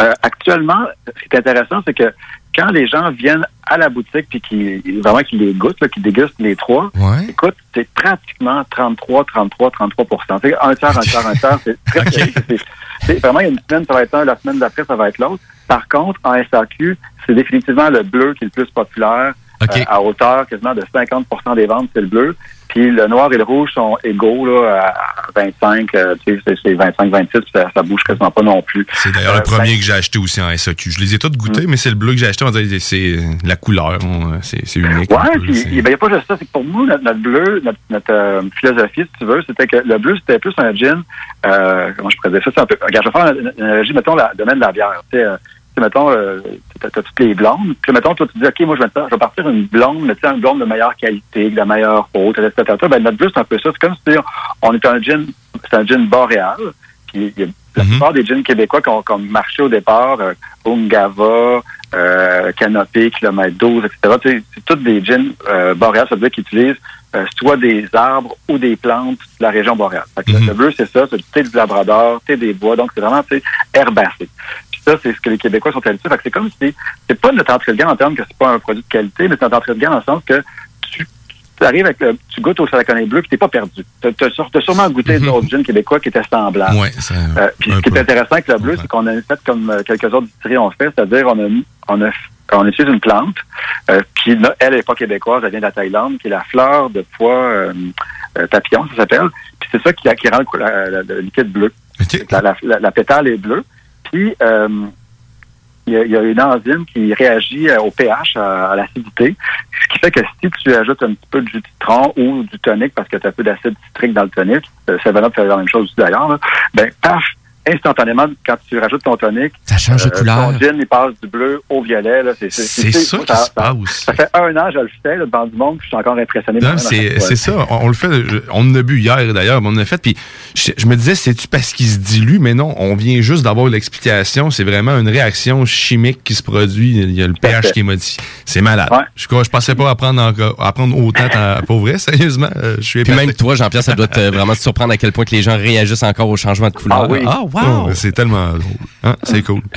Euh, actuellement, ce qui est intéressant, c'est que quand les gens viennent à la boutique puis qu'ils vraiment qu'ils les goûtent, qu'ils dégustent les trois, écoute, c'est pratiquement 33, 33, 33 Tu sais, Un tiers, un tiers, un tiers. C'est très- c'est- c'est vraiment une semaine, ça va être un, la semaine d'après, ça va être l'autre. Par contre, en SAQ, c'est définitivement le bleu qui est le plus populaire. Euh, à hauteur quasiment de 50% des ventes, c'est le bleu. Puis le noir et le rouge sont égaux là, à 25, euh, tu sais, c'est- c'est 25, 26, puis ça, ça bouge quasiment pas non plus. C'est d'ailleurs Euh, le premier ben, que j'ai acheté aussi en SAQ. Je les ai tous goûtés, mais c'est le bleu que j'ai acheté. On dirait c'est la couleur. C'est unique. un Ouais, puis il n'y a pas juste ça. C'est que pour nous, notre, notre bleu, notre, notre, euh, philosophie, si tu veux, c'était que le bleu, c'était plus un gin. Euh, comment je pourrais dire ça? C'est un peu. Regarde, je vais faire une, analogie, mettons, le domaine de la bière. Tu sais, euh, tu sais, mettons, euh, t'as, toutes les blondes. Puis, mettons, toi, tu dis, OK, moi, je vais, je vais partir une blonde, mais tu sais, une blonde de meilleure qualité, de la meilleure haute, etc. Ben, notre bleu, c'est un peu ça. C'est comme si on est un gin, c'est un gin boréal. Puis, il y a la plupart des gins québécois qui ont, qui ont marché au départ, euh, Ungava, euh, Canopy, Kilomètre 12, etc. Sais, C'est tous des gins euh, boréales, ça veut dire qu'ils utilisent euh, soit des arbres ou des plantes de la région boréale. Fait que le- Le bleu, c'est ça, c'est le thé du Labrador, thé des bois, donc c'est vraiment herbacé. Ça, c'est ce que les Québécois sont habitués. C'est comme si c'est pas notre entrée de gamme en termes que c'est pas un produit de qualité, mais c'est notre entrée de gamme dans le sens que tu, tu arrives avec le, tu goûtes au salaconais bleu puis t'es pas perdu. T'as, t'as sûrement goûté d'autres gins québécois qui étaient semblables. Ouais, Euh, puis ce qui est intéressant avec le bleu, c'est qu'on a fait comme euh, quelques autres distilleries ont fait, c'est-à-dire on a on a on utilise une plante euh, qui elle est pas québécoise, elle vient de la Thaïlande, qui est la fleur de pois euh, euh, papillon, ça s'appelle. Puis c'est ça qui, qui rend le, la- la- le liquide bleu. La- la pétale est bleue. Euh, il y, a, une enzyme qui réagit euh, au pH, à, l'acidité, ce qui fait que si tu ajoutes un petit peu de jus de citron ou du tonique, parce que tu as un peu d'acide citrique dans le tonique, euh, Seven-Up fait la même chose d'ailleurs, ben paf, instantanément, quand tu rajoutes ton tonique, Ça change de euh, couleur. ton gin, il passe du bleu au violet. Là, c'est, ça qui se passe. Ça fait un an que je le fais là, devant du monde, puis je suis encore impressionné. C'est ça. On, on le fait. je- On en a bu hier d'ailleurs, mais on en a fait. Puis je, je me disais, c'est-tu parce qu'il se dilue? Mais non, on vient juste d'avoir l'explication. C'est vraiment une réaction chimique qui se produit. Il y a le pH qui est modifié. C'est malade. Je, crois- je pensais pas apprendre, apprendre autant à pour vrai, sérieusement. Euh, je suis Puis même toi, Jean-Pierre, ça doit te, vraiment te surprendre à quel point que les gens réagissent encore au changement de couleur. Ah oui. Wow! Oh, c'est tellement drôle. Hein, c'est cool.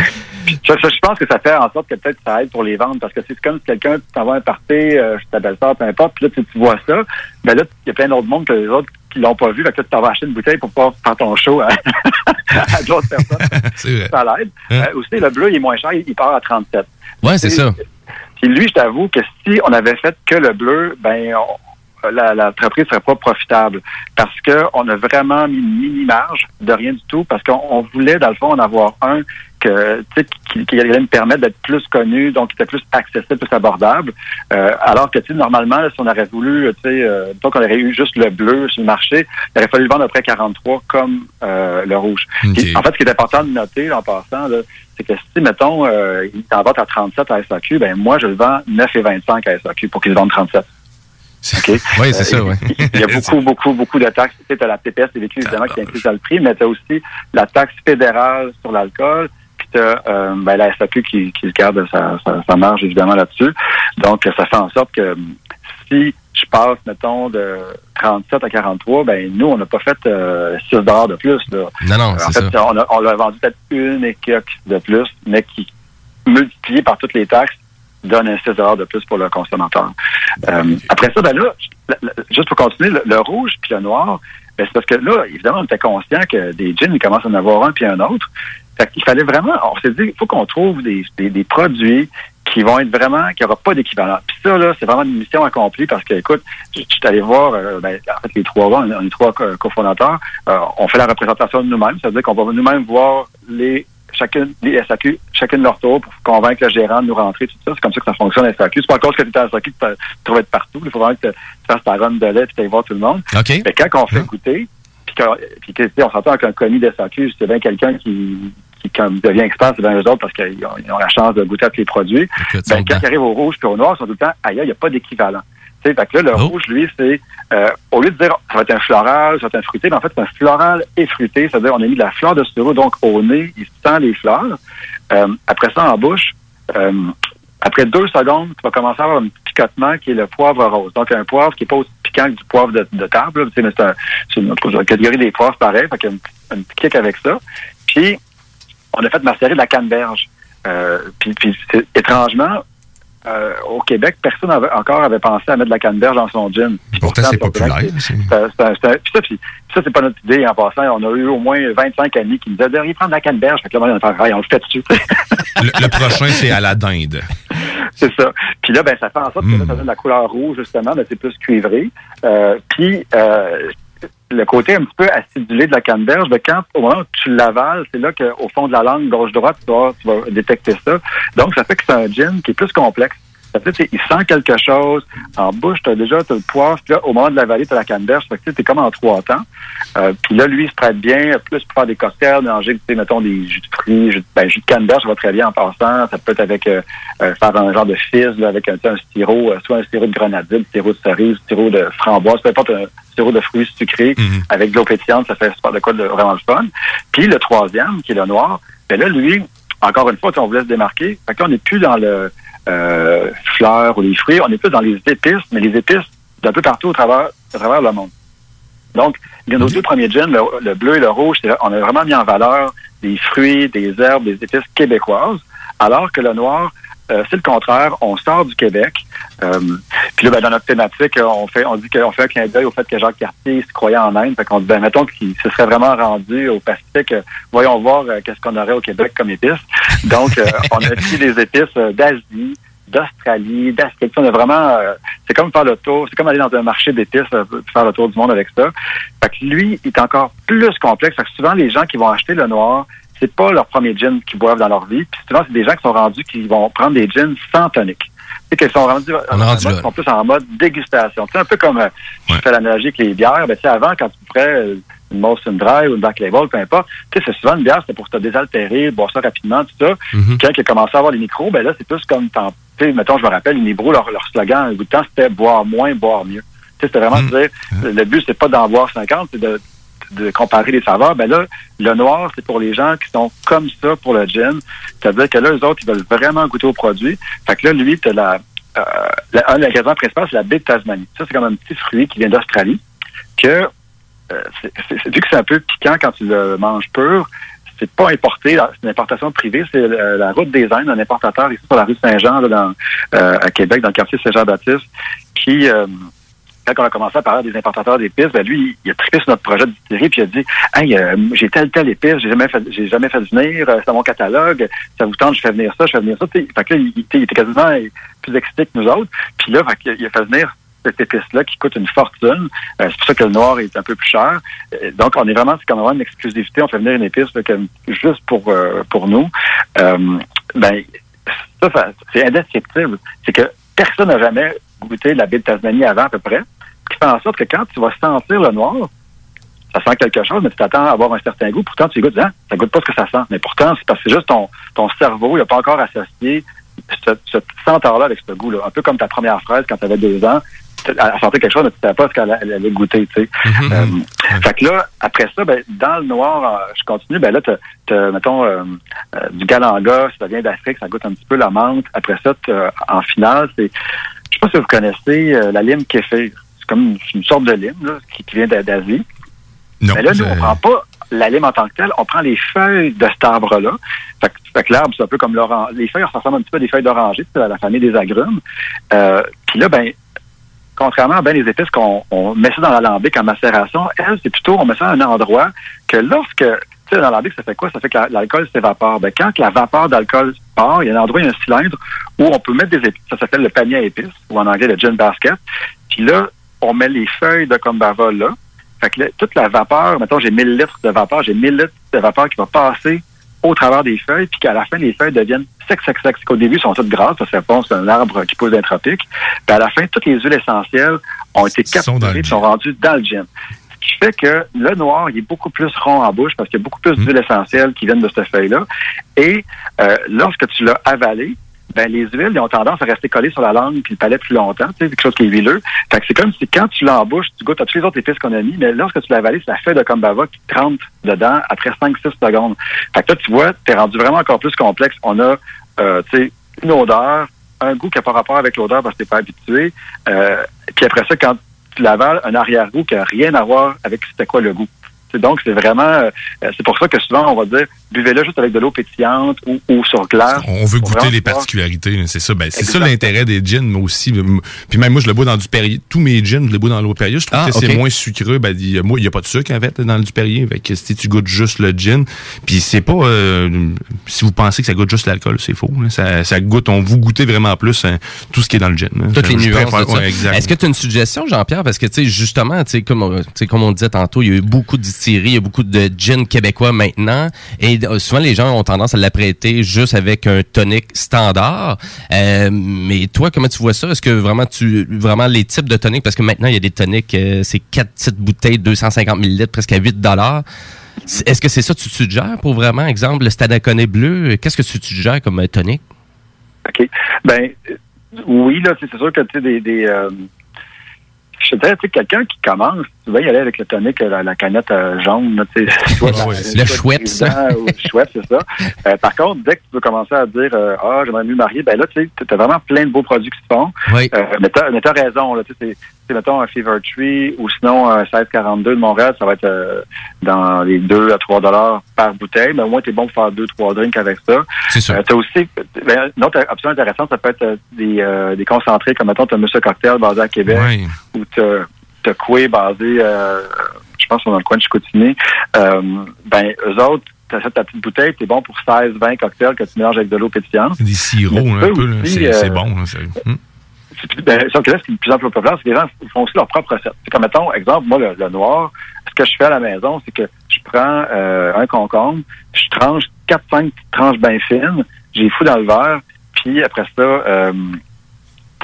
Je, je- je pense que ça fait en sorte que peut-être ça aide pour les ventes parce que c'est comme si quelqu'un tu t'en vas à un party, euh, je t'appelle ça, peu importe, puis là tu, tu vois ça, ben là il y a plein d'autres monde que les autres qui l'ont pas vu, fait que là, tu t'en vas acheter une bouteille pour pouvoir faire ton show à, à d'autres personnes. vrai. Ça l'aide. Hein? Euh, aussi le bleu il est moins cher, il, il part à 37. Ouais, c'est ça. Puis lui, je t'avoue que si on avait fait que le bleu, ben on- la- l'entreprise serait pas profitable parce que on a vraiment mis une mini marge de rien du tout parce qu'on on voulait dans le fond en avoir un que tu sais qui, qui allait me permettre d'être plus connu donc qui était plus accessible plus abordable. Euh, alors que normalement là, si on aurait voulu tu sais euh, donc on aurait eu juste le bleu sur le marché il aurait fallu le vendre à peu près 43 comme euh, le rouge. En fait ce qui est important de noter là, en passant là, c'est que si mettons euh, il est en vente à 37 à SAQ ben moi je le vends 9,25 à SAQ pour qu'il le vende 37 OK? Oui, c'est Euh, ça, oui. Il y a beaucoup, beaucoup, beaucoup de taxes. Tu sais, as la PPS des véhicules, évidemment, qui est incluse dans le prix, mais tu as aussi la taxe fédérale sur l'alcool, puis tu as ben, la SAQ qui, qui garde sa, sa, sa marge, évidemment, là-dessus. Donc, ça fait en sorte que si je passe, mettons, de 37 à 43, ben nous, on n'a pas fait euh, 6 de plus. Là. Non, non, en c'est fait, ça. on, a- on l'a vendu peut-être une quelques de plus, mais qui, multiplié par toutes les taxes, donne un 6 de plus pour le consommateur. Euh, après ça, ben là, juste pour continuer, le, le rouge puis le noir, ben c'est parce que là, évidemment, on était conscient que des jeans, il commence à en avoir un puis un autre. Fait qu'il fallait vraiment, on s'est dit, il faut qu'on trouve des, des, des produits qui vont être vraiment, qui n'aura pas d'équivalent. Puis ça, là, c'est vraiment une mission accomplie parce que, écoute, je je suis allé voir, euh, ben, en fait, les trois, on est- on est trois co- cofondateurs, euh, on fait la représentation de nous-mêmes, ça veut dire qu'on va nous-mêmes voir les chacune les SAQ, chacune leur tour pour convaincre le gérant de nous rentrer, tout ça. C'est comme ça que ça fonctionne, la SAQ. C'est pas encore que tu es à SAQ que tu trouves être partout. Il faut vraiment que tu fasses ta run de lait et tu ailles voir tout le monde. OK. Mais quand on fait goûter, puis on s'entend qu'un commis de SAQ, c'est bien quelqu'un qui, qui comme, devient expert, c'est bien eux autres parce qu'ils ont, la chance de goûter à tous les produits. Ben, quand ils arrivent au rouge puis au noir, ils sont tout le temps, aïe, il n'y a pas d'équivalent. Fait que là, le rouge, lui, c'est, euh, au lieu de dire, ça va être un floral, ça va être un fruité, mais en fait, c'est un floral et fruité. C'est-à-dire, on a mis de la fleur de sureau, donc au nez, il sent les fleurs. Euh, après ça, en bouche, euh, après deux secondes, tu vas commencer à avoir un picotement qui est le poivre rose. Donc, un poivre qui n'est pas aussi piquant que du poivre de, de table. c'est un- c'est une autre catégorie des poivres pareil. Fait qu'il y a un, un petit kick avec ça. Puis, on a fait macérer de la canneberge. Euh, puis, puis étrangement, euh, au Québec, personne avait, encore avait pensé à mettre de la canneberge dans son. Puis Pourtant, c'est populaire. ça, puis ça, c'est pas notre idée en passant. On a eu au moins 25 amis qui nous disaient, devriez prendre de la canneberge. Fait que là, on fait, on le fait dessus. Le, le prochain, c'est à la dinde. C'est ça. Puis là, ben, ça fait en sorte que là, ça donne la couleur rouge, justement, ben, c'est plus cuivré. Euh, puis, euh, le côté un petit peu acidulé de la canneberge, ben, quand, au moment où tu l'avales, c'est là qu'au fond de la langue gauche-droite, tu tu vas détecter ça. Donc, ça fait que c'est un gin qui est plus complexe. Fait, il sent quelque chose. En bouche, tu as déjà t'as le poivre. Puis là, au moment de l'avaler, tu as la canneberge. Fait que tu es comme en trois temps. Euh, puis là, lui, il se prête bien plus pour faire des cocktails, mélanger, tu sais, mettons, des jus de fruits, jus de, ben, jus de canneberge, ça va très bien en passant. Ça peut être avec, euh, euh, faire un genre de fizz, là, avec un, un sirop, euh, soit un sirop de grenadine, un sirop de cerise, un sirop de framboise, peu importe, un sirop de fruits sucrés, avec de l'eau pétillante, ça fait super de quoi de vraiment le fun. Puis le troisième, qui est le noir, ben là, lui, encore une fois, on voulait se démarquer. Fait que là, on n'est plus dans le euh, fleurs ou les fruits, on est plus dans les épices, mais les épices d'un peu partout au travers, à travers le monde. Donc, nos deux premiers gins, le, le bleu et le rouge, on a vraiment mis en valeur des fruits, des herbes, des épices québécoises, alors que le noir, euh, c'est le contraire. On sort du Québec. Euh, puis là, ben, dans notre thématique, euh, on fait, on dit qu'on fait un clin d'œil au fait que Jacques Cartier se croyait en Inde. Fait qu'on dit, ben, mettons qu'il se serait vraiment rendu au Pacifique. euh, voyons voir euh, qu'est-ce qu'on aurait au Québec comme épices. Donc, euh, on a pris des épices d'Asie, d'Australie, d'Afrique. On a vraiment, euh, c'est comme faire le tour, c'est comme aller dans un marché d'épices, euh, faire le tour du monde avec ça. Fait que lui, il est encore plus complexe. Fait que souvent, les gens qui vont acheter le noir, c'est pas leur premier gin qu'ils boivent dans leur vie. Puis souvent, c'est des gens qui sont rendus qui vont prendre des gins sans tonic. Sais, qu'ils sont rendus, On est rendu en mode- sont plus en mode dégustation. Sais, un peu comme, euh, je fais l'analogie avec les bières. Ben, avant, quand tu ferais euh, une Molson Dry ou une Black Label, peu importe, c'est souvent une bière, c'était pour te désaltérer, boire ça rapidement, tout ça. Mhm. Quand il a commencé à avoir les micros, ben là, c'est plus comme, sais, mettons, je me rappelle, Unibrew, leur, leur slogan, un bout de temps, c'était boire moins, boire mieux. C'était vraiment de dire, le but, c'est pas d'en boire 50, c'est de, de comparer les saveurs. Ben là, le noir, c'est pour les gens qui sont comme ça pour le gin. C'est-à-dire que là, eux autres, ils veulent vraiment goûter au produit. Fait que là, lui, t'as la, euh, la- un des ingrédients principaux, c'est la baie de Tasmanie. Ça, c'est comme un petit fruit qui vient d'Australie, que, euh, vu que c'est un peu piquant quand tu le manges pur, c'est pas importé, c'est une importation privée, c'est euh, la route des Indes, un importateur ici sur la rue Saint-Jean, là, dans, euh, à Québec, dans le quartier Saint-Jean-Baptiste, qui, euh, quand on a commencé à parler des importateurs d'épices, ben lui, il a trippé sur notre projet de distillerie, puis il a dit Hey, euh, j'ai telle, telle épice, j'ai jamais fait j'ai jamais fait venir, euh, c'est dans mon catalogue, ça vous tente, je fais venir ça, je fais venir ça. T'sais, Fait que là, il, était quasiment plus excité que nous autres. Puis là, il a fait venir cette épice-là qui coûte une fortune. Euh, c'est pour ça que le noir est un peu plus cher. Euh, donc, on est vraiment, c'est comme vraiment une exclusivité. On fait venir une épice là, juste pour pour nous. Ben, ça, ça, c'est indescriptible. C'est que personne n'a jamais goûté la baie de Tasmanie avant à peu près. Qui fait en sorte que quand tu vas sentir le noir, ça sent quelque chose, mais tu t'attends à avoir un certain goût. Pourtant, tu goûtes, hein, ça goûte pas ce que ça sent. Mais pourtant, c'est parce que c'est juste ton, ton cerveau, il n'a pas encore associé ce, ce senteur-là avec ce goût-là. Un peu comme ta première fraise quand tu avais deux ans. Elle sentait quelque chose, mais tu savais pas ce qu'elle elle allait goûter, tu sais. Euh, fait que là, après ça, ben, dans le noir, euh, je continue, ben là, t'as, mettons, euh, euh, du galanga, ça vient d'Afrique, ça goûte un petit peu la menthe. Après ça, en finale, c'est, je sais pas si vous connaissez la lime kéfir. C'est comme une, sorte de lime, là, qui, qui vient d'A- d'Asie. Mais là, nous, on prend pas la lime en tant que telle, on prend les feuilles de cet arbre-là. Fait, que- fait que l'arbre, c'est un peu comme l'orange. Les feuilles ça ressemble un petit peu à des feuilles d'oranger, c'est la famille des agrumes. Euh, Puis là, ben, contrairement à bien les épices qu'on on met ça dans l'alambic en macération, elle, c'est plutôt, on met ça à un endroit que lorsque, tu sais, dans l'alambic, ça fait quoi? Ça fait que la- l'alcool s'évapore. Ben, quand la vapeur d'alcool part, il y a un endroit, il y a un cylindre où on peut mettre des épices. Ça s'appelle le panier à épices, ou en anglais, le gin basket. Puis là, on met les feuilles de combava là. Fait que là, toute la vapeur, mettons, j'ai 1000 litres de vapeur, j'ai 1000 litres de vapeur qui va passer au travers des feuilles, puis qu'à la fin, les feuilles deviennent sec, sec, sec. Qu'au début, elles sont toutes grasses, parce que bon, c'est un arbre qui pousse d'un tropique. Puis à la fin, toutes les huiles essentielles ont été capturées et sont rendues dans le gin. Ce qui fait que le noir, il est beaucoup plus rond en bouche parce qu'il y a beaucoup plus d'huiles essentielles qui viennent de cette feuille-là. Et euh, lorsque tu l'as avalé, ben les huiles ils ont tendance à rester collées sur la langue puis le palais plus longtemps, tu quelque chose qui est huileux. Fait que c'est comme si quand tu l'embouches, tu goûtes à tous les autres épices qu'on a mis, mais lorsque tu l'as avalé, c'est la feuille de combava qui te rentre dedans après 5-6 secondes. Fait que là, tu vois, t'es rendu vraiment encore plus complexe. On a, euh, tu sais, une odeur, un goût qui n'a pas rapport avec l'odeur parce que t'es pas habitué. Euh, puis après ça, quand tu l'avales, un arrière-goût qui n'a rien à voir avec c'était quoi le goût. Donc, c'est vraiment, euh, c'est pour ça que souvent, on va dire, buvez-le juste avec de l'eau pétillante ou, ou sur glace. On veut goûter les pouvoir- particularités, c'est ça. Ben, c'est ça l'intérêt des gins, mais aussi. Puis même moi, je le bois dans du Perrier. Tous mes gins, je les bois dans l'eau Perrier. Je trouve Ah, que c'est moins sucreux. Ben, y moi, il n'y a pas de sucre en fait dans le du Perrier. Fait que si tu goûtes juste le gin, puis c'est pas. euh, si vous pensez que ça goûte juste l'alcool, c'est faux. Ça, ça goûte. On vous goûtez vraiment plus hein, tout ce qui est dans le gin. Toutes les nuances ouais. Est-ce que tu as une suggestion, Jean-Pierre? Parce que, tu sais, justement, tu sais, comme, on- tu sais, comme on disait tantôt, il y a eu beaucoup de distilleries, il y a beaucoup de gin québécois maintenant. Et souvent, les gens ont tendance à l'apprêter juste avec un tonic standard. Euh, mais toi, comment tu vois ça? Est-ce que vraiment, tu, vraiment les types de toniques, parce que maintenant, il y a des toniques, euh, c'est quatre petites bouteilles, 250 ml, presque à 8 dollars. Est-ce que c'est ça que tu suggères pour vraiment, exemple, le Stadaconé bleu? Qu'est-ce que tu suggères comme euh, tonique? OK. Ben, euh, oui, là, c'est sûr que, tu sais, des... euh, je te dirais, tu sais, quelqu'un qui commence, tu vas y aller avec le tonic, euh, la, la canette euh, jaune, là, tu sais, soit dans- Le Schweppes. président ou Schweppes, c'est ça. Euh, par contre, dès que tu veux commencer à dire, euh, ah, j'aimerais mieux marier, ben là, tu sais, t'as vraiment plein de beaux produits qui se font. Oui. Mais t'as t'as raison, là, tu sais, mettons, un Fever Tree ou sinon un 1642 de Montréal, ça va être euh, dans les 2 à 3 dollars par bouteille, mais au moins, t'es bon pour faire deux, trois drinks avec ça. C'est ça. Euh, t'as aussi, ben, une autre option intéressante, ça peut être euh, des, euh, des concentrés, comme mettons, t'as Monsieur Cocktail basé à Québec, ou t'as, t'as Coué basé, je pense, dans le coin de Chicoutimi. Ben, eux autres, t'achètes ta petite bouteille, t'es bon pour 16, 20 cocktails que tu mélanges avec de l'eau pétillante. Des sirops, tu un peu. là. C'est c'est bon. là, c'est- hum. C'est- Ben, sauf que là, ce qui est de plus en plus populaire, c'est que les gens font aussi leur propre recette. C'est comme, mettons, exemple, moi, le, le noir, ce que je fais à la maison, c'est que je prends euh, un concombre, je tranche 4-5 petites tranches bien fines, j'ai fous dans le verre, puis après ça, euh,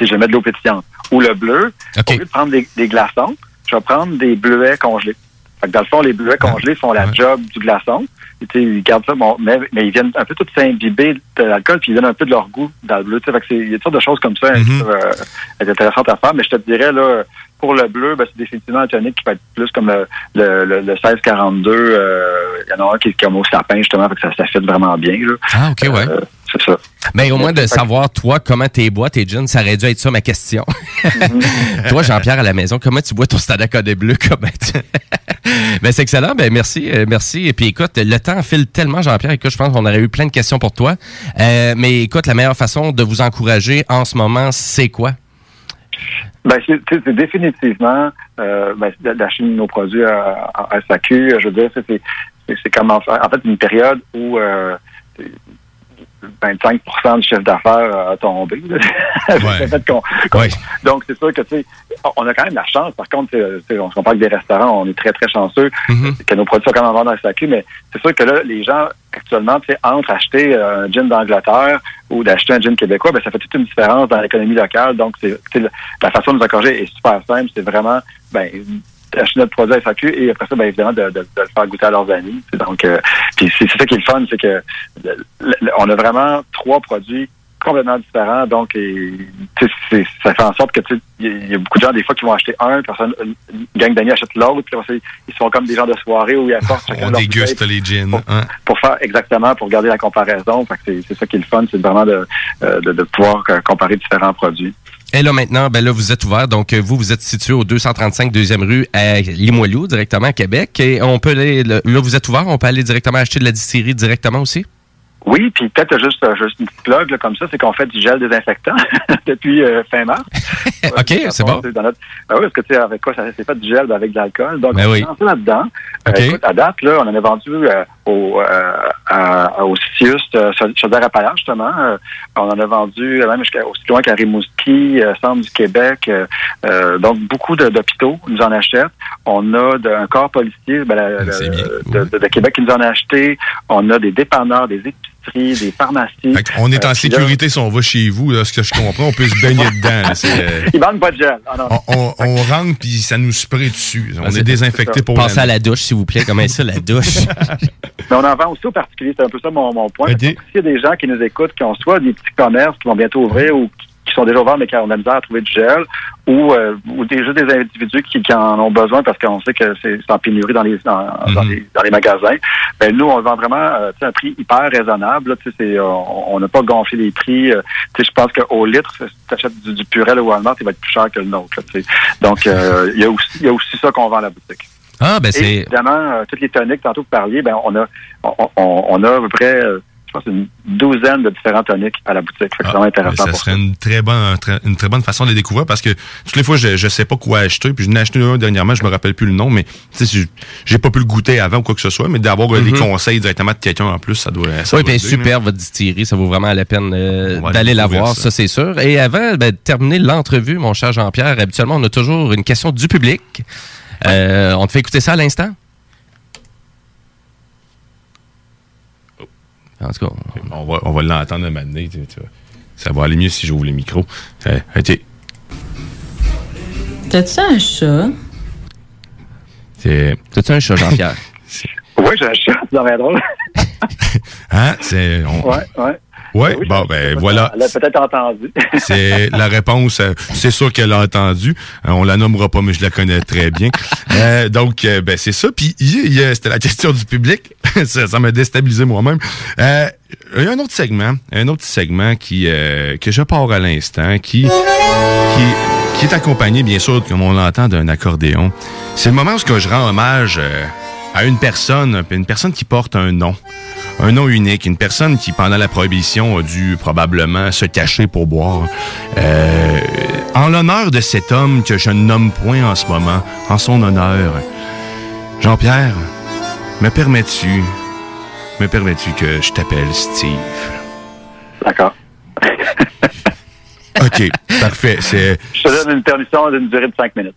je mets de l'eau pétillante. Ou le bleu, au lieu de prendre des, des glaçons, je vais prendre des bleuets congelés. Fait que dans le fond, les bleuets congelés font la job du glaçon. Ils gardent ça, bon, mais, mais ils viennent un peu tous s'imbiber de l'alcool, puis ils donnent un peu de leur goût dans le bleu. il y a toutes sortes de choses comme ça qui peuvent, euh, intéressantes à faire. Mais je te dirais, là, pour le bleu, ben, c'est définitivement un tonic qui va être plus comme le, le, le, le 1642. euh, Il y en a un qui est comme au sapin, justement, fait que ça, ça vraiment bien. Là. Ah, OK, ouais. Euh, c'est ça. Mais au moins de savoir, toi, comment t'es bois, tes gins, ça aurait dû être ça ma question. toi, Jean-Pierre, à la maison, comment tu bois ton Stadaca des Bleus? Comment tu... ben, c'est excellent. Ben, merci, euh, merci. Et puis, écoute, le temps file tellement, Jean-Pierre. Écoute, je pense qu'on aurait eu plein de questions pour toi. Euh, mais écoute, la meilleure façon de vous encourager en ce moment, c'est quoi? Ben, c'est définitivement euh, ben, d'acheter nos produits à, à, à SAQ. Je veux dire, c'est- c'est c'est- c'est comme en, en fait une période où euh, 25% du chiffre d'affaires a tombé. Donc, c'est sûr que, tu sais, on a quand même la chance. Par contre, on se compare avec des restaurants, on est très, très chanceux que nos produits soient quand même dans le SAQ, mais c'est sûr que là, les gens, actuellement, tu sais, entre acheter euh, un gin d'Angleterre ou d'acheter un gin québécois, ben, ça fait toute une différence dans l'économie locale. Donc, c'est, la- façon de nous encourager est super simple. C'est vraiment, ben, d'acheter notre produit à SAQ et après ça, ben, évidemment, de, de- de le faire goûter à leurs amis. Donc, euh, puis c'est, ça qui est le fun, c'est que le- le- on a vraiment trois produits complètement différents. Donc, et, ça fait en sorte que il y, a- beaucoup de gens des fois qui vont acheter un, personne, une gang d'amis achète l'autre, puis ils sont comme des gens de soirée où ils apportent chacun On leur déguste les gins. hein. pour faire exactement, pour garder la comparaison. C'est ça qui est le fun, c'est vraiment de, euh, de, de pouvoir euh, comparer différents produits. Et là, maintenant, ben là, vous êtes ouvert. Donc, euh, vous, vous êtes situé au 235 deuxième rue à Limoilou, directement à Québec. Et on peut aller, là, vous êtes ouvert, on peut aller directement acheter de la distillerie directement aussi? Oui, puis peut-être juste, euh, juste une petite plug là, comme ça, c'est qu'on fait du gel désinfectant depuis euh, fin mars. OK, c'est bon. Dans notre... Ben oui, parce que tu sais, avec quoi ça c'est fait du gel ben, avec de l'alcool. Donc, Ben on oui. s'est là-dedans. Euh, OK. écoute, à date, là, on en a vendu euh, au, euh, à- au Citius, euh, Chaudière-Appalaches, justement. Euh, on en a vendu même aussi loin qu'à Rimouski, Centre du Québec. donc, beaucoup d'hôpitaux nous en achètent. On a de- un corps policier ben, la- la- de, de- de Québec qui nous en a acheté. On a des dépanneurs, des épiceries, des pharmacies. Fait qu'on est Euh, en là, sécurité si on va chez vous, là, ce que je comprends, on peut se baigner dedans. là, euh, Ils vendent pas de gel. Ah, non. on, on- on rentre puis ça nous spray dessus. On Ah, c'est- est désinfecté pour Pensez à la douche, s'il vous plaît. Comment ça, la douche? Mais on en vend aussi aux particuliers, c'est un peu ça mon, mon point. S'il y a des gens qui nous écoutent, qui ont soit des petits commerces qui vont bientôt ouvrir ou qui- qui sont déjà ouverts mais qui ont de la misère à trouver du gel, ou, euh, ou des, juste des individus qui, qui en ont besoin parce qu'on sait que c'est en pénurie dans les, dans, dans les, dans les magasins, ben nous, on le vend vraiment euh, un prix hyper raisonnable. là. On n'a pas gonflé les prix. euh, je pense qu'au litre, si tu achètes du, du Purel au Walmart, il va être plus cher que le nôtre. là. Donc, euh, il y, a aussi- y a aussi ça qu'on vend à la boutique. Ah, ben Et c'est... évidemment, euh, toutes les toniques, tantôt vous parliez, ben on a on, on- on a à peu près, je pense, une douzaine de différents toniques à la boutique. C'est vraiment intéressant Ah, Ça pour serait une très bonne, un très- une très bonne façon de les découvrir parce que toutes les fois, je, je sais pas quoi acheter. Puis je n'ai acheté un dernièrement, je me rappelle plus le nom, mais tu sais, j'ai- pas pu le goûter avant ou quoi que ce soit, mais d'avoir euh, des Mhm. conseils directement de quelqu'un en plus, ça doit. Ça Oui, doit bien aider, super votre distillerie, ça vaut vraiment la peine euh, d'aller aller la voir, ça. ça, c'est sûr. Et avant ben, de terminer l'entrevue, mon cher Jean-Pierre, habituellement on a toujours une question du public. Euh, on te fait écouter ça à l'instant? En tout cas, On va, on va l'entendre un moment donné, tu sais, tu vois. Ça va aller mieux si j'ouvre le micro. Euh. T'as-tu un chat? T'as-tu un chat, Jean-Pierre? Oui, j'ai un chat, c'est vraiment drôle. Hein? C'est. on- Ouais, ouais. Ouais, bon, ben voilà. Elle l'a peut-être entendu. C'est la réponse. euh, C'est sûr qu'elle a entendu. Euh, on la nommera pas, mais je la connais très bien. Euh, donc, euh, ben c'est ça. Puis il- il y a- c'était la question du public. ça ça m'a déstabilisé moi-même. Euh, il y a un autre segment, un autre segment qui euh, que je pars à l'instant, qui qui qui est accompagné, bien sûr, comme on l'entend, d'un accordéon. C'est le moment où je rends hommage à une personne, une personne qui porte un nom. Un nom unique, une personne qui, pendant la prohibition, a dû probablement se cacher pour boire. Euh, en l'honneur de cet homme que je ne nomme point en ce moment, en son honneur, Jean-Pierre, me permets-tu, me permets-tu que je t'appelle Steve? D'accord. OK, parfait. C'est Je te donne une permission d'une durée de cinq minutes.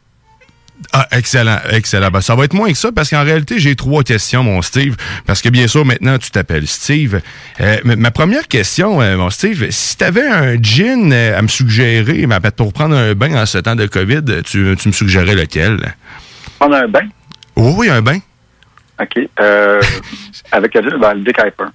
Ah, excellent, excellent. Ben, ça va être moins que ça parce qu'en réalité, j'ai trois questions, mon Steve. Parce que bien sûr, maintenant, tu t'appelles Steve. Euh, ma- première question, euh, mon Steve, si tu avais un gin euh, à me suggérer, ben, pour prendre un bain en ce temps de COVID, tu, tu me suggérais lequel? Prendre un bain? Oui, oui, un bain. OK. Euh, avec le, ben, le Dick Hyper.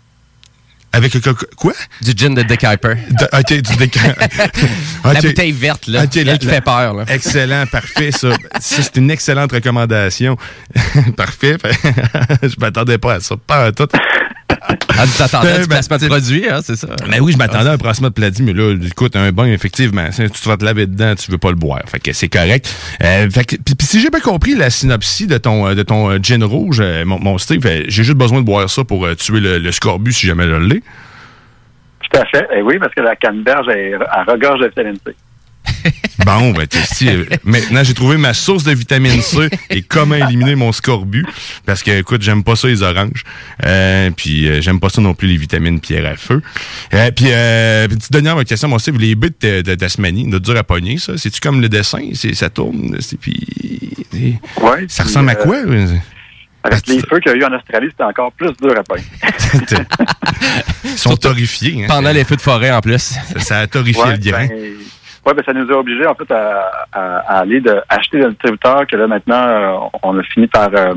Avec le co- quoi? Du gin de Dick Hyper. De- OK, du Dick La OK. bouteille verte, là, OK, elle qui fait peur. Là. Excellent, parfait, ça. Ça, c'est une excellente recommandation. parfait. je m'attendais pas à ça. Pas à tout. Ah, tu t'attendais à Ben, du placement de ben, produit, hein, c'est ça? Ben oui, je m'attendais à un placement de pladie, mais là, écoute, un bain, effectivement, si tu vas te laver dedans, tu veux pas le boire. Fait que c'est correct. Euh, fait que, puis, puis si j'ai bien compris la synopsie de ton, euh, de ton euh, gin rouge, mon, mon Steve, j'ai juste besoin de boire ça pour euh, tuer le, le scorbut si jamais je l'ai. Tout à fait. Et oui, parce que la canneberge est à regorge de vitamine C. Bon, ben, tu sais, si, euh, maintenant, j'ai trouvé ma source de vitamine C et comment éliminer mon scorbut. Parce que, écoute, j'aime pas ça, les oranges. Euh, puis, euh, j'aime pas ça non plus, les vitamines pierre à feu. Euh, puis, euh, petite dernière question, mon Steve, les buts de, de Tasmanie, de dur à pogner, ça. C'est-tu comme le dessin? C'est, ça tourne? C'est, puis, Ouais, ça ressemble à quoi? Avec les feux qu'il y a eu en Australie, c'était encore plus dur à peindre. Ils sont horrifiés. Hein, Pendant les feux de forêt, en plus. Ça, ça a horrifié Ouais, le grain. ben, ouais, ben, ça nous a obligés en fait à, à- à aller de, acheter le distributeur que là maintenant euh, on a fini par euh,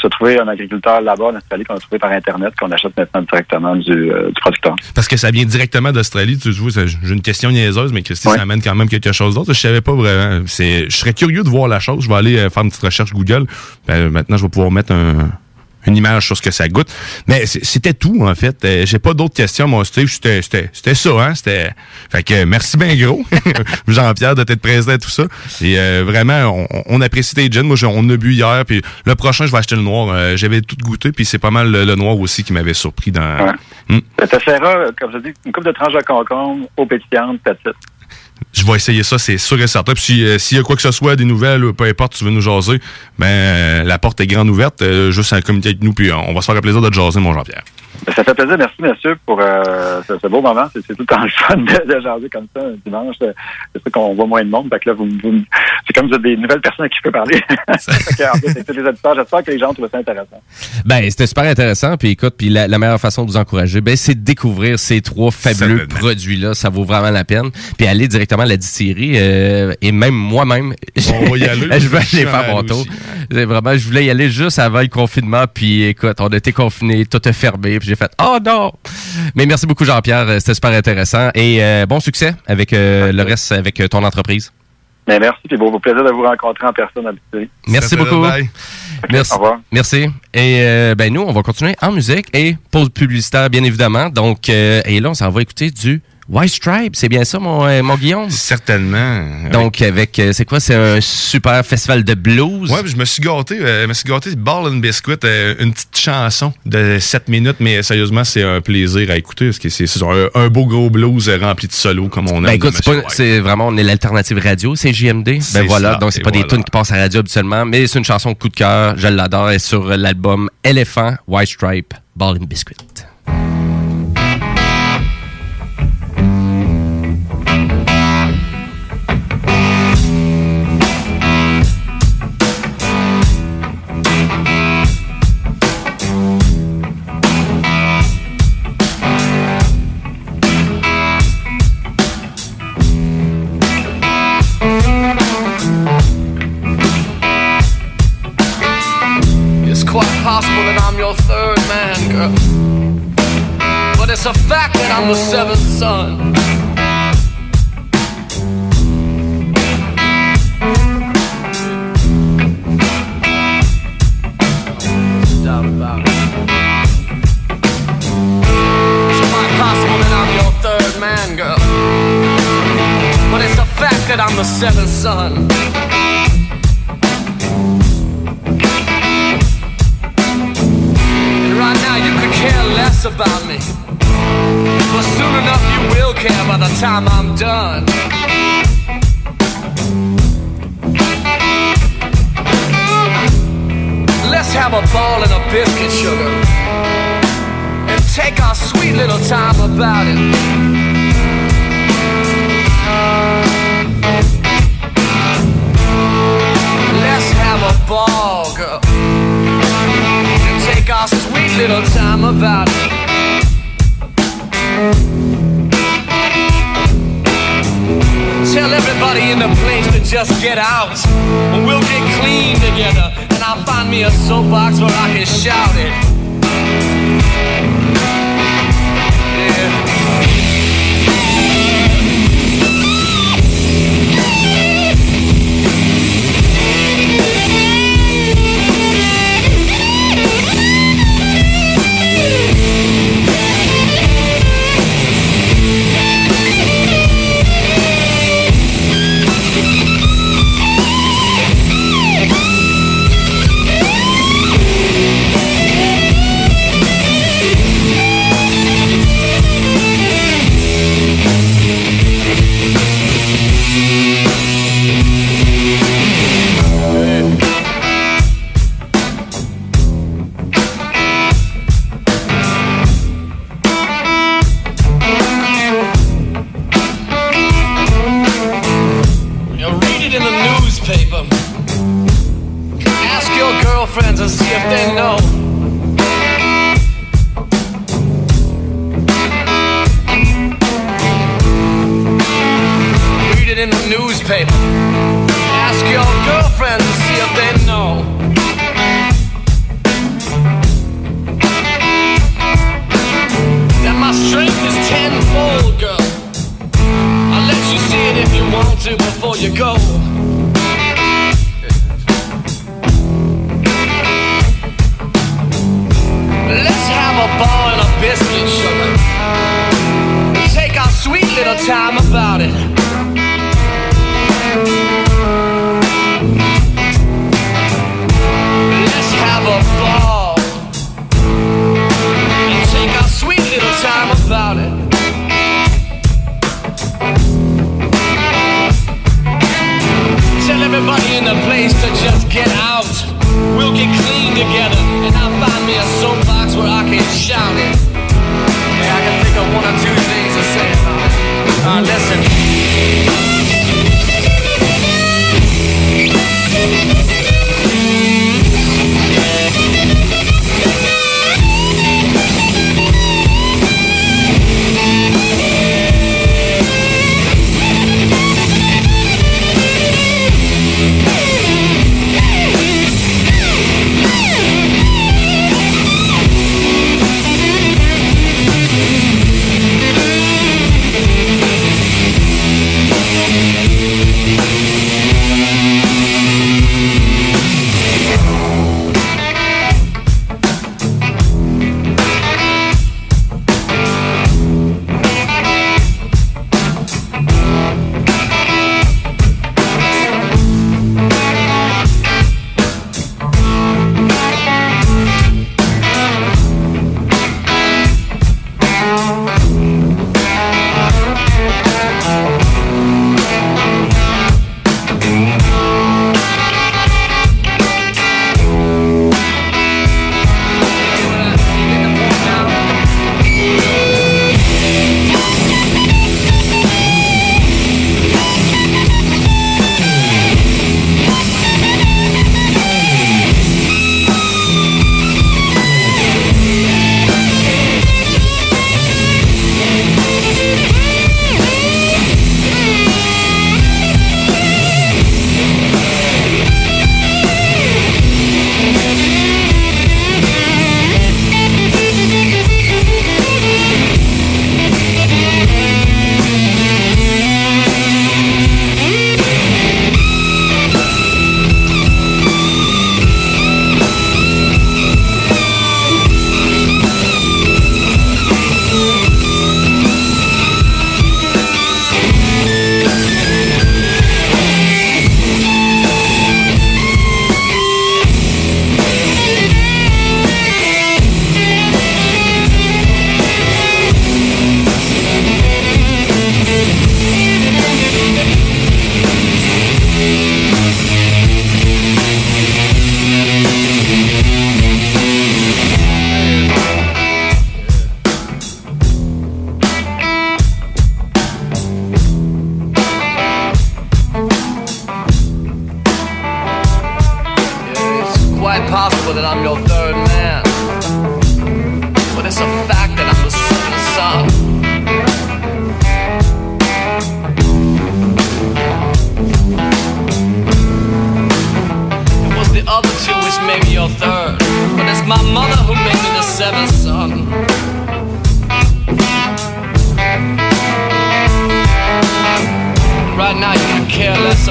se trouver un agriculteur là-bas en Australie qu'on a trouvé par internet qu'on achète maintenant directement du, euh, du producteur. Parce que ça vient directement d'Australie. Tu vois, ça- j'ai une question niaiseuse, mais Christy, ça amène quand même quelque chose d'autre. Je savais pas vraiment. Je serais curieux de voir la chose. Je vais aller faire une petite recherche Google. Ben, maintenant, je vais pouvoir mettre un- une image sur ce que ça goûte. Mais c'était tout, en fait. Euh, j'ai pas d'autres questions, mon Steve. C'était, c'était, c'était ça, hein. C'était, fait que merci bien gros, Jean-Pierre, de t'être présent à tout ça. Et euh, vraiment, on, on apprécie tes gins. Moi, on a bu hier, puis le prochain, je vais acheter le noir. Euh, j'avais tout goûté, puis c'est pas mal le, le noir aussi qui m'avait surpris dans... Hmm. Ça te comme je dis, une coupe de tranches de concombre, eau pétillante, petite. Je vais essayer ça, c'est sûr et certain. Puis euh, s'il y a quoi que ce soit, des nouvelles, peu importe, tu veux nous jaser, ben euh, la porte est grande ouverte. euh, juste à communiquer avec nous, puis on va se faire un plaisir de te jaser, mon Jean-Pierre. Ben, Ça fait plaisir. Merci, monsieur, pour euh, ce, ce beau moment. C'est tout le temps le fun de, de jaser comme ça un dimanche. Euh, C'est sûr qu'on voit moins de monde. Fait que là, vous, vous- c'est comme vous êtes des nouvelles personnes à qui je peux parler. C'est auditeurs. J'espère que les gens trouvent ça intéressant. Ben, c'était super intéressant. Puis écoute, puis la, la meilleure façon de vous encourager, ben, c'est de découvrir ces trois fabuleux produits-là. Ça vaut vraiment la peine. Puis aller directement à la distillerie. euh, et même moi-même, On va y aller. je vais aller faire mon tour. Vraiment, je voulais y aller juste avant le confinement. Puis écoute, on a été confinés, tout est fermé. Puis j'ai fait, oh non! Mais merci beaucoup, Jean-Pierre. euh, C'était super intéressant. Et euh, bon succès avec euh, le reste, avec euh, ton entreprise. Mais merci, puis beau, beau plaisir de vous rencontrer en personne. Merci beaucoup. Merci. Au revoir. Merci. Et euh, ben nous, on va continuer en musique et pause publicitaire, bien évidemment. Donc, euh, et là, on s'en va écouter du White Stripe. C'est bien ça, mon, euh, mon Guillaume? Certainement. Donc, avec, euh, c'est quoi? C'est un super festival de blues? Ouais, je me suis gâté. euh, je me suis gâté Ball and Biscuit, une petite chanson de 7 minutes, mais sérieusement, c'est un plaisir à écouter parce que c'est un, un beau gros blues rempli de solos comme on aime. Ben écoute, c'est vraiment, on est l'alternative radio, c'est JMD. Ben voilà, ça, donc c'est pas des tunes qui passent à la radio habituellement, mais c'est une chanson coup de cœur, je l'adore, et sur l'album Elephant, White Stripe, Ball and Biscuit. It's a fact that I'm the seventh son. Doubt about it. It's quite possible that I'm your third man, girl. But it's a fact that I'm the seventh son. And right now you could care less about me. But soon enough you will care by the time I'm done. Let's have a ball and a biscuit, sugar. And take our sweet little time about it. Let's have a ball, girl. And take our sweet little time about it. Tell everybody in the place to just get out. And we'll get clean together. And I'll find me a soapbox where I can shout it.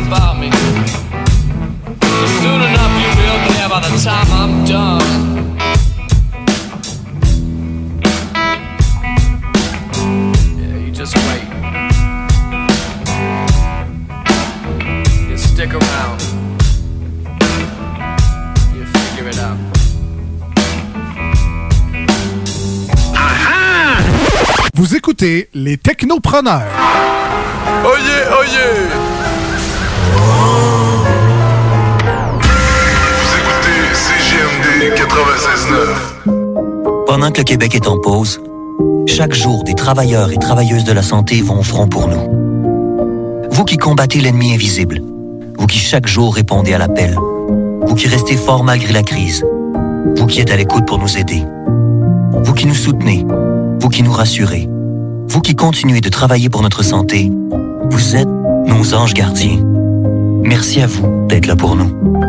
About me. But soon enough you will care by the time I'm done. Écoutez les technopreneurs. Oh yeah, oh yeah! Vous écoutez CGMD 96.9. Pendant que le Québec est en pause, chaque jour, des travailleurs et travailleuses de la santé vont au front pour nous. Vous qui combattez l'ennemi invisible, vous qui chaque jour répondez à l'appel, vous qui restez fort malgré la crise, vous qui êtes à l'écoute pour nous aider, vous qui nous soutenez, vous qui nous rassurez, vous qui continuez de travailler pour notre santé, vous êtes nos anges gardiens. Merci à vous d'être là pour nous.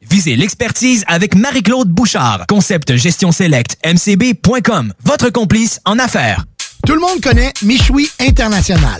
Visez l'expertise avec Marie-Claude Bouchard. Concept Gestion Select mcb.com. Votre complice en affaires. Tout le monde connaît Michoui International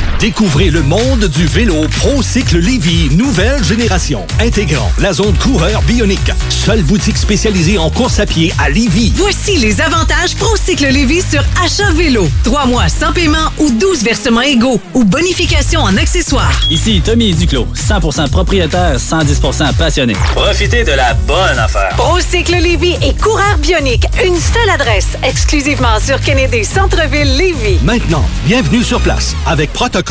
Découvrez le monde du vélo ProCycle Lévy, nouvelle génération, intégrant la zone coureur bionique. Seule boutique spécialisée en course à pied à Lévy. Voici les avantages ProCycle Lévis sur achat vélo. Trois mois sans paiement ou 12 versements égaux ou bonification en accessoires. Ici Tommy Duclos, 100% propriétaire, 110% passionné. Profitez de la bonne affaire. ProCycle Lévis et Coureur Bionique. Une seule adresse, exclusivement sur Kennedy Centre-Ville Lévis. Maintenant, bienvenue sur place avec protocole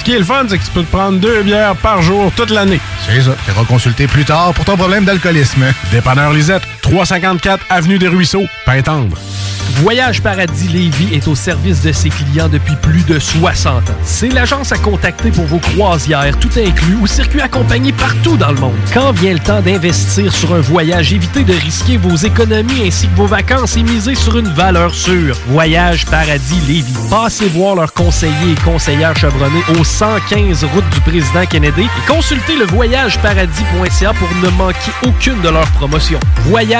Ce qui est le fun, c'est que tu peux te prendre deux bières par jour toute l'année. C'est ça. Tu consulter plus tard pour ton problème d'alcoolisme. Dépanneur Lisette, 354 Avenue des Ruisseaux, Pintendre. Voyage Paradis Lévis est au service de ses clients depuis plus de 60 ans. C'est l'agence à contacter pour vos croisières, tout inclus, ou circuits accompagnés partout dans le monde. Quand vient le temps d'investir sur un voyage, évitez de risquer vos économies ainsi que vos vacances et misez sur une valeur sûre. Voyage Paradis Lévis. Passez voir leurs conseillers et conseillères chevronnés au 115 route du président Kennedy et consultez le voyageparadis.ca pour ne manquer aucune de leurs promotions. Voyage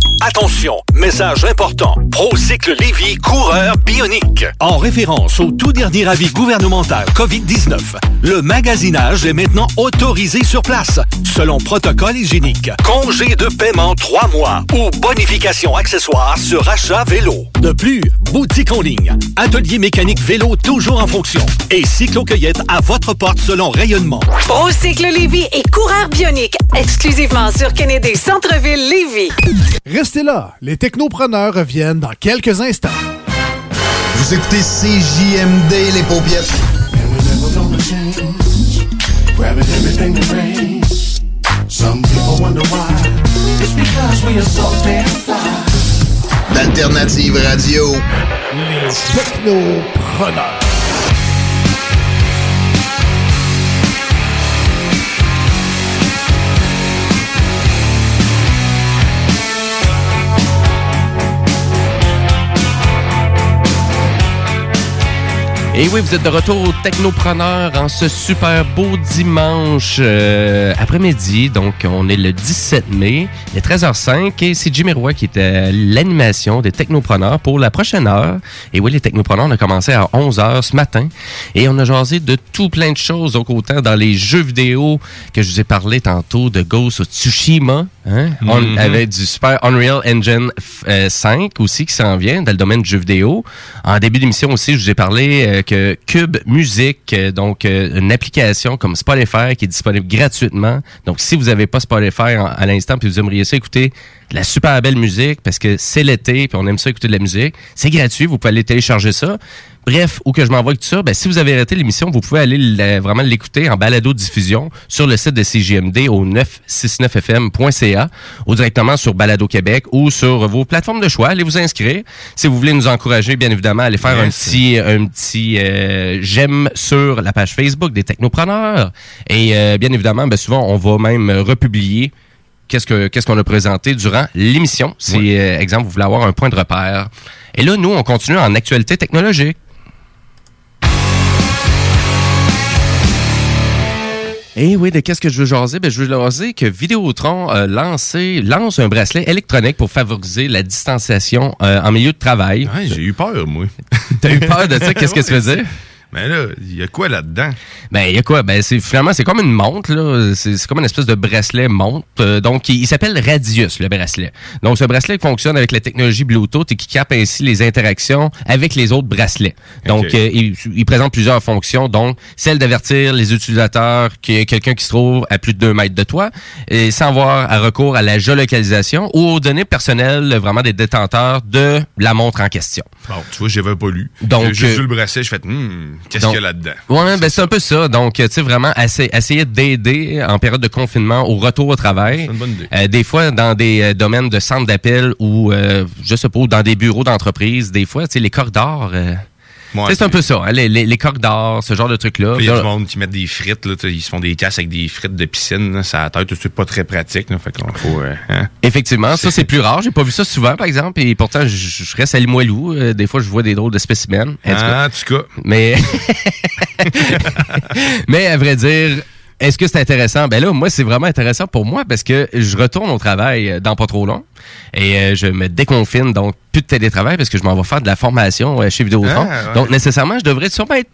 Attention, message important. Procycle Lévy coureur bionique. En référence au tout dernier avis gouvernemental COVID-19, le magasinage est maintenant autorisé sur place, selon protocole hygiénique. Congé de paiement 3 mois ou bonification accessoire sur achat vélo. De plus, boutique en ligne, atelier mécanique vélo toujours en fonction et cyclo-cueillette à votre porte selon rayonnement. Procycle Lévy et coureur bionique, exclusivement sur Kennedy Centre-ville Lévy. Restez là, les technopreneurs reviennent dans quelques instants. Vous écoutez CJMD, les paupiètes. Grabbing everything that rains. Et oui, vous êtes de retour au Technopreneur en ce super beau dimanche euh, après-midi. Donc, on est le 17 mai, il est 13h05 et c'est Jimmy Roy qui est à l'animation des Technopreneurs pour la prochaine heure. Et oui, les Technopreneurs, on a commencé à 11h ce matin et on a jasé de tout plein de choses. Donc, autant dans les jeux vidéo que je vous ai parlé tantôt de Ghost of Tsushima, hein, on- Mhm. avec du super Unreal Engine euh, 5 aussi qui s'en vient dans le domaine du jeu vidéo. En début d'émission aussi, je vous ai parlé euh, que Cube Music, euh, donc euh, une application comme Spotify qui est disponible gratuitement. Donc si vous n'avez pas Spotify à l'instant puis vous aimeriez ça écouter de la super belle musique parce que c'est l'été puis on aime ça écouter de la musique, c'est gratuit, vous pouvez aller télécharger ça. Bref, où que je m'envoie avec tout ça, ben, si vous avez arrêté l'émission, vous pouvez aller la- vraiment l'écouter en balado-diffusion sur le site de CGMD au 969fm.ca ou directement sur Balado Québec ou sur vos plateformes de choix. Allez vous inscrire. Si vous voulez nous encourager, bien évidemment, allez faire un petit, un petit euh, j'aime sur la page Facebook des Technopreneurs. Et euh, bien évidemment, ben, souvent, on va même republier qu'est-ce que qu'est-ce qu'on a présenté durant l'émission. Si, euh, exemple, vous voulez avoir un point de repère. Et là, nous, on continue en actualité technologique. Et oui, de qu'est-ce que je veux jaser? Ben, je veux jaser que Vidéotron a lancé, lance un bracelet électronique pour favoriser la distanciation euh, en milieu de travail. j'ai eu peur, moi. T'as eu peur de ça? Qu'est-ce que tu veux dire? Mais là, il y a quoi là-dedans? Ben, il y a quoi? Ben, c'est finalement, c'est comme une montre, là. C'est c'est comme une espèce de bracelet montre. Euh, donc, il, il s'appelle Radius, le bracelet. Donc, ce bracelet fonctionne avec la technologie Bluetooth et qui capte ainsi les interactions avec les autres bracelets. Donc, euh, il, il présente plusieurs fonctions, donc celle d'avertir les utilisateurs qu'il y a quelqu'un qui se trouve à plus de 2 mètres de toi, et sans avoir à recours à la géolocalisation ou aux données personnelles vraiment des détenteurs de la montre en question. Bon, tu vois, j'avais pas lu. Donc, J'ai juste euh, vu le bracelet, je fais, hmm, qu'est-ce qu'il y a là-dedans? Ouais, ben c'est un peu ça. Donc, tu sais, vraiment, essa- essayer d'aider en période de confinement au retour au travail. C'est une bonne idée. Euh, des fois, dans des euh, domaines de centres d'appel ou, euh, je sais pas, ou dans des bureaux d'entreprise, des fois, tu sais, les corridors... euh, c'est un peu ça, hein, les, les, les corridors, ce genre de trucs-là. Il y a du monde qui met des frites, là, ils se font des casses avec des frites de piscine, là, ça a tête, c'est pas très pratique, là, fait qu'on faut, euh, hein. Effectivement, ça c'est plus rare. J'ai pas vu ça souvent, par exemple. Et pourtant, je, je reste à Limoilou. Euh, des fois, je vois des drôles de spécimens. En tout cas. Ah, tout cas. Mais, mais à vrai dire, est-ce que c'est intéressant? Ben là, moi, c'est vraiment intéressant pour moi parce que je retourne au travail euh, dans pas trop long et euh, je me déconfine, donc plus de télétravail parce que je m'en vais faire de la formation euh, chez Vidéotron. Ah, ouais. Donc, nécessairement, je devrais sûrement être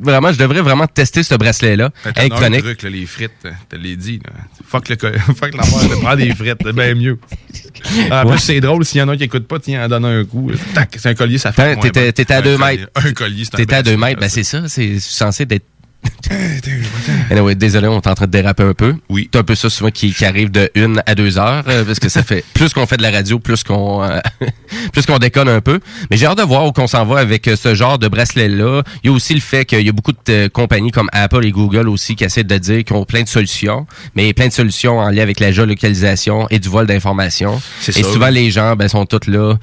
Vraiment, je devrais vraiment tester ce bracelet-là, électronique. truc, là, les frites, te l'ai dit, là. Fuck le, fuck la mort de prendre des frites, bien mieux. Ah, en Ouais. plus, c'est drôle, s'il y en a un qui écoute pas, tiens, en donne un coup. Tac, c'est un collier, ça fait. T'étais- bon. à Un deux collier- mètres. Un collier, c'est un T'étais à deux mètres, ben c'est ça. C'est censé d'être. Anyway, désolé, on est en train de déraper un peu. Oui. C'est un peu ça souvent qui, qui arrive de une à deux heures, euh, parce que ça fait plus qu'on fait de la radio, plus qu'on euh, plus qu'on déconne un peu. Mais j'ai hâte de voir où qu'on s'en va avec euh, ce genre de bracelet-là. Il y a aussi le fait qu'il y a beaucoup de compagnies comme Apple et Google aussi qui essaient de dire qu'ils ont plein de solutions, mais plein de solutions en lien avec la géolocalisation et du vol d'informations. Et ça. souvent, les gens ben, sont tous là.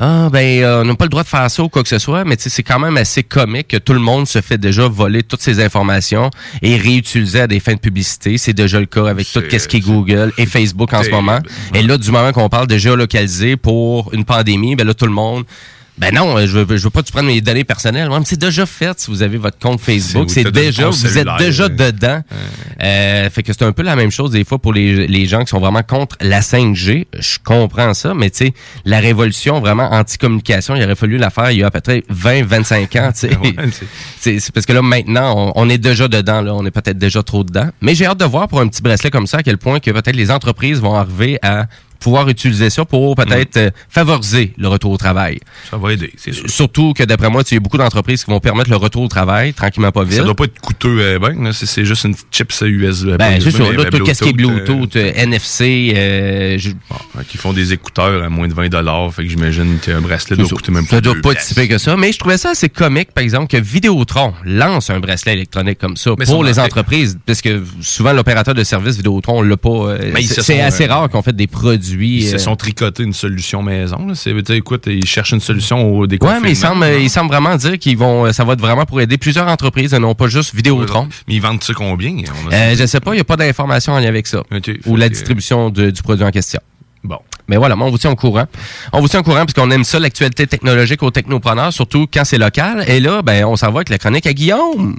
Ah, ben, euh, on n'a pas le droit de faire ça ou quoi que ce soit, mais c'est quand même assez comique que tout le monde se fait déjà voler toutes ces informations et réutiliser à des fins de publicité. C'est déjà le cas avec tout ce qui est Google et Facebook en ce moment. Et là, du moment qu'on parle de géolocaliser pour une pandémie, ben là, tout le monde. Ben non, je veux, je veux pas que tu prennes mes données personnelles. C'est déjà fait si vous avez votre compte Facebook. C'est- déjà, vous êtes déjà euh, dedans. Euh, fait que c'est un peu la même chose des fois pour les, les gens qui sont vraiment contre la 5G. Je comprends ça, mais tu sais, la révolution vraiment anti-communication, il aurait fallu la faire il y a peut-être 20, 25 ans, tu sais. Ouais, c'est parce que là, maintenant, on, on est déjà dedans, là. On est peut-être déjà trop dedans. Mais j'ai hâte de voir pour un petit bracelet comme ça à quel point que peut-être les entreprises vont arriver à pouvoir utiliser ça pour peut-être euh, favoriser le retour au travail. Ça va aider, c'est sûr. Surtout que d'après moi, il y a beaucoup d'entreprises qui vont permettre le retour au travail tranquillement pas vite. Ça doit pas être coûteux, euh, ben, là, c'est- c'est juste une petite chip USB. Ben, c'est sûr. Là, tout ce qui est Bluetooth, euh, NFC, euh, je- euh, qui font des écouteurs à moins de 20 fait que j'imagine qu'un bracelet doit coûter même pas ça doit pas être si que ça. Mais je trouvais ça assez comique, par exemple, que Vidéotron lance un bracelet électronique comme ça Mais pour ça les entreprises. Parce que souvent, l'opérateur de service Vidéotron l'a pas. euh, c'est assez euh, rare qu'on fait des produits. Ils se euh, sont tricotés une solution maison. C'est, écoute, ils cherchent une solution au Ouais, déconfinement. mais il semble, il semble vraiment dire qu'ils vont, euh, ça va être vraiment pour aider plusieurs entreprises et non pas juste Vidéotron. Mais ils vendent ça combien? On a- Euh, je sais pas, il n'y a pas d'informations en lien avec ça. Ou la distribution de- du produit en question. Bon. Mais voilà, moi, on vous tient au courant. On vous tient au courant parce qu'on aime ça, l'actualité technologique aux technopreneurs, surtout quand c'est local. Et là, ben, on s'en va avec la chronique à Guillaume.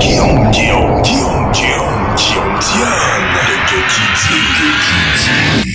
Guillaume, Guillaume, Guillaume, Guillaume, Guillaume, Diane, De,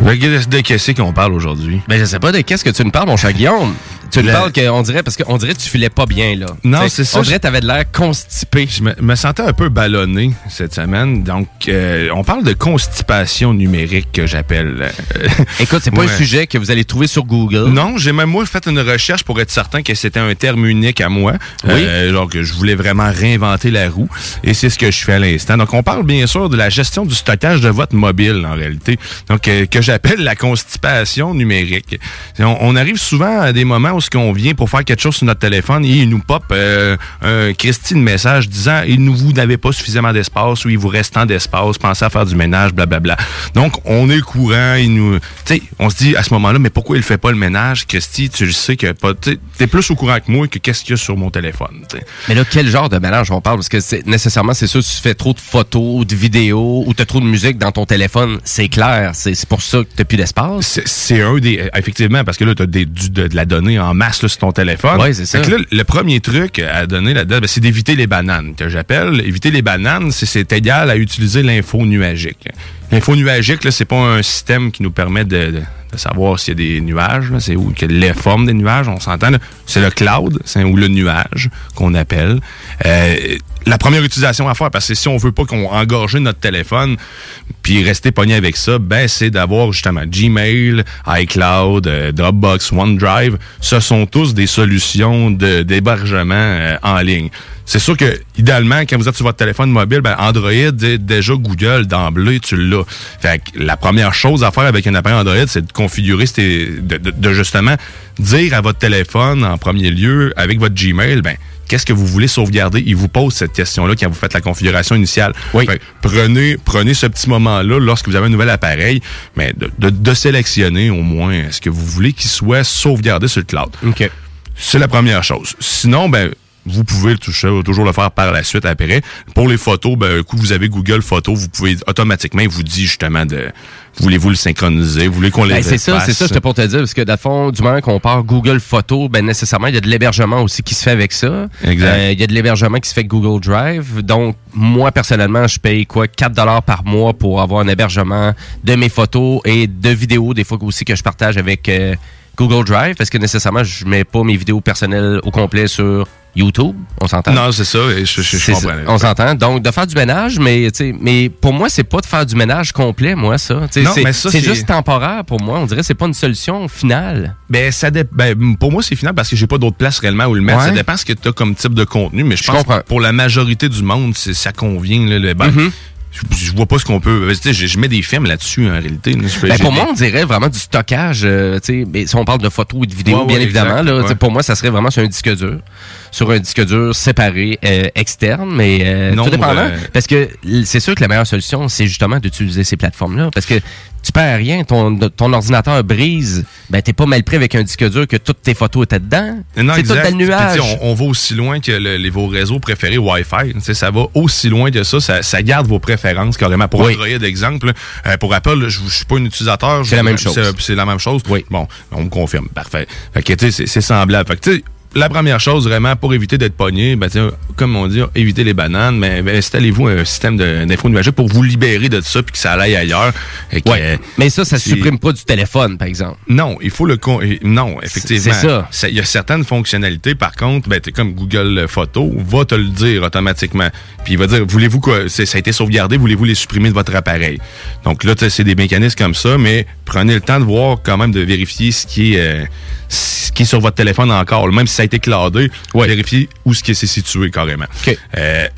de qu'est-ce qu'on parle aujourd'hui? Ben, je sais pas de qu'est-ce que tu me parles, mon cher Guillaume. Tu Le- parles qu'on dirait, parce qu'on dirait que tu filais pas bien, là. Non, c'est ça. On dirait que t'avais de l'air constipé. Je me, me sentais un peu ballonné cette semaine. Donc, euh, on parle de constipation numérique que j'appelle. Euh, Écoute, c'est pas Ouais. un sujet que vous allez trouver sur Google. Non, j'ai même moi fait une recherche pour être certain que c'était un terme unique à moi. Oui. Euh, genre que je voulais vraiment réinventer la roue. Et c'est ce que je fais à l'instant. Donc, on parle bien sûr de la gestion du stockage de votre mobile, en réalité. Donc, euh, que j'appelle la constipation numérique. On, on arrive souvent à des moments où qu'on vient pour faire quelque chose sur notre téléphone et il nous pop euh, un Christine message disant il nous vous n'avez pas suffisamment d'espace ou il vous reste tant d'espace, pensez à faire du ménage, blablabla. Donc on est courant, il nous tu sais, on se dit à ce moment-là mais pourquoi il fait pas le ménage? Christy, tu sais que pas tu es plus au courant que moi que qu'est-ce qu'il y a sur mon téléphone. Mais là, quel genre de mélange on parle? Parce que c'est nécessairement, c'est sûr, tu fais trop de photos, de vidéos ou tu as trop de musique dans ton téléphone, c'est clair. C'est c'est pour ça que tu plus d'espace. C'est- C'est un des. Effectivement, parce que là, tu as des, du- de, de la donnée en masse là, sur ton téléphone. Ouais, c'est ça. Fait que là, le premier truc à donner là-dedans, ben, c'est d'éviter les bananes, que j'appelle. Éviter les bananes, c'est- égal à utiliser l'info nuagique. L'info nuagique, là, c'est pas un système qui nous permet de, de- de savoir s'il y a des nuages, c'est où que les formes des nuages, on s'entend. C'est le cloud, c'est ou le nuage qu'on appelle. Euh, la première utilisation à faire, parce que si on veut pas qu'on engorge notre téléphone, puis rester pogné avec ça, ben c'est d'avoir justement Gmail, iCloud, euh, Dropbox, OneDrive. Ce sont tous des solutions de- d'hébergement euh, en ligne. C'est sûr que, idéalement, quand vous êtes sur votre téléphone mobile, ben Android, dé- déjà Google, d'emblée, tu l'as. Fait que la première chose à faire avec un appareil Android, c'est de configurer, de, de- de justement dire à votre téléphone, en premier lieu, avec votre Gmail, ben qu'est-ce que vous voulez sauvegarder? Il vous pose cette question-là quand vous faites la configuration initiale. Fait que prenez, prenez ce petit moment-là lorsque vous avez un nouvel appareil, mais de, de- de sélectionner au moins ce que vous voulez qu'il soit sauvegardé sur le cloud? C'est la première chose. Sinon, ben vous pouvez le toucher, toujours le faire par la suite après. Pour les photos, ben, un coup vous avez Google Photos, vous pouvez automatiquement, il vous dit justement de voulez-vous le synchroniser, vous voulez qu'on les Ben, c'est ça, c'est ça, j'étais pour te dire, parce que le fond, du moment qu'on part Google Photos, ben nécessairement, il y a de l'hébergement aussi qui se fait avec ça. Exact. Euh, Il y a de l'hébergement qui se fait avec Google Drive. Donc, moi, personnellement, je paye quoi, 4 dollars par mois pour avoir un hébergement de mes photos et de vidéos, des fois aussi que je partage avec euh, Google Drive, parce que nécessairement, je mets pas mes vidéos personnelles au complet sur YouTube? On s'entend? Non, c'est ça, je, je, je C'est comprends. ça. On s'entend. Donc, de faire du ménage, mais, pour moi, c'est pas de faire du ménage complet, moi, ça. Non, c'est mais ça, c'est c'est- juste temporaire pour moi. On dirait que c'est pas une solution finale. Ben, ça dé- ben, pour moi, c'est final parce que j'ai pas d'autre place réellement où le mettre. Ouais. Ça dépend ce que tu as comme type de contenu, mais je, pense comprends. que pour la majorité du monde, c'est- ça convient. Là, le, ben, Mhm. je, je vois pas ce qu'on peut. Je, je mets des films là-dessus en réalité. là. Ben, pour moi, on dirait vraiment du stockage. euh, tu sais, mais si on parle de photos et de vidéos, Ouais, bien évidemment, là, ouais. pour moi, ça serait vraiment sur un disque dur. Sur un disque dur séparé, euh, externe, mais euh, Non, tout dépendant. euh, Parce que c'est sûr que la meilleure solution, c'est justement d'utiliser ces plateformes-là. Parce que tu perds rien, ton, ton ordinateur brise, ben t'es pas mal pris avec un disque dur que toutes tes photos étaient dedans. Non, c'est tout le nuage. Puis, On, on va aussi loin que le- les, vos réseaux préférés Wi-Fi. Ça va aussi loin que ça. Ça, ça garde vos préférences carrément. Pour Oui. Android, exemple, euh, pour Apple, je ne suis pas un utilisateur. C'est la même chose. C'est la même chose. Oui. Bon, on me confirme. Parfait. Fait que, tu sais, c'est- c'est semblable. Fait que, tu sais, la première chose, vraiment, pour éviter d'être pogné, ben, comme on dit, éviter les bananes, mais ben, installez-vous un système d'info nuagique pour vous libérer de ça puis que ça aille ailleurs. Et que, Mais ça, ça c'est- supprime pas du téléphone, par exemple. Non, il faut le con- non, effectivement. c'est ça. Il y a certaines fonctionnalités, par contre, ben, comme Google Photos, va te le dire automatiquement. Puis il va dire, voulez-vous que ça a été sauvegardé, voulez-vous les supprimer de votre appareil? Donc là, c'est des mécanismes comme ça, mais prenez le temps de voir quand même de vérifier ce qui est euh, ce qui est sur votre téléphone encore. Même si ça a été cloudé, vérifiez où ce qui est situé carrément. Euh,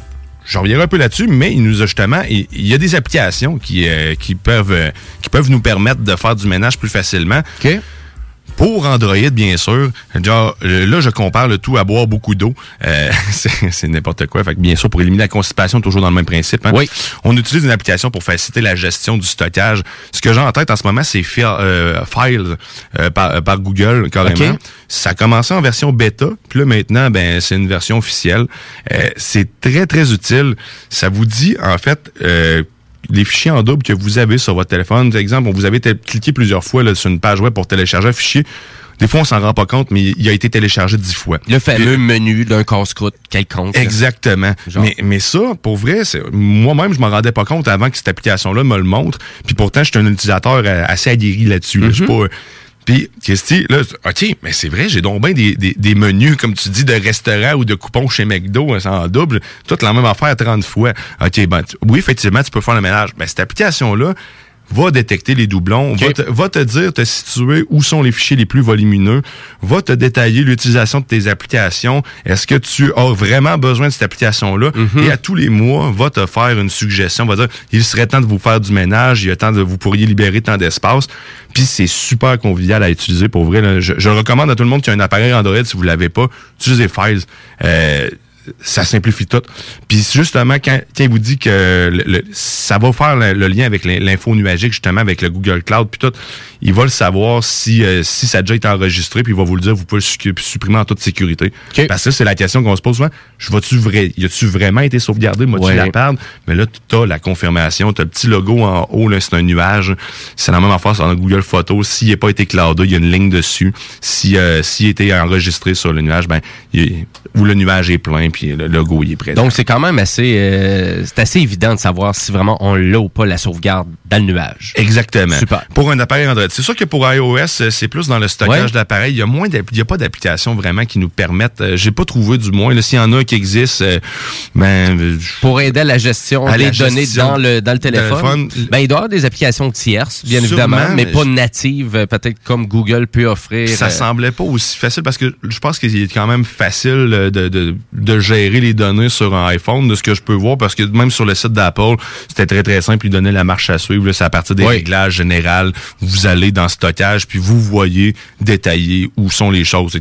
je reviendrai un peu là-dessus, mais il nous a justement, il, il y a des applications qui, euh, qui peuvent euh, qui peuvent nous permettre de faire du ménage plus facilement. Pour Android, bien sûr, genre, euh, là, je compare le tout à boire beaucoup d'eau. Euh, c'est n'importe quoi. Fait que bien sûr, pour éliminer la constipation, toujours dans le même principe. hein. On utilise une application pour faciliter la gestion du stockage. Ce que j'ai en tête en ce moment, c'est Fi- euh, Files euh, par, euh, par Google, carrément. Ça a commencé en version bêta, puis là, maintenant, ben, c'est une version officielle. Euh, c'est très, très utile. Ça vous dit, en fait, euh, les fichiers en double que vous avez sur votre téléphone. Par exemple, vous avez cliqué plusieurs fois là, sur une page web pour télécharger un fichier. Des fois, on s'en rend pas compte, mais il a été téléchargé dix fois. Le fameux menu d'un casse-croûte quelconque. Exactement. Mais, mais ça, pour vrai, moi-même, je m'en rendais pas compte avant que cette application-là me le montre. Puis pourtant, je suis un utilisateur euh, assez aguerri là-dessus. là. Je suis pas... Puis, Christy, là, OK, mais c'est vrai, j'ai donc bien des, des, menus, comme tu dis, de restaurant ou de coupons chez McDo, hein, en double, toute la même affaire 30 fois. OK, ben, tu- oui, effectivement, tu peux faire le ménage. Mais cette application-là va détecter les doublons, va, te, va te dire, te situer où sont les fichiers les plus volumineux, va te détailler l'utilisation de tes applications. Est-ce que tu as vraiment besoin de cette application-là? Et à tous les mois, va te faire une suggestion, va dire, il serait temps de vous faire du ménage, il y a temps de vous pourriez libérer tant d'espace. Puis c'est super convivial à utiliser pour vrai. là. Je, je recommande à tout le monde qui a un appareil Android, si vous l'avez pas, utilisez Files. Euh, ça simplifie tout. Puis justement, quand, quand il vous dit que ça va faire le, lien avec l'in- l'info nuagique, justement, avec le Google Cloud, puis tout, il va le savoir si, euh, si ça a déjà été enregistré, puis il va vous le dire, vous pouvez le su- supprimer en toute sécurité. Parce que c'est la question qu'on se pose souvent. Je vais-tu vrai, y a-tu vraiment été sauvegardé? Moi, tu la perdre? Mais là, tu as la confirmation, tu as le petit logo en haut, là, c'est un nuage. C'est la même affaire sur Google Photos. S'il n'est pas été cloudé, il y a une ligne dessus. Si, euh, s'il a été enregistré sur le nuage, ben, il- où le nuage est plein, puis le logo, il est présent. Donc, c'est quand même assez, euh, c'est assez évident de savoir si vraiment on l'a ou pas la sauvegarde dans le nuage. Exactement. Super. Pour un appareil Android. C'est sûr que pour iOS, euh, c'est plus dans le stockage Ouais. d'appareils. Il y a moins d'app- il y a pas d'applications vraiment qui nous permettent. euh, J'ai pas trouvé du moins. là, S'il y en a qui existent, euh, ben Pour aider à la gestion À des données dans le, dans le téléphone, téléphone. ben, il doit y avoir des applications tierces, bien Sûrement, évidemment, mais mais pas natives, peut-être comme Google peut offrir. ça euh, semblait pas aussi facile parce que je pense qu'il est quand même facile de, de, de gérer les données sur un iPhone, de ce que je peux voir, parce que même sur le site d'Apple, c'était très très simple, il donnait la marche à suivre. C'est à partir des Oui. réglages généraux. Vous allez dans stockage, puis vous voyez détailler où sont les choses. Et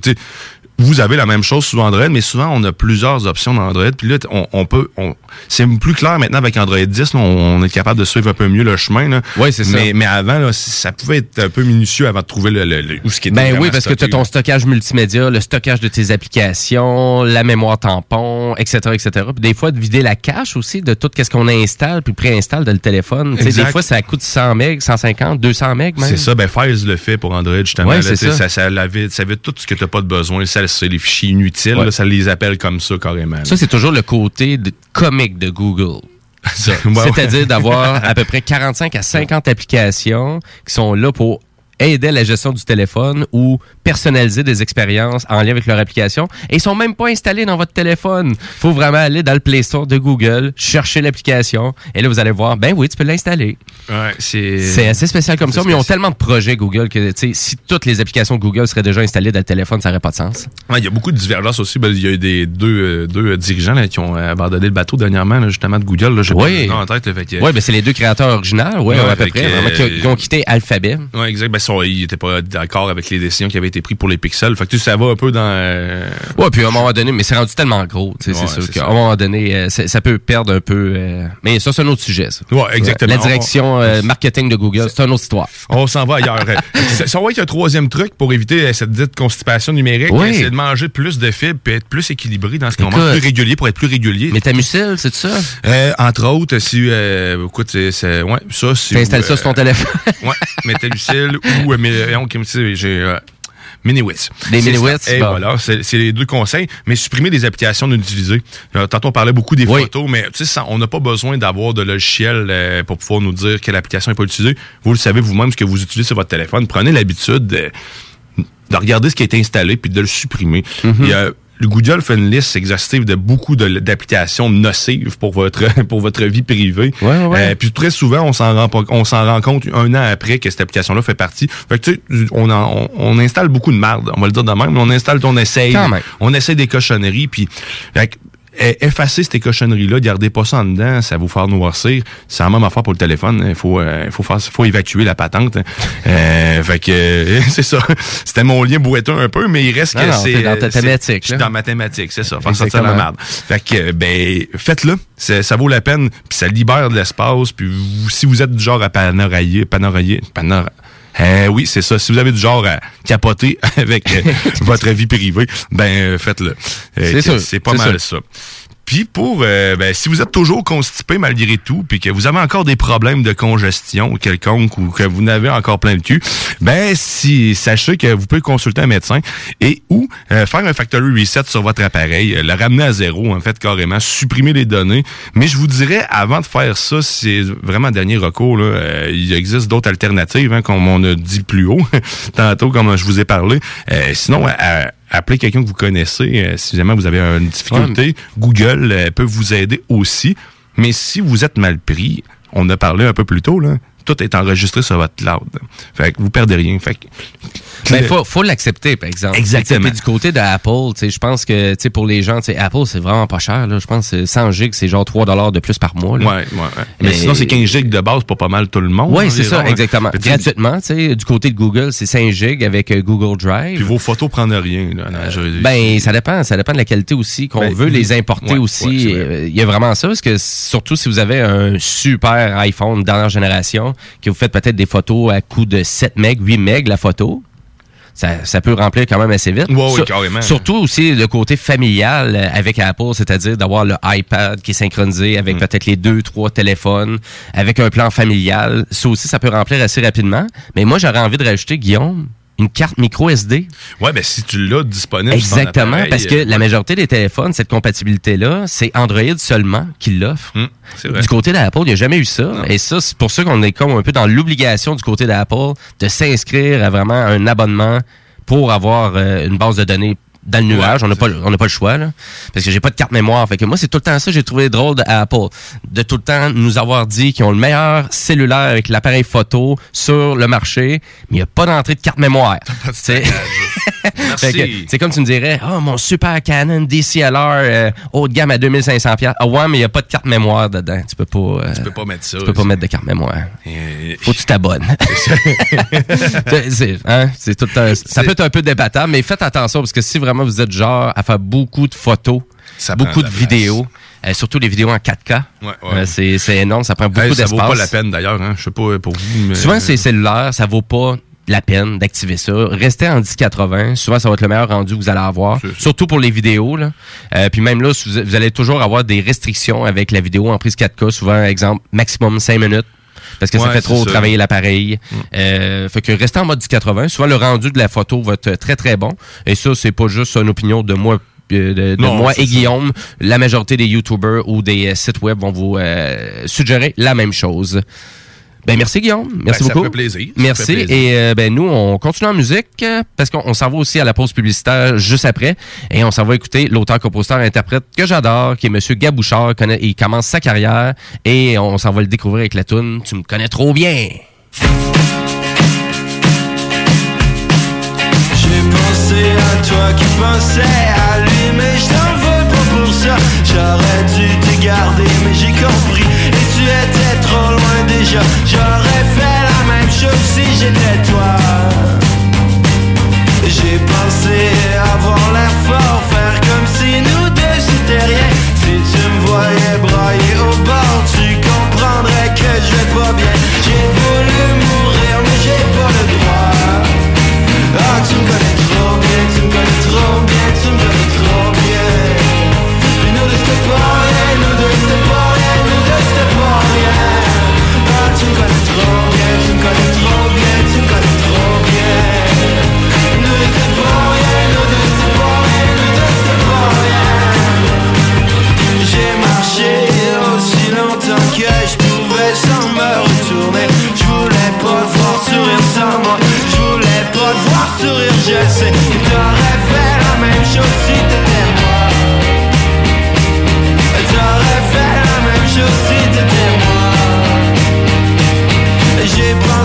vous avez la même chose sous Android, mais souvent on a plusieurs options dans Android. Puis là, on, on peut, on, c'est plus clair maintenant avec Android 10. là, on, on est capable de suivre un peu mieux le chemin. Oui, c'est ça. mais, Mais avant, là, ça pouvait être un peu minutieux avant de trouver le, le- le- où ce qui était Ben oui, parce que tu as ton stockage multimédia, le stockage de tes applications, la mémoire tampon, etc., etc. Puis des fois, de vider la cache aussi de tout ce qu'on installe puis préinstalle dans le téléphone. Des fois, ça coûte 100 MB, 150, 200 MB même. C'est ça, ben Files le fait pour Android justement. Ouais, là, ça. ça, ça, la vide, ça vide tout ce que tu n'as pas de besoin. Ça, c'est les fichiers inutiles. Ouais. là, ça les appelle comme ça carrément. là. Ça, c'est toujours le côté de- comique de Google. Ouais. C'est-à-dire d'avoir à peu près 45 à 50 applications qui sont là pour aider à la gestion du téléphone ou personnaliser des expériences en lien avec leur application. Et ils sont même pas installés dans votre téléphone. faut vraiment aller dans le Play Store de Google, chercher l'application, et là, vous allez voir, ben oui, tu peux l'installer. Ouais, c'est assez spécial comme ça, mais ils ont tellement de projets Google que, tu sais, si toutes les applications Google seraient déjà installées dans le téléphone, ça n'aurait pas de sens. Ouais, il y a beaucoup de divergences aussi. Ben, il y a eu des deux, euh, deux dirigeants là, qui ont euh, abandonné le bateau dernièrement, là, justement, de Google. Là, pas Oui. le nom en tête. là, fait que- Oui, ben c'est les deux créateurs originaux, ouais, Ouais, à peu près, vraiment, qui, ont- euh, qui ont quitté Alphabet. Ouais, exact. Ben, son- il était pas d'accord avec les décisions qui avaient été prises pour les pixels. Fait que tu sais, ça va un peu dans. euh, Ouais, puis à un moment donné, mais c'est rendu tellement gros, tu sais, Ouais, c'est sûr qu'à un moment donné, euh, ça, peut perdre un peu. euh, mais ça, c'est un autre sujet, ça. Ouais, exactement. La direction euh, marketing de Google, c'est une autre histoire. On s'en va ailleurs. Ça- va être un troisième truc pour éviter cette dite constipation numérique. Oui. C'est de manger plus de fibres et être plus équilibré dans ce qu'on mange, plus régulier pour être plus régulier. Métamucil, c'est ça? Entre autres, si, euh, écoute, c'est, ouais, ça, c'est. T'installes ça sur ton téléphone. Ouais, mais, on- tu sais, j'ai, euh, Mini-Wits. Des C'est Mini-Wits, ça. Et bon. voilà, c'est les deux conseils. Mais supprimer des applications non utilisées. Euh, tantôt, on parlait beaucoup des photos, mais tu sais, ça, on n'a pas besoin d'avoir de logiciel euh, pour pouvoir nous dire quelle application n'est pas utilisée. Vous le savez vous-même, ce que vous utilisez sur votre téléphone. Prenez l'habitude de, de regarder ce qui a été installé puis de le supprimer. Mhm. A- le Google fait une liste exhaustive de beaucoup de- d'applications nocives pour votre pour votre vie privée. Euh, puis très souvent, on s'en rend pas- on s'en rend compte un an après que cette application-là fait partie. Fait que tu sais, on, en- on, on installe beaucoup de marde, on va le dire de même, mais on installe, on essaye, on essaie des cochonneries, puis fait eh, effacer ces cochonneries-là, gardez pas ça en dedans, ça va vous faire noircir. C'est la même affaire pour le téléphone. Il faut, euh, faut, faire, faut évacuer la patente. Euh, fait que euh, c'est ça. C'était mon lien boiteux un peu, mais il reste Non, que c'est. dans ta thématique, Je suis dans ma thématique, c'est ça. Faire sortir la merde. Fait que, euh, ben, faites-le. Ça vaut la peine. Puis ça libère de l'espace. Puis si vous êtes du genre à panorailler, panorailler, panor- euh, oui, c'est ça. Si vous avez du genre à capoter avec euh, votre vie privée, ben euh, faites-le. Euh, C'est pas mal ça. Puis pour, euh, ben, si vous êtes toujours constipé malgré tout, puis que vous avez encore des problèmes de congestion quelconque ou que vous n'avez encore plein le cul, ben si sachez que vous pouvez consulter un médecin et ou euh, faire un factory reset sur votre appareil, euh, le ramener à zéro en fait carrément, supprimer les données. Mais je vous dirais avant de faire ça, c'est vraiment dernier recours. Là, euh, il existe d'autres alternatives, hein, comme on a dit plus haut tantôt, comme je vous ai parlé. Euh, sinon, à- appelez quelqu'un que vous connaissez. euh, si jamais vous avez une difficulté, Google euh, peut vous aider aussi. Mais si vous êtes mal pris, on a parlé un peu plus tôt, là, tout est enregistré sur votre cloud. Fait que vous perdez rien. Fait que, Ben, faut, faut l'accepter, par exemple. Exactement. Du côté d'Apple, tu sais, je pense que, tu sais, pour les gens, tu sais, Apple, c'est vraiment pas cher, là. Je pense que 100 gigs, c'est genre 3 dollars de plus par mois, là. Ouais, ouais. ouais. Mais, sinon, c'est 15 gigs de base pour pas mal tout le monde. Oui, c'est ça, hein. exactement. Gratuitement, tu sais, du côté de Google, c'est 5 gigs avec euh, Google Drive. Puis vos photos prennent rien. Là, je- Ben, ça dépend. Ça dépend de la qualité aussi qu'on Ben, veut les importer Ouais, aussi. ouais. Euh, Il y a vraiment ça, parce que surtout si vous avez un super iPhone dernière génération, que vous faites peut-être des photos à coût de 7 MB, 8 MB la photo, ça, ça peut remplir quand même assez vite. Oui, carrément. Surtout aussi le côté familial euh, avec Apple, c'est-à-dire d'avoir le iPad qui est synchronisé Mm. avec peut-être les deux, trois téléphones, avec un plan familial. Ça aussi, ça peut remplir assez rapidement. Mais moi, j'aurais envie de rajouter, Guillaume, une carte micro SD. Ouais, ben si tu l'as disponible. Exactement, appareil, parce que euh, la majorité des téléphones, cette compatibilité-là, c'est Android seulement qui l'offre. Hum. Du côté d'Apple, il n'y a jamais eu ça. Et ça, c'est pour ça qu'on est comme un peu dans l'obligation du côté d'Apple de s'inscrire à vraiment un abonnement pour avoir euh, une base de données dans le nuage. on n'a pas, le- on n'a pas le choix, là. Parce que j'ai pas de carte mémoire. Fait que moi, c'est tout le temps ça que j'ai trouvé drôle d'Apple. De tout le temps nous avoir dit qu'ils ont le meilleur cellulaire avec l'appareil photo sur le marché, mais il n'y a pas d'entrée de carte mémoire. C'est comme tu me dirais, oh mon super Canon DCLR euh, haut de gamme à 2500 pièces. Ah ouais, mais il y a pas de carte mémoire dedans. Tu peux pas. euh, Tu peux pas mettre ça. Tu peux pas mettre de carte mémoire. Faut que tu t'abonnes. C'est- hein, c'est tout ça peut être un peu débattable, mais faites attention parce que si vraiment vous êtes genre à faire beaucoup de photos, Ça beaucoup de vidéos, euh, surtout les vidéos en 4K, Ouais, ouais. euh, c'est c'est énorme, ça prend beaucoup Hey, ça d'espace. vaut pas la peine d'ailleurs. Hein. Je sais pas pour vous. Mais... Souvent, c'est cellulaire, ça vaut pas la peine d'activer ça. Restez en 1080. Souvent, ça va être le meilleur rendu que vous allez avoir. Surtout pour les vidéos. Là. Euh, puis même là, vous, vous allez toujours avoir des restrictions avec la vidéo en prise 4K. Souvent, exemple, maximum 5 minutes. Parce que ça fait trop ça. travailler l'appareil. Euh, fait que restez en mode 1080. Souvent, le rendu de la photo va être très, très bon. Et ça, c'est pas juste une opinion de moi euh, de, de Non, moi et ça. Guillaume. La majorité des YouTubers ou des sites web vont vous euh, suggérer la même chose. Ben merci Guillaume, merci Ben, ça beaucoup. fait plaisir, ça Merci fait plaisir. et euh, ben nous on continue en musique parce qu'on on s'en va aussi à la pause publicitaire juste après et on s'en va écouter l'auteur compositeur interprète que j'adore qui est monsieur Gabouchard, connaît il commence sa carrière et on s'en va le découvrir avec la tune Tu me connais trop bien. J'ai pensé à toi qui pensais à lui Mais je t'en veux pas pour ça J'aurais dû te garder mais j'ai compris J'aurais fait la même chose si j'étais toi. J'ai pensé avoir l'air fort Faire comme si nous deux c'était rien. Si tu me voyais brailler au bord Tu comprendrais que je vais pas bien. J'ai voulu mourir mais j'ai pas le droit. Ah, tu me connais trop bien, tu me connais trop bien, tu me connais trop bien. Deux c'était pas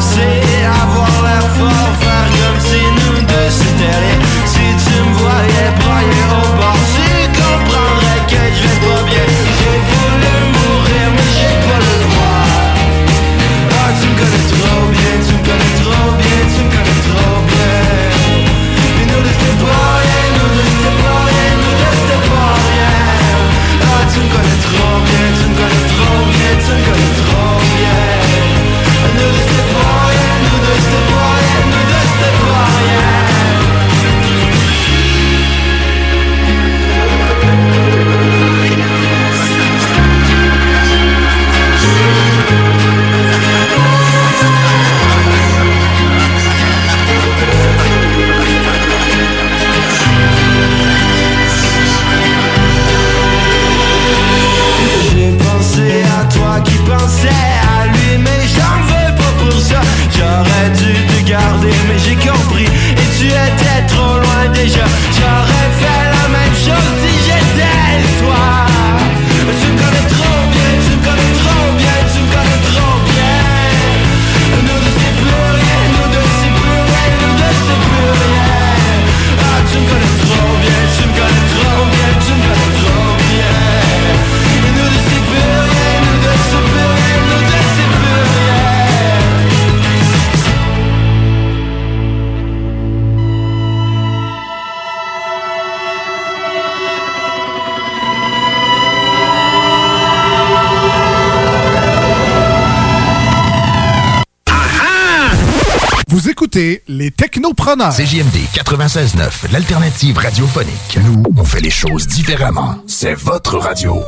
penser avoir la force, faire comme si nous deux c'était Si tu me voyais broyer écoutez les technopreneurs. CJMD 96.9, l'alternative radiophonique. Nous, on fait les choses différemment. C'est votre radio.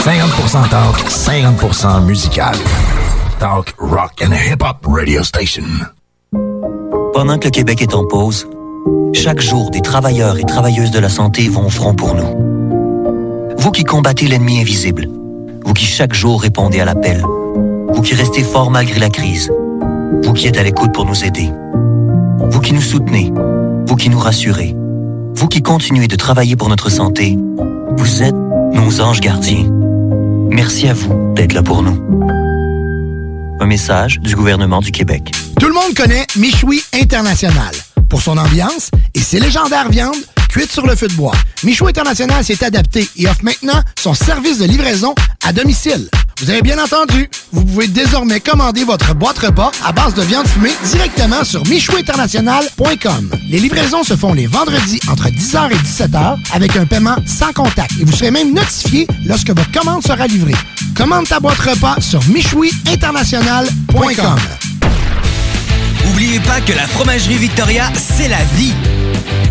50% talk, 50% musical. Talk, rock and hip-hop radio station. Pendant que le Québec est en pause, chaque jour, des travailleurs et travailleuses de la santé vont au front pour nous. Vous qui combattez l'ennemi invisible, vous qui chaque jour répondez à l'appel, vous qui restez fort malgré la crise, vous qui êtes à l'écoute pour nous aider, vous qui nous soutenez, vous qui nous rassurez, vous qui continuez de travailler pour notre santé, vous êtes nos anges gardiens. Merci à vous d'être là pour nous. Un message du gouvernement du Québec. Tout le monde connaît Michoui International pour son ambiance et ses légendaires viandes cuites sur le feu de bois. Michoui International s'est adapté et offre maintenant son service de livraison à domicile. Vous avez bien entendu, vous pouvez désormais commander votre boîte repas à base de viande fumée directement sur michouinternational.com. Les livraisons se font les vendredis entre 10h et 17h avec un paiement sans contact et vous serez même notifié lorsque votre commande sera livrée. Commande ta boîte repas sur michouiinternational.com. N'oubliez pas que la fromagerie Victoria, c'est la vie.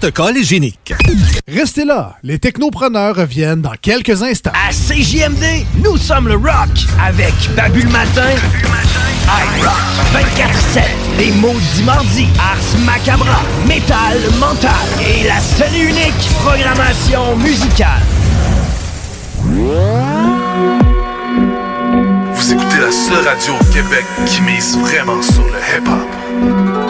protocole hygiénique. Restez là, les technopreneurs reviennent dans quelques instants. À CJMD, nous sommes le rock avec Babu le matin, iRock 24-7, les maudits mardis, Ars Macabra, Métal Mental et la seule et unique programmation musicale. Vous écoutez la seule radio au Québec qui mise vraiment sur le hip-hop.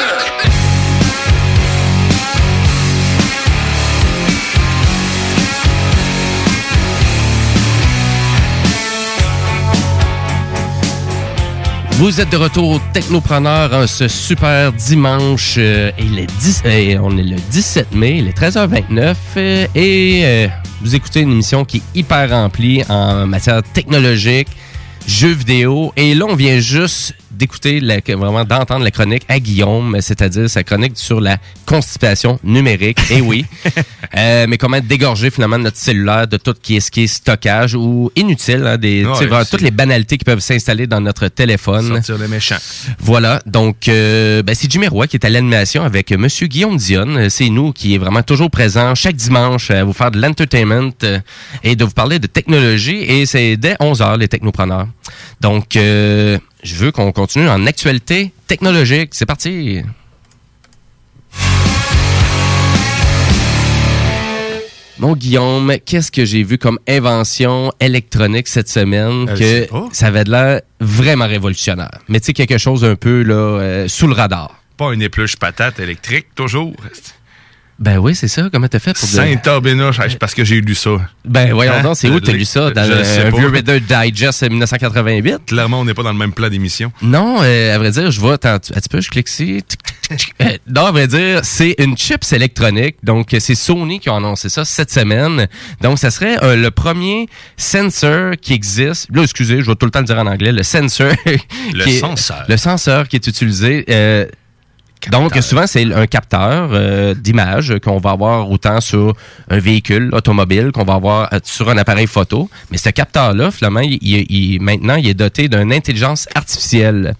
Vous êtes de retour au Technopreneur hein, ce super dimanche. euh, et le 10 euh, on est le 17 mai, il est 13h29. euh, et euh, vous écoutez une émission qui est hyper remplie en matière technologique, jeux vidéo. Et là, on vient juste d'écouter, vraiment d'entendre la chronique à Guillaume, c'est-à-dire sa chronique sur la constipation numérique. Et oui. Euh, mais comment dégorger finalement notre cellulaire de tout qui est, ce qui est stockage ou inutile, hein, des, Ouais, vraiment, toutes les banalités qui peuvent s'installer dans notre téléphone. Sortir le méchant. Voilà, donc euh, ben, c'est Jimmy Roy qui est à l'animation avec euh, Monsieur Guillaume Dionne. C'est nous qui est vraiment toujours présent chaque dimanche à vous faire de l'entertainment et de vous parler de technologie. Et c'est dès 11h, les technopreneurs. Donc, euh, je veux qu'on continue en actualité technologique. C'est parti! Mon Guillaume, qu'est-ce que j'ai vu comme invention électronique cette semaine Euh, que ça avait de l'air vraiment révolutionnaire? Mais tu sais, quelque chose un peu là, euh, sous le radar. Pas une épluche patate électrique, toujours. Ben oui, c'est ça. Comment t'as fait pour dire? Saint-Orbénouche, c'est parce que j'ai lu ça. Ben voyons Hein? donc, c'est où t'as lu ça? Dans Je le- sais vieux Reader Digest 1988? Clairement, on n'est pas dans le même plat d'émission. Non, euh, à vrai dire, je vois, attends, tu- un petit peu, je clique ici. Euh, non, à vrai dire, c'est une chips électronique. Donc, euh, c'est Sony qui a annoncé ça cette semaine. Donc, ça serait euh, le premier sensor qui existe. Là, excusez, je vais tout le temps le dire en anglais. Le sensor. Le qui est- senseur. Le senseur qui est utilisé. euh, donc, souvent, c'est un capteur euh, d'image qu'on va avoir autant sur un véhicule automobile qu'on va avoir euh, sur un appareil photo. Mais ce capteur-là, finalement, il, il- il- maintenant, il est doté d'une intelligence artificielle.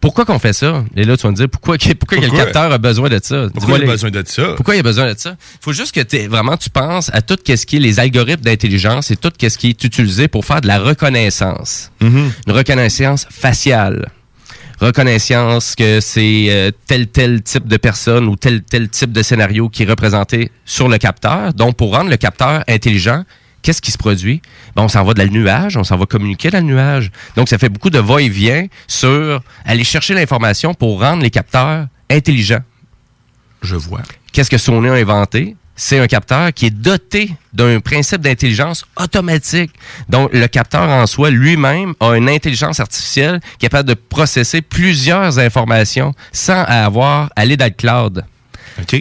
Pourquoi qu'on fait ça? Et là, tu vas me dire, pourquoi, pourquoi, que le Pourquoi? capteur a besoin de ça? Pourquoi il a besoin de ça? Pourquoi il a besoin de ça? faut juste que t'aies- vraiment tu penses à tout ce qui est les algorithmes d'intelligence et tout ce qui est utilisé pour faire de la reconnaissance. Mm-hmm. Une reconnaissance faciale. Reconnaissance que c'est euh, tel tel type de personne ou tel tel type de scénario qui est représenté sur le capteur. Donc, pour rendre le capteur intelligent, qu'est-ce qui se produit? Ben, on s'en va de la nuage, on s'en va communiquer dans le nuage. Donc, ça fait beaucoup de va-et-vient sur aller chercher l'information pour rendre les capteurs intelligents. Je vois. Qu'est-ce que Sony a inventé? C'est un capteur qui est doté d'un principe d'intelligence automatique. Donc, le capteur en soi lui-même a une intelligence artificielle capable de processer plusieurs informations sans avoir à aller dans le cloud.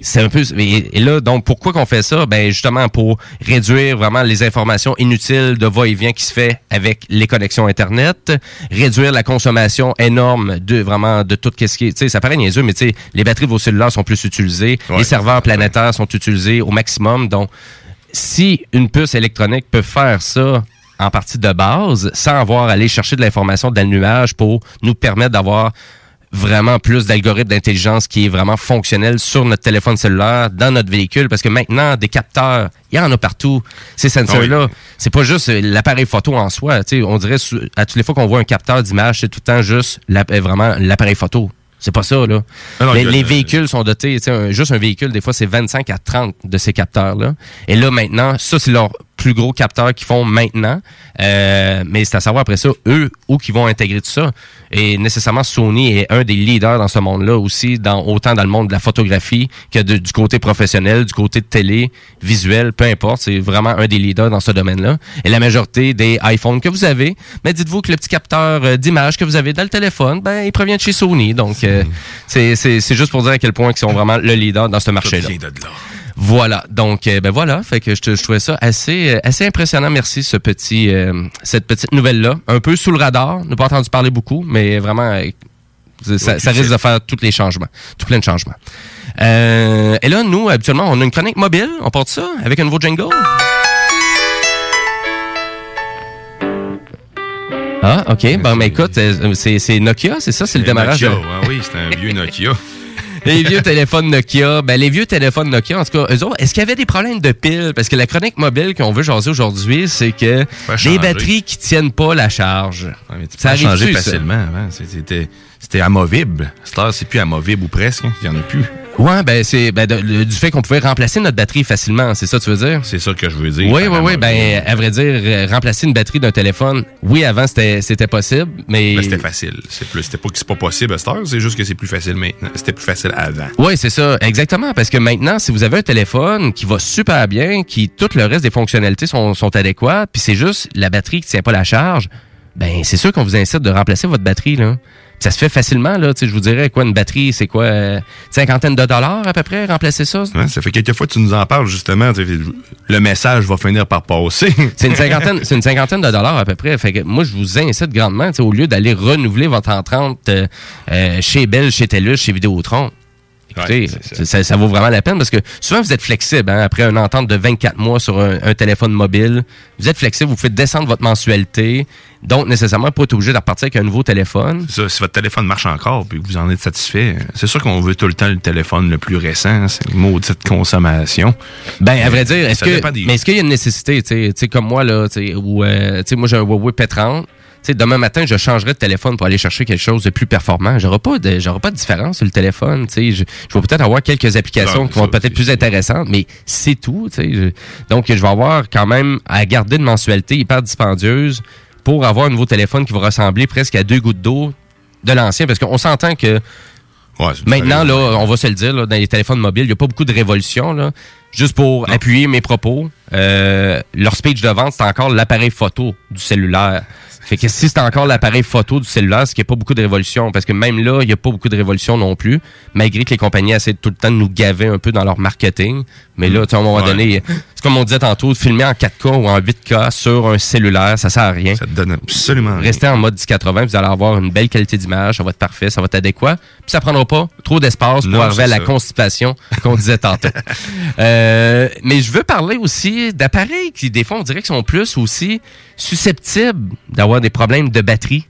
C'est un peu et, et là donc pourquoi qu'on fait ça? Ben justement pour réduire vraiment les informations inutiles de va-et-vient qui se fait avec les connexions internet, réduire la consommation énorme de vraiment de tout ce qui est tu sais ça paraît niaiseux mais tu sais les batteries de vos cellulaires sont plus utilisées, Ouais, les serveurs planétaires sont utilisés au maximum. Donc si une puce électronique peut faire ça en partie de base, sans avoir à aller chercher de l'information dans le nuage pour nous permettre d'avoir vraiment plus d'algorithmes d'intelligence qui est vraiment fonctionnel sur notre téléphone cellulaire, dans notre véhicule, parce que maintenant, des capteurs, il y en a partout. Ces sensors-là, c'est pas juste euh, l'appareil photo en soi. On dirait, à toutes les fois qu'on voit un capteur d'image, c'est tout le temps juste euh, vraiment l'appareil photo. C'est pas ça, là. Ah non, les véhicules sont dotés, un- juste un véhicule, des fois, c'est 25 à 30 de ces capteurs-là. Et là, maintenant, ça, c'est leur plus gros capteur qu'ils font maintenant. Euh, mais c'est à savoir après ça, eux, où qu'ils vont intégrer tout ça. Et nécessairement, Sony est un des leaders dans ce monde-là aussi, dans, autant dans le monde de la photographie que de- du côté professionnel, du côté de télé, visuel, peu importe. C'est vraiment un des leaders dans ce domaine-là. Et la majorité des iPhones que vous avez, mais dites-vous que le petit capteur euh, d'image que vous avez dans le téléphone, ben, il provient de chez Sony. Donc, euh, c'est- c'est c'est juste pour dire à quel point ils sont vraiment le leader dans ce marché-là. Voilà, donc euh, ben voilà, fait que je, trouvais ça assez euh, assez impressionnant. Merci ce petit euh, cette petite nouvelle là, un peu sous le radar, n'a pas entendu parler beaucoup, mais vraiment euh, ça, ça risque de faire tous les changements, tout plein de changements. Euh, et là, nous habituellement, on a une chronique mobile, on porte ça avec un nouveau jingle. Ah, ok. Bon, mais écoute, euh, c'est Nokia, c'est ça, c'est le démarrage. Nokia, de- ah oui, c'est un vieux Nokia. les vieux téléphones Nokia. Ben, les vieux téléphones Nokia, en tout cas, eux autres, est-ce qu'il y avait des problèmes de piles? Parce que la chronique mobile qu'on veut jaser aujourd'hui, c'est que les batteries qui tiennent pas la charge. Ça a changé facilement avant. C'était amovible. C'est plus amovible ou presque. hein. Il n'y en a plus. Ouais, ben c'est ben, du fait qu'on pouvait remplacer notre batterie facilement, c'est ça que tu veux dire? C'est ça que je veux dire. Oui, oui, oui. Ben, à vrai dire, euh, remplacer une batterie d'un téléphone, oui, avant c'était c'était possible, mais. Mais c'était facile. C'est plus, c'était pas que c'est pas possible à cette heure, c'est juste que c'est plus facile maintenant. C'était plus facile avant. Oui, c'est ça, exactement. Parce que maintenant, si vous avez un téléphone qui va super bien, qui tout le reste des fonctionnalités sont, sont adéquates, puis c'est juste la batterie qui tient pas la charge, ben c'est sûr qu'on vous incite de remplacer votre batterie là. Ça se fait facilement, là. Tu sais, je vous dirais, quoi, une batterie, c'est quoi, euh, cinquantaine de dollars à peu près, remplacer ça? Ouais, ça fait quelques fois que tu nous en parles, justement. Le message va finir par passer. C'est une cinquantaine, c'est une cinquantaine de dollars à peu près. Fait que moi, je vous incite grandement, au lieu d'aller renouveler votre entrante euh, euh, chez Bell, chez TELUS, chez Vidéotron. Écoutez, ça, ça vaut vraiment la peine parce que souvent vous êtes flexible. hein, après une entente de 24 mois sur un, un téléphone mobile, vous êtes flexible, vous faites descendre votre mensualité. Donc, nécessairement, pas être obligé de repartir avec un nouveau téléphone. Ça, si votre téléphone marche encore puis que vous en êtes satisfait, c'est sûr qu'on veut tout le temps le téléphone le plus récent. hein, C'est une maudite consommation. Ben, à vrai dire, est-ce Ça que, des- mais est-ce qu'il y a une nécessité, tu sais, tu sais, comme moi, là, tu sais, euh, moi, j'ai un Huawei P30. Sais, demain matin, je changerai de téléphone pour aller chercher quelque chose de plus performant. J'aurai pas de, j'aurai pas de différence sur le téléphone, tu sais. Je, je vais peut-être avoir quelques applications Non, qui vont être peut-être plus intéressantes, mais c'est tout, tu sais. Je- Donc, je vais avoir quand même à garder une mensualité hyper dispendieuse pour avoir un nouveau téléphone qui va ressembler presque à deux gouttes d'eau de l'ancien, parce qu'on s'entend que Maintenant, là, on va se le dire, là, dans les téléphones mobiles, il n'y a pas beaucoup de révolution. Là. Juste pour appuyer mes propos, euh, leur speech de vente, c'est encore l'appareil photo du cellulaire. Fait que si c'est encore l'appareil photo du cellulaire, qu'il n'y a pas beaucoup de révolution. Parce que même là, il n'y a pas beaucoup de révolution non plus. Malgré que les compagnies essaient tout le temps de nous gaver un peu dans leur marketing. Mais là, tu sais, à un moment Ouais. donné, comme on disait tantôt, filmer en 4K ou en 8K sur un cellulaire, ça sert à rien. Ça te donne absolument Restez en mode 1080, vous allez avoir une belle qualité d'image, ça va être parfait, ça va être adéquat. Puis ça prendra pas trop d'espace pour arriver à la ça. constipation qu'on disait tantôt. Euh, mais je veux parler aussi d'appareils qui, des fois, on dirait qu'ils sont plus aussi susceptibles d'avoir des problèmes de batterie.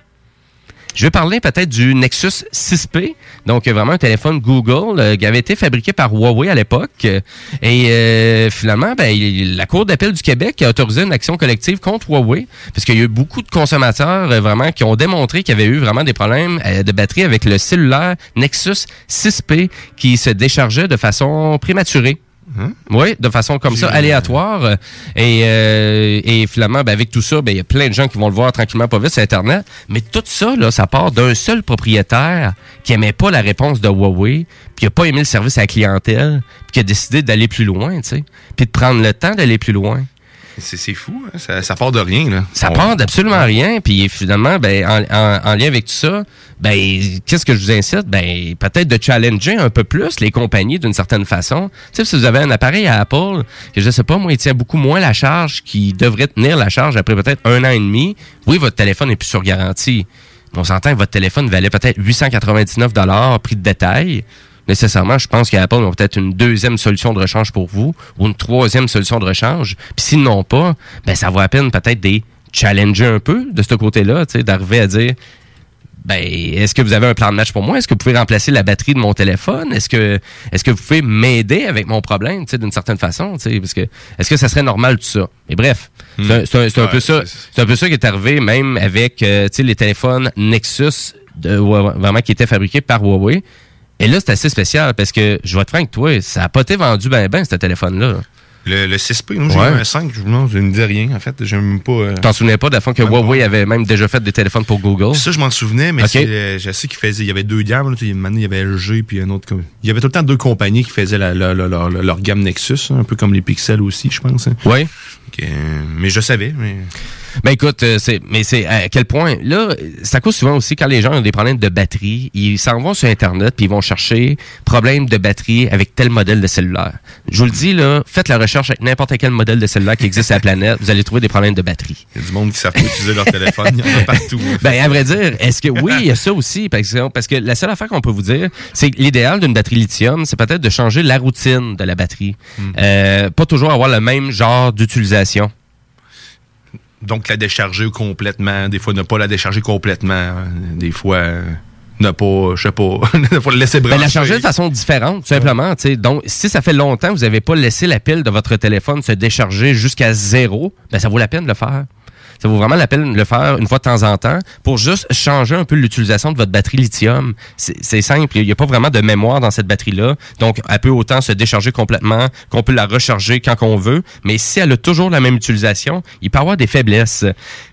Je vais parler peut-être du Nexus 6P, donc euh, vraiment un téléphone Google euh, qui avait été fabriqué par Huawei à l'époque. Euh, Et euh, finalement, ben, la Cour d'appel du Québec a autorisé une action collective contre Huawei, parce y a eu beaucoup de consommateurs vraiment qui ont démontré qu'il y avait eu vraiment des problèmes de batterie avec le cellulaire Nexus 6P qui se déchargeait de façon prématurée. Oui, de façon comme ça, aléatoire. Et, euh, et finalement, ben, avec tout ça, ben, il y a plein de gens qui vont le voir tranquillement pas vite sur Internet. Mais tout ça, là, ça part d'un seul propriétaire qui aimait pas la réponse de Huawei, puis qui a pas aimé le service à la clientèle, puis qui a décidé d'aller plus loin, tu sais. Puis de prendre le temps d'aller plus loin. C'est fou, hein, ça, ça part de rien. Là. Ça part d'absolument rien. Puis finalement, ben, en, en- en lien avec tout ça, ben, qu'est-ce que je vous incite? Ben, peut-être de challenger un peu plus les compagnies d'une certaine façon. Tu sais, si vous avez un appareil à Apple, que je sais pas, moi, il tient beaucoup moins la charge qui devrait tenir la charge après peut-être un an et demi. Oui, votre téléphone est plus sur garantie. On s'entend que votre téléphone valait peut-être 899 prix de détail. Nécessairement, je pense qu'Apple a peut-être une deuxième solution de rechange pour vous ou une troisième solution de rechange. Puis s'ils n'ont pas, ben ça vaut à peine peut-être des challenger un peu de ce côté-là, tu sais, d'arriver à dire ben, est-ce que vous avez un plan de match pour moi? Est-ce que vous pouvez remplacer la batterie de mon téléphone? Est-ce que, est-ce que vous pouvez m'aider avec mon problème, tu sais, d'une certaine façon, parce que, est-ce que ça serait normal tout ça? Mais bref, c'est un, Ouais, peu ça, c'est un peu ça qui est arrivé même avec, euh, tu sais, les téléphones Nexus, de, vraiment qui étaient fabriqués par Huawei. Et là, c'est assez spécial parce que, je vais être franc toi, ça a pas été vendu ben ben, ce téléphone-là. Le, le 6P, non, j'ai Ouais. eu un 5, je- non, je ne dis rien, en fait. J'ai même pas. euh, T'en souvenais pas de la fois que Huawei avait même déjà fait des téléphones pour Google? Ça, je m'en souvenais, mais Ok. c'est, euh, je sais qu'il faisait. Il y avait deux gammes. Là, il y avait LG puis un autre. Il y avait tout le temps deux compagnies qui faisaient la- la- la- leur, gamme Nexus, hein, un peu comme les Pixels aussi, je pense. hein. Oui. mais je savais, mais. Ben écoute, euh, c'est mais c'est à quel point là, ça cause souvent aussi quand les gens ont des problèmes de batterie, ils s'en vont sur internet puis ils vont chercher problème de batterie avec tel modèle de cellulaire. Je vous le dis là, faites la recherche avec n'importe quel modèle de cellulaire qui existe sur la planète, vous allez trouver des problèmes de batterie. Il y a du monde qui savent pas utiliser leur téléphone. Il y en a partout. Ben, à vrai dire, est-ce que oui, il y a ça aussi, par exemple, parce que la seule affaire qu'on peut vous dire, c'est que l'idéal d'une batterie lithium, c'est peut-être de changer la routine de la batterie. Euh, pas toujours avoir le même genre d'utilisation. Donc, la décharger complètement. Des fois, ne pas la décharger complètement. hein. Des fois, euh, ne pas, je sais pas, ne pas le laisser brancher. Ben, la changer de façon différente, tout simplement. Donc, si ça fait longtemps que vous n'avez pas laissé la pile de votre téléphone se décharger jusqu'à zéro, ben, ça vaut la peine de le faire. Ça vaut vraiment la peine de le faire une fois de temps en temps pour juste changer un peu l'utilisation de votre batterie lithium. C'est simple, il n'y a pas vraiment de mémoire dans cette batterie-là. Donc, elle peut autant se décharger complètement qu'on peut la recharger quand on veut. Mais si elle a toujours la même utilisation, il peut y avoir des faiblesses.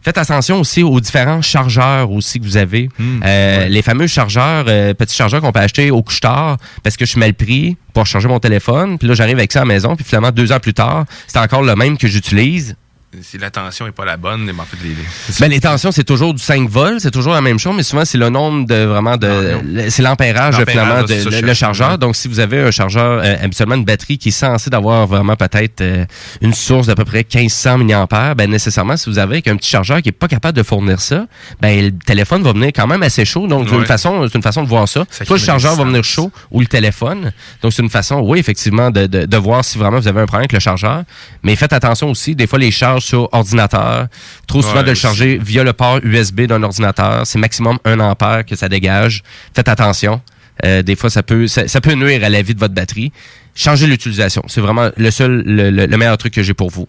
Faites attention aussi aux différents chargeurs aussi que vous avez. Euh, Les fameux chargeurs, euh, petits chargeurs qu'on peut acheter au couche-tard parce que je suis mal pris pour charger mon téléphone. Puis là, j'arrive avec ça à la maison. Puis finalement, deux ans plus tard, c'est encore le même que j'utilise si la tension est pas la bonne, mais en fait, les, Ben, les tensions, c'est toujours du 5 volts, c'est toujours la même chose, mais souvent, c'est le nombre de vraiment de. C'est l'ampérage, finalement, de, le, le chargeur. Donc, si vous avez un chargeur, euh, habituellement, une batterie qui est censée d'avoir vraiment peut-être euh, une source d'à peu près 1500 mAh, ben, nécessairement, si vous avez un petit chargeur qui est pas capable de fournir ça, ben, le téléphone va venir quand même assez chaud. Donc, c'est Ouais. une façon, c'est une façon de voir ça. Ça Soit le chargeur va venir chaud ou le téléphone. Donc, c'est une façon, oui, effectivement, de, de, de voir si vraiment vous avez un problème avec le chargeur. Mais faites attention aussi, des fois, les charges sur ordinateur, trop souvent Ouais, de le charger via le port USB d'un ordinateur. C'est maximum 1 ampère que ça dégage. Faites attention. Euh, des fois, ça peut, ça, ça peut nuire à la vie de votre batterie. Changez l'utilisation. C'est vraiment le seul, le, le- le meilleur truc que j'ai pour vous.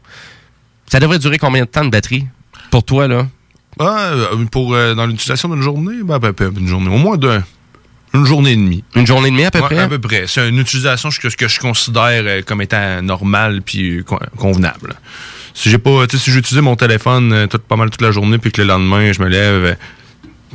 Ça devrait durer combien de temps de batterie? Pour toi, là? Ah, euh, pour, euh, dans l'utilisation d'une journée, ben, ben, ben, une journée, au moins de, une journée et demie. Une journée et demie à peu Ouais, près? À peu près. C'est une utilisation que, que je considère comme étant normale puis con- convenable. Si j'ai pas, tu sais, si j'utilisais mon téléphone euh, tout, pas mal toute la journée puis que le lendemain je me lève, euh,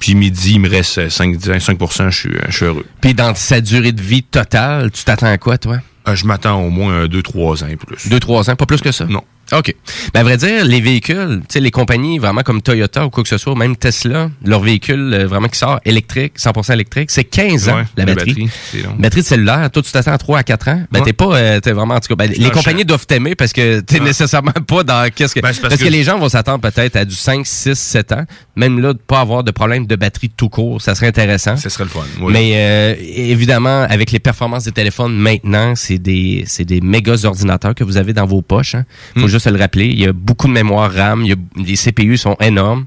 puis midi il me reste euh, 5, 5 je suis, je suis heureux. Puis dans sa durée de vie totale, tu t'attends à quoi, toi? Euh, je m'attends au moins 2-3 ans et plus. 2-3 ans, pas plus que ça? Non. OK. Ben, à vrai dire, les véhicules, tu sais, les compagnies vraiment comme Toyota ou quoi que ce soit, même Tesla, leur véhicule euh, vraiment qui sort électrique, 100% électrique, c'est 15 ans, Ouais, la la batterie. long. batterie de cellulaire, toi, tu t'attends à 3 à 4 ans. Ben, Ouais. t'es pas, euh, t'es vraiment, en tout cas, ben, les compagnies doivent t'aimer parce que t'es nécessairement pas dans qu'est-ce que, Ben, parce, parce que, que- les gens vont s'attendre peut-être à du 5, 6, 7 ans. Même là, de pas avoir de problème de batterie tout court, ça serait intéressant. Ce serait le fun. oui. Mais euh, évidemment, avec les performances des téléphones maintenant, c'est des c'est des méga ordinateurs que vous avez dans vos poches. Hein. Faut Hmm. juste se le rappeler. Il y a beaucoup de mémoire RAM. Les CPU sont énormes.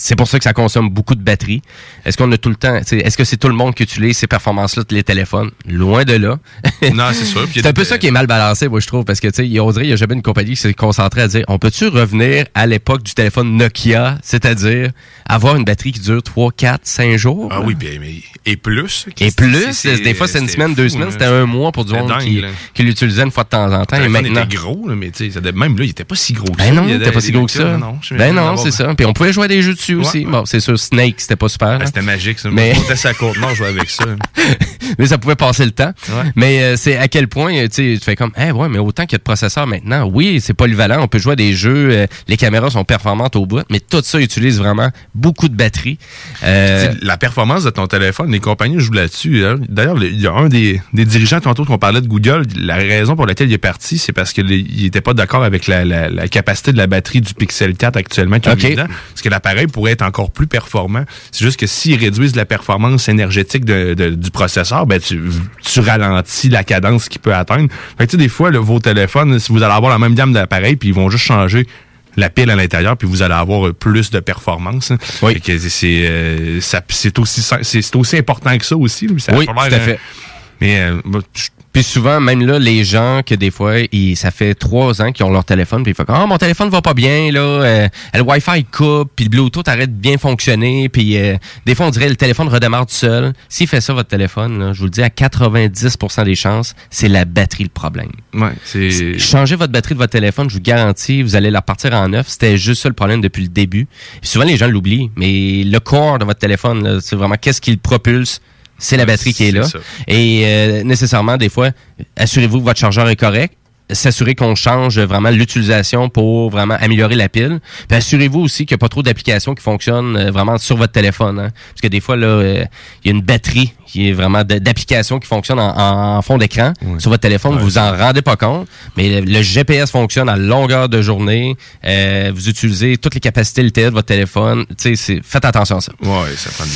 C'est pour ça que ça consomme beaucoup de batterie. Est-ce qu'on a tout le temps, est-ce que c'est tout le monde qui utilise ces performances-là les téléphones? Loin de là. Non, c'est sûr. C'est un peu ça qui est mal balancé, moi, je trouve, parce que, tu sais, il y a- jamais une compagnie qui s'est concentrée à dire, on peut-tu revenir à l'époque du téléphone Nokia, c'est-à-dire avoir une batterie qui dure 3, 4, 5 jours? Ah oui, puis, mais, et plus. Et plus, des fois, c'est une semaine, deux semaines, c'était un mois pour du monde dingue, qui, l'utilisait une fois de temps en temps. Et maintenant. était gros, mais tu sais, même là, il était pas si gros que Ben ça. non, Il était pas si gros que ça. ben non, c'est ça. Puis on pouvait jouer à des jeux dessus aussi. Bon, c'est sûr, Snake, c'était pas super. Ah, là. C'était magique, ça. Mais-. On sa côte nord, je jouais avec ça. mais ça pouvait passer le temps. Ouais. Mais euh, c'est à quel point, euh, tu fais comme, eh ouais, mais autant qu'il y a de processeurs maintenant, oui, c'est polyvalent, on peut jouer à des jeux, euh, les caméras sont performantes au bout, mais tout ça utilise vraiment beaucoup de batterie. Euh, La performance de ton téléphone, les compagnies jouent là-dessus. hein. D'ailleurs, le- il y a un des, des dirigeants tantôt qu'on parlait de Google, la raison pour laquelle il est parti, c'est parce qu'il n'était pas d'accord avec la, la- la capacité de la batterie du Pixel 4 actuellement dedans. Parce que l'appareil pourrait être encore plus performant. C'est juste que s'ils réduisent la performance énergétique de- de- du processeur, ben tu, tu ralentis la cadence qu'il peut atteindre. Fait que, tu sais, des fois, là, vos téléphones, si vous allez avoir la même gamme d'appareils, puis ils vont juste changer la pile à l'intérieur, puis vous allez avoir euh, plus de performance. hein. C'est euh, ça- c'est aussi aussi important que ça aussi. ça Oui, tout à hein. fait. Mais euh, je- Puis souvent, même là, les gens que des fois, ils, ça fait trois ans qu'ils ont leur téléphone, puis ils font comme, ah, mon téléphone va pas bien, là, euh, le Wi-Fi coupe, puis le Bluetooth arrête de bien fonctionner, puis euh, des fois, on dirait le téléphone redémarre tout seul. S'il fait ça, votre téléphone, là, je vous le dis, à 90% des chances, c'est la batterie le problème. ouais, c'est Changez votre batterie de votre téléphone, je vous garantis, vous allez la repartir en neuf. C'était juste ça le problème depuis le début. Puis souvent, les gens l'oublient, mais le corps de votre téléphone, c'est vraiment qu'est-ce qui le propulse? C'est la batterie qui est là. Et euh, nécessairement, des fois, assurez-vous que votre chargeur est correct. S'assurer qu'on change vraiment l'utilisation pour vraiment améliorer la pile. Puis assurez-vous aussi qu'il n'y a pas trop d'applications qui fonctionnent euh, vraiment sur votre téléphone. hein. Parce que des fois, là, euh, il y a une batterie qui est vraiment d'applications qui fonctionnent en, en fond d'écran sur votre téléphone. vous vous en rendez pas compte. Mais le, le GPS fonctionne à longueur de journée. Euh, vous utilisez toutes les capacités de votre téléphone. Tu sais, c'est- faites attention à ça. ouais, ça prend.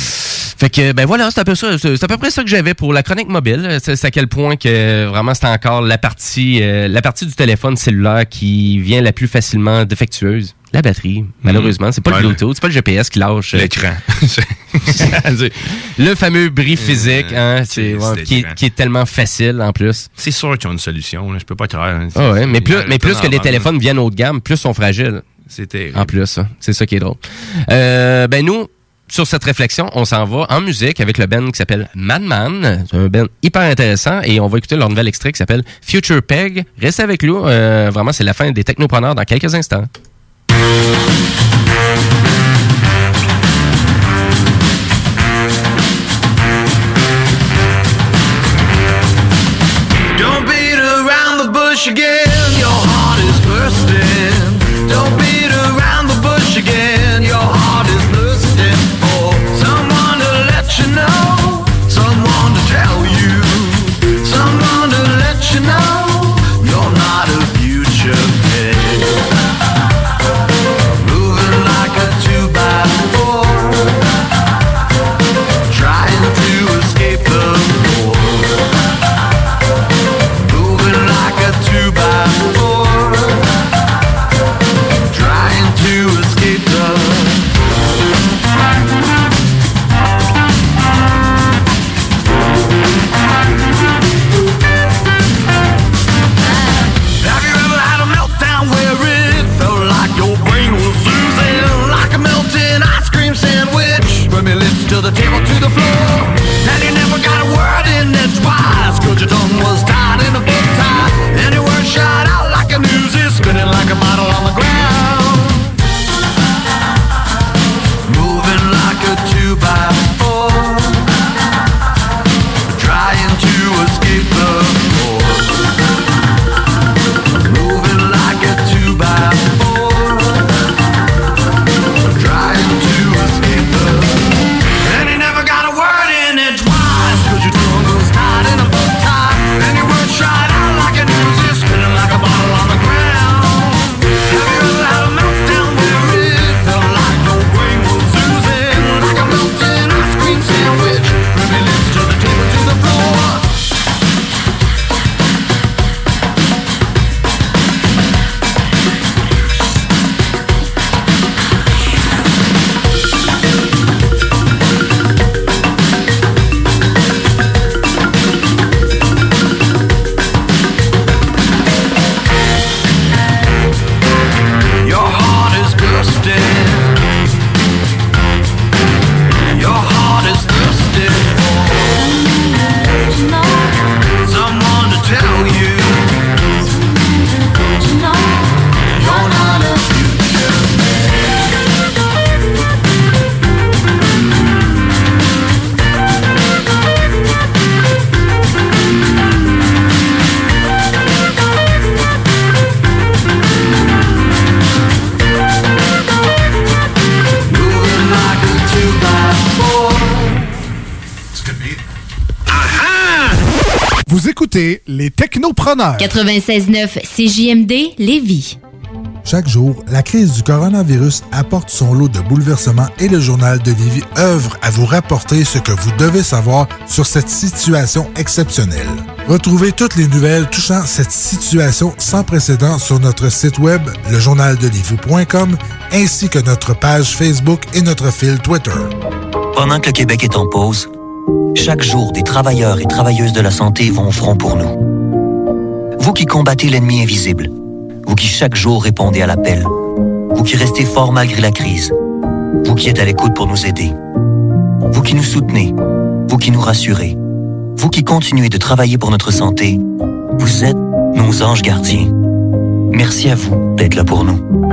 Fait que ben voilà, c'est peu ça, à peu près ça que j'avais pour la chronique mobile. C'est c'est à quel point que vraiment c'est encore la partie euh, la partie du téléphone cellulaire qui vient la plus facilement défectueuse. La batterie, malheureusement, c'est pas Ouais, le Bluetooth, c'est pas le GPS qui lâche. euh, L'écran. le fameux bris physique, hein, ouais, qui, est, l'écran. qui est tellement facile en plus. C'est sûr qu'ils ont une solution. Là. Je peux pas croire. hein. Ah ouais, mais plus, mais plus que les téléphones viennent haut de gamme, plus ils sont fragiles. C'est terrible. En plus, hein. c'est ça qui est drôle. Euh, ben nous, sur cette réflexion, on s'en va en musique avec le band qui s'appelle Madman. C'est un band hyper intéressant et on va écouter leur nouvel extrait qui s'appelle Future Peg. Restez avec nous. euh, vraiment, c'est la fin des technopreneurs dans quelques instants. Technopreneurs. 96.9 CJMD Lévis. Chaque jour, la crise du coronavirus apporte son lot de bouleversements et le journal de Lévis œuvre à vous rapporter ce que vous devez savoir sur cette situation exceptionnelle. Retrouvez toutes les nouvelles touchant cette situation sans précédent sur notre site web, lejournaldelivie.com, ainsi que notre page Facebook et notre fil Twitter. Pendant que le Québec est en pause, chaque jour, des travailleurs et travailleuses de la santé vont au front pour nous. Vous qui combattez l'ennemi invisible, vous qui chaque jour répondez à l'appel, vous qui restez fort malgré la crise, vous qui êtes à l'écoute pour nous aider, vous qui nous soutenez, vous qui nous rassurez, vous qui continuez de travailler pour notre santé, vous êtes nos anges gardiens. Merci à vous d'être là pour nous.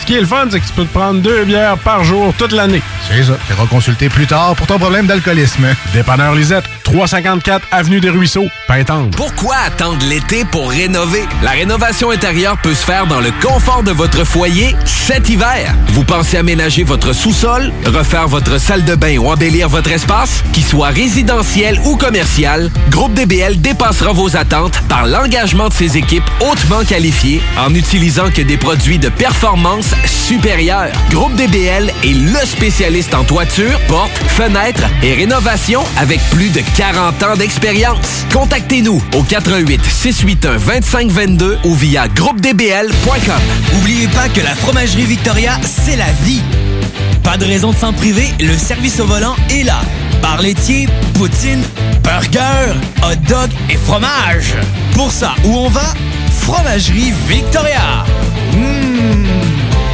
Ce qui est le fun, c'est que tu peux te prendre deux bières par jour toute l'année. C'est ça. Tu iras consulter plus tard pour ton problème d'alcoolisme. Dépanneur Lisette, 354 Avenue des Ruisseaux, Pintendre. Pourquoi attendre l'été pour rénover? La rénovation intérieure peut se faire dans le confort de votre foyer cet hiver. Vous pensez aménager votre sous-sol, refaire votre salle de bain ou embellir votre espace? Qu'il soit résidentiel ou commercial, Groupe DBL dépassera vos attentes par l'engagement de ses équipes hautement qualifiées en n'utilisant que des produits de performance supérieure. Groupe DBL est le spécialiste en toiture, portes, fenêtres et rénovation avec plus de 40 ans d'expérience. Contactez-nous au 88 681 2522 ou via groupedbl.com. N'oubliez pas que la fromagerie Victoria, c'est la vie. Pas de raison de s'en priver, le service au volant est là. Bar laitier, poutine, burger, hot dog et fromage. Pour ça, où on va? Fromagerie Victoria.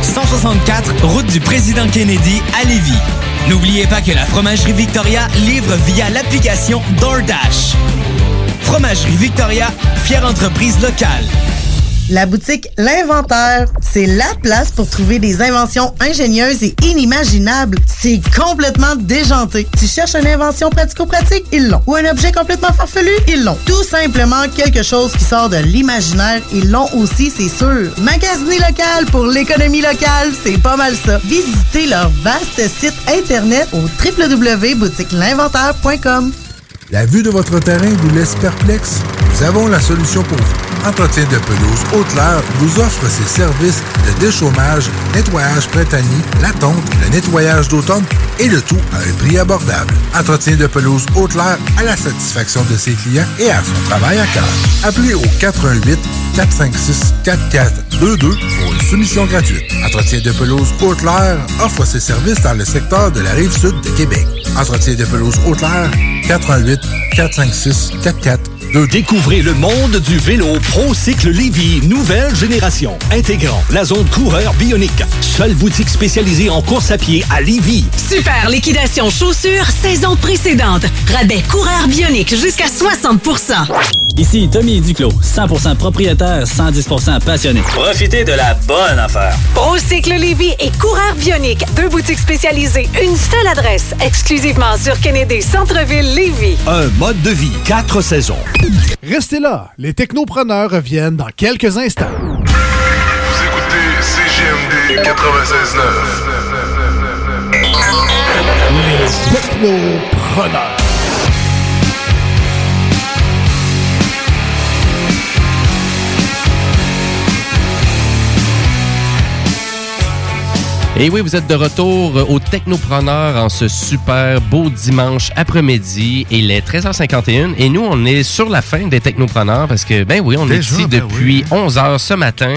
Mmh. 164, route du président Kennedy à Lévis. N'oubliez pas que la fromagerie Victoria livre via l'application DoorDash. Fromagerie Victoria, fière entreprise locale. La boutique L'Inventaire, c'est la place pour trouver des inventions ingénieuses et inimaginables. C'est complètement déjanté. Tu cherches une invention pratico-pratique? Ils l'ont. Ou un objet complètement farfelu? Ils l'ont. Tout simplement quelque chose qui sort de l'imaginaire? Ils l'ont aussi, c'est sûr. Magasiner local pour l'économie locale, c'est pas mal ça. Visitez leur vaste site internet au www.boutiquelinventaire.com. La vue de votre terrain vous laisse perplexe? Nous avons la solution pour vous. Entretien de pelouse Haute-Lair vous offre ses services de déchômage, nettoyage printanier, la tonte, le nettoyage d'automne et le tout à un prix abordable. Entretien de pelouse Haute-Lair à la satisfaction de ses clients et à son travail à cœur. Appelez au 418 456 4422 pour une soumission gratuite. Entretien de pelouse Haute-Lair offre ses services dans le secteur de la rive sud de Québec. Entretien de pelouse Haute-Lair 418 456 4422 Découvrez le monde du vélo ProCycle Lévy, nouvelle génération, intégrant la zone coureur bionique. Seule boutique spécialisée en course à pied à Lévy. Super liquidation chaussures saison précédente. Rabais coureur bionique jusqu'à 60% Ici Tommy Duclos, 100% propriétaire, 110% passionné. Profitez de la bonne affaire. Procycle Lévy et coureur bionique. Deux boutiques spécialisées. Une seule adresse. Exclusivement sur Kennedy Centre-Ville Lévy. Un mode de vie, quatre saisons. Restez là, les technopreneurs reviennent dans quelques instants. Vous écoutez CGMD 96.9. Les technopreneurs. Et oui, vous êtes de retour au Technopreneur en ce super beau dimanche après-midi. Il est 13h51 et nous, on est sur la fin des Technopreneurs parce que, ben oui, on est ici ben depuis 11h ce matin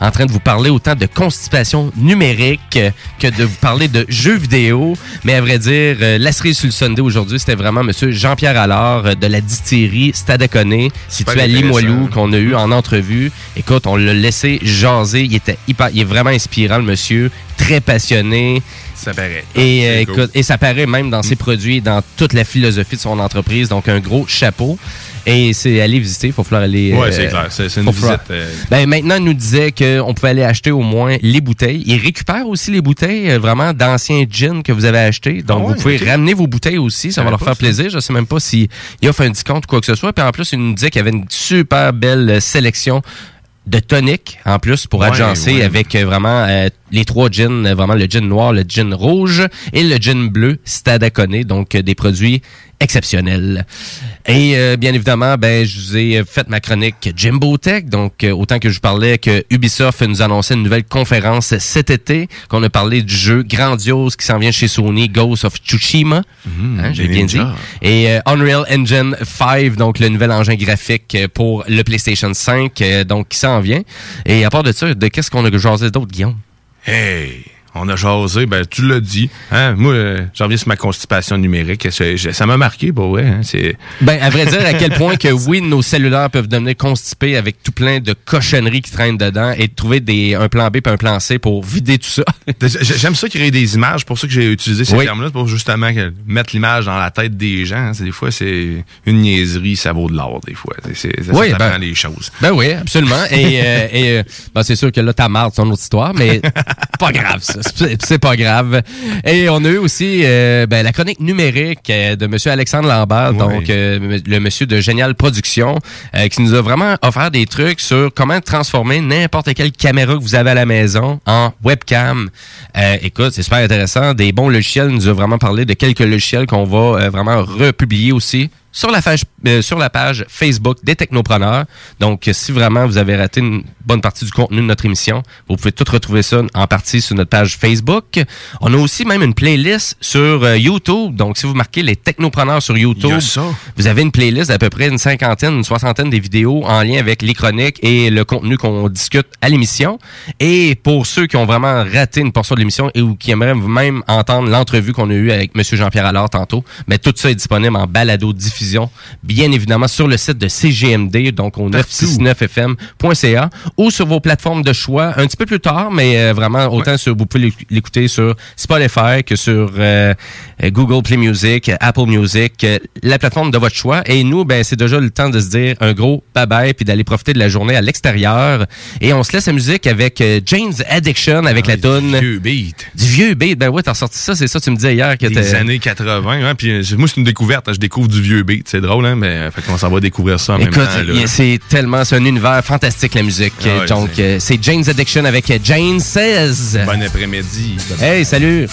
en train de vous parler autant de constipation numérique que de vous parler de jeux vidéo. Mais à vrai dire, euh, la cerise sur le Sunday aujourd'hui, c'était vraiment Monsieur Jean-Pierre Allard euh, de la distillerie Stadaconé, située à. Limoilou, qu'on a eu en entrevue. Écoute, on l'a laissé jaser. Il était hyper, il est vraiment inspirant, le monsieur. Très passionné. Ça paraît. Et, euh, cool. écoute, et ça paraît même dans ses produits, dans toute la philosophie de son entreprise. Donc, un gros chapeau. Et c'est aller visiter. Il faut falloir aller. Ouais, euh, c'est clair. C'est une visite. euh, Ben, maintenant, il nous disait qu'on pouvait aller acheter au moins les bouteilles. Il récupère aussi les bouteilles euh, vraiment d'anciens gins que vous avez achetés. Donc, Ah ouais, vous pouvez ramener vos bouteilles aussi. Ça va leur faire ça. plaisir. Je sais même pas s'il offre un discount ou quoi que ce soit. Puis en plus, il nous disait qu'il y avait une super belle euh, sélection de tonic en plus pour Ouais, agencer ouais. avec euh, vraiment euh, les trois gins, euh, vraiment le gin noir, le gin rouge et le gin bleu Stadaconé, donc euh, des produits exceptionnels. Et euh, bien évidemment, ben je vous ai fait ma chronique Jimbo Tech, donc euh, autant que je vous parlais que Ubisoft nous annonçait une nouvelle conférence cet été, qu'on a parlé du jeu grandiose qui s'en vient chez Sony, Ghost of Tsushima, hein, j'ai bien dit, et euh, Unreal Engine 5, donc le nouvel engin graphique pour le PlayStation 5, euh, donc qui s'en vient. Et à part de ça, de qu'est-ce qu'on a jasé d'autre, Guillaume? Hey! On a jasé, ben tu l'as dit. Hein? Moi, euh, j'en reviens sur ma constipation numérique. C'est- Ça m'a marqué, pour vrai. Hein? C'est... Ben, à vrai dire, à quel point que oui, nos cellulaires peuvent devenir constipés avec tout plein de cochonneries qui traînent dedans et de trouver des, un plan B puis un plan C pour vider tout ça. J'ai- J'aime ça créer des images, pour ça que j'ai utilisé ces Oui. termes-là, pour justement mettre l'image dans la tête des gens. hein. C'est- Des fois, c'est une niaiserie, ça vaut de l'or, des fois. C'est- c'est- Ça, Oui, ça ben- les choses. Ben oui, absolument. Et, euh, et euh, ben, c'est sûr que là, ta marde, c'est une autre histoire, mais pas grave, ça. C'est pas grave. Et on a eu aussi euh, ben, la chronique numérique euh, de Monsieur Alexandre Lambert, donc euh, le monsieur de Génial Production, euh, qui nous a vraiment offert des trucs sur comment transformer n'importe quelle caméra que vous avez à la maison en webcam. Écoute, c'est super intéressant. Des bons logiciels, il nous a vraiment parlé de quelques logiciels qu'on va vraiment republier aussi sur la page, euh, sur la page Facebook des Technopreneurs. Donc, si vraiment vous avez raté une bonne partie du contenu de notre émission, vous pouvez tout retrouver ça en partie sur notre page Facebook. On a aussi même une playlist sur euh, YouTube. Donc, si vous marquez les Technopreneurs sur YouTube, vous avez une playlist d'à peu près une cinquantaine, une soixantaine des vidéos en lien avec les chroniques et le contenu qu'on discute à l'émission. Et pour ceux qui ont vraiment raté une portion de l'émission et ou qui aimeraient même entendre l'entrevue qu'on a eue avec M. Jean-Pierre Allard tantôt, mais tout ça est disponible en balado bien évidemment sur le site de CGMD, donc au 969fm.ca ou sur vos plateformes de choix un petit peu plus tard, mais euh, vraiment autant sur, vous pouvez l'éc- l'écouter sur Spotify que sur euh, euh, Google Play Music, Apple Music, la plateforme de votre choix. Et nous, ben c'est déjà le temps de se dire un gros bye bye puis d'aller profiter de la journée à l'extérieur. Et on se laisse la musique avec Jane's Addiction avec la tune Du vieux beat. du vieux beat. Ben ouais, t'as sorti ça, c'est ça tu me disais hier que Des années 80. Hein? Puis, moi, c'est une découverte. hein. Je découvre du vieux beat. C'est drôle, hein? mais euh, fait qu'on s'en va découvrir ça en Écoute, même temps. c'est tellement, c'est un univers fantastique la musique. Ah ouais, Donc, euh, c'est Jane's Addiction avec euh, Jane Says. Bon après-midi. Hey, salut.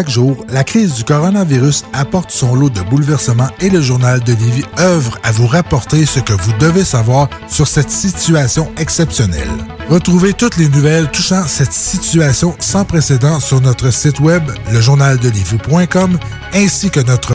Chaque jour, la crise du coronavirus apporte son lot de bouleversements et le journal de Lévis œuvre à vous rapporter ce que vous devez savoir sur cette situation exceptionnelle. Retrouvez toutes les nouvelles touchant cette situation sans précédent sur notre site web, lejournaldelivie.com, ainsi que notre.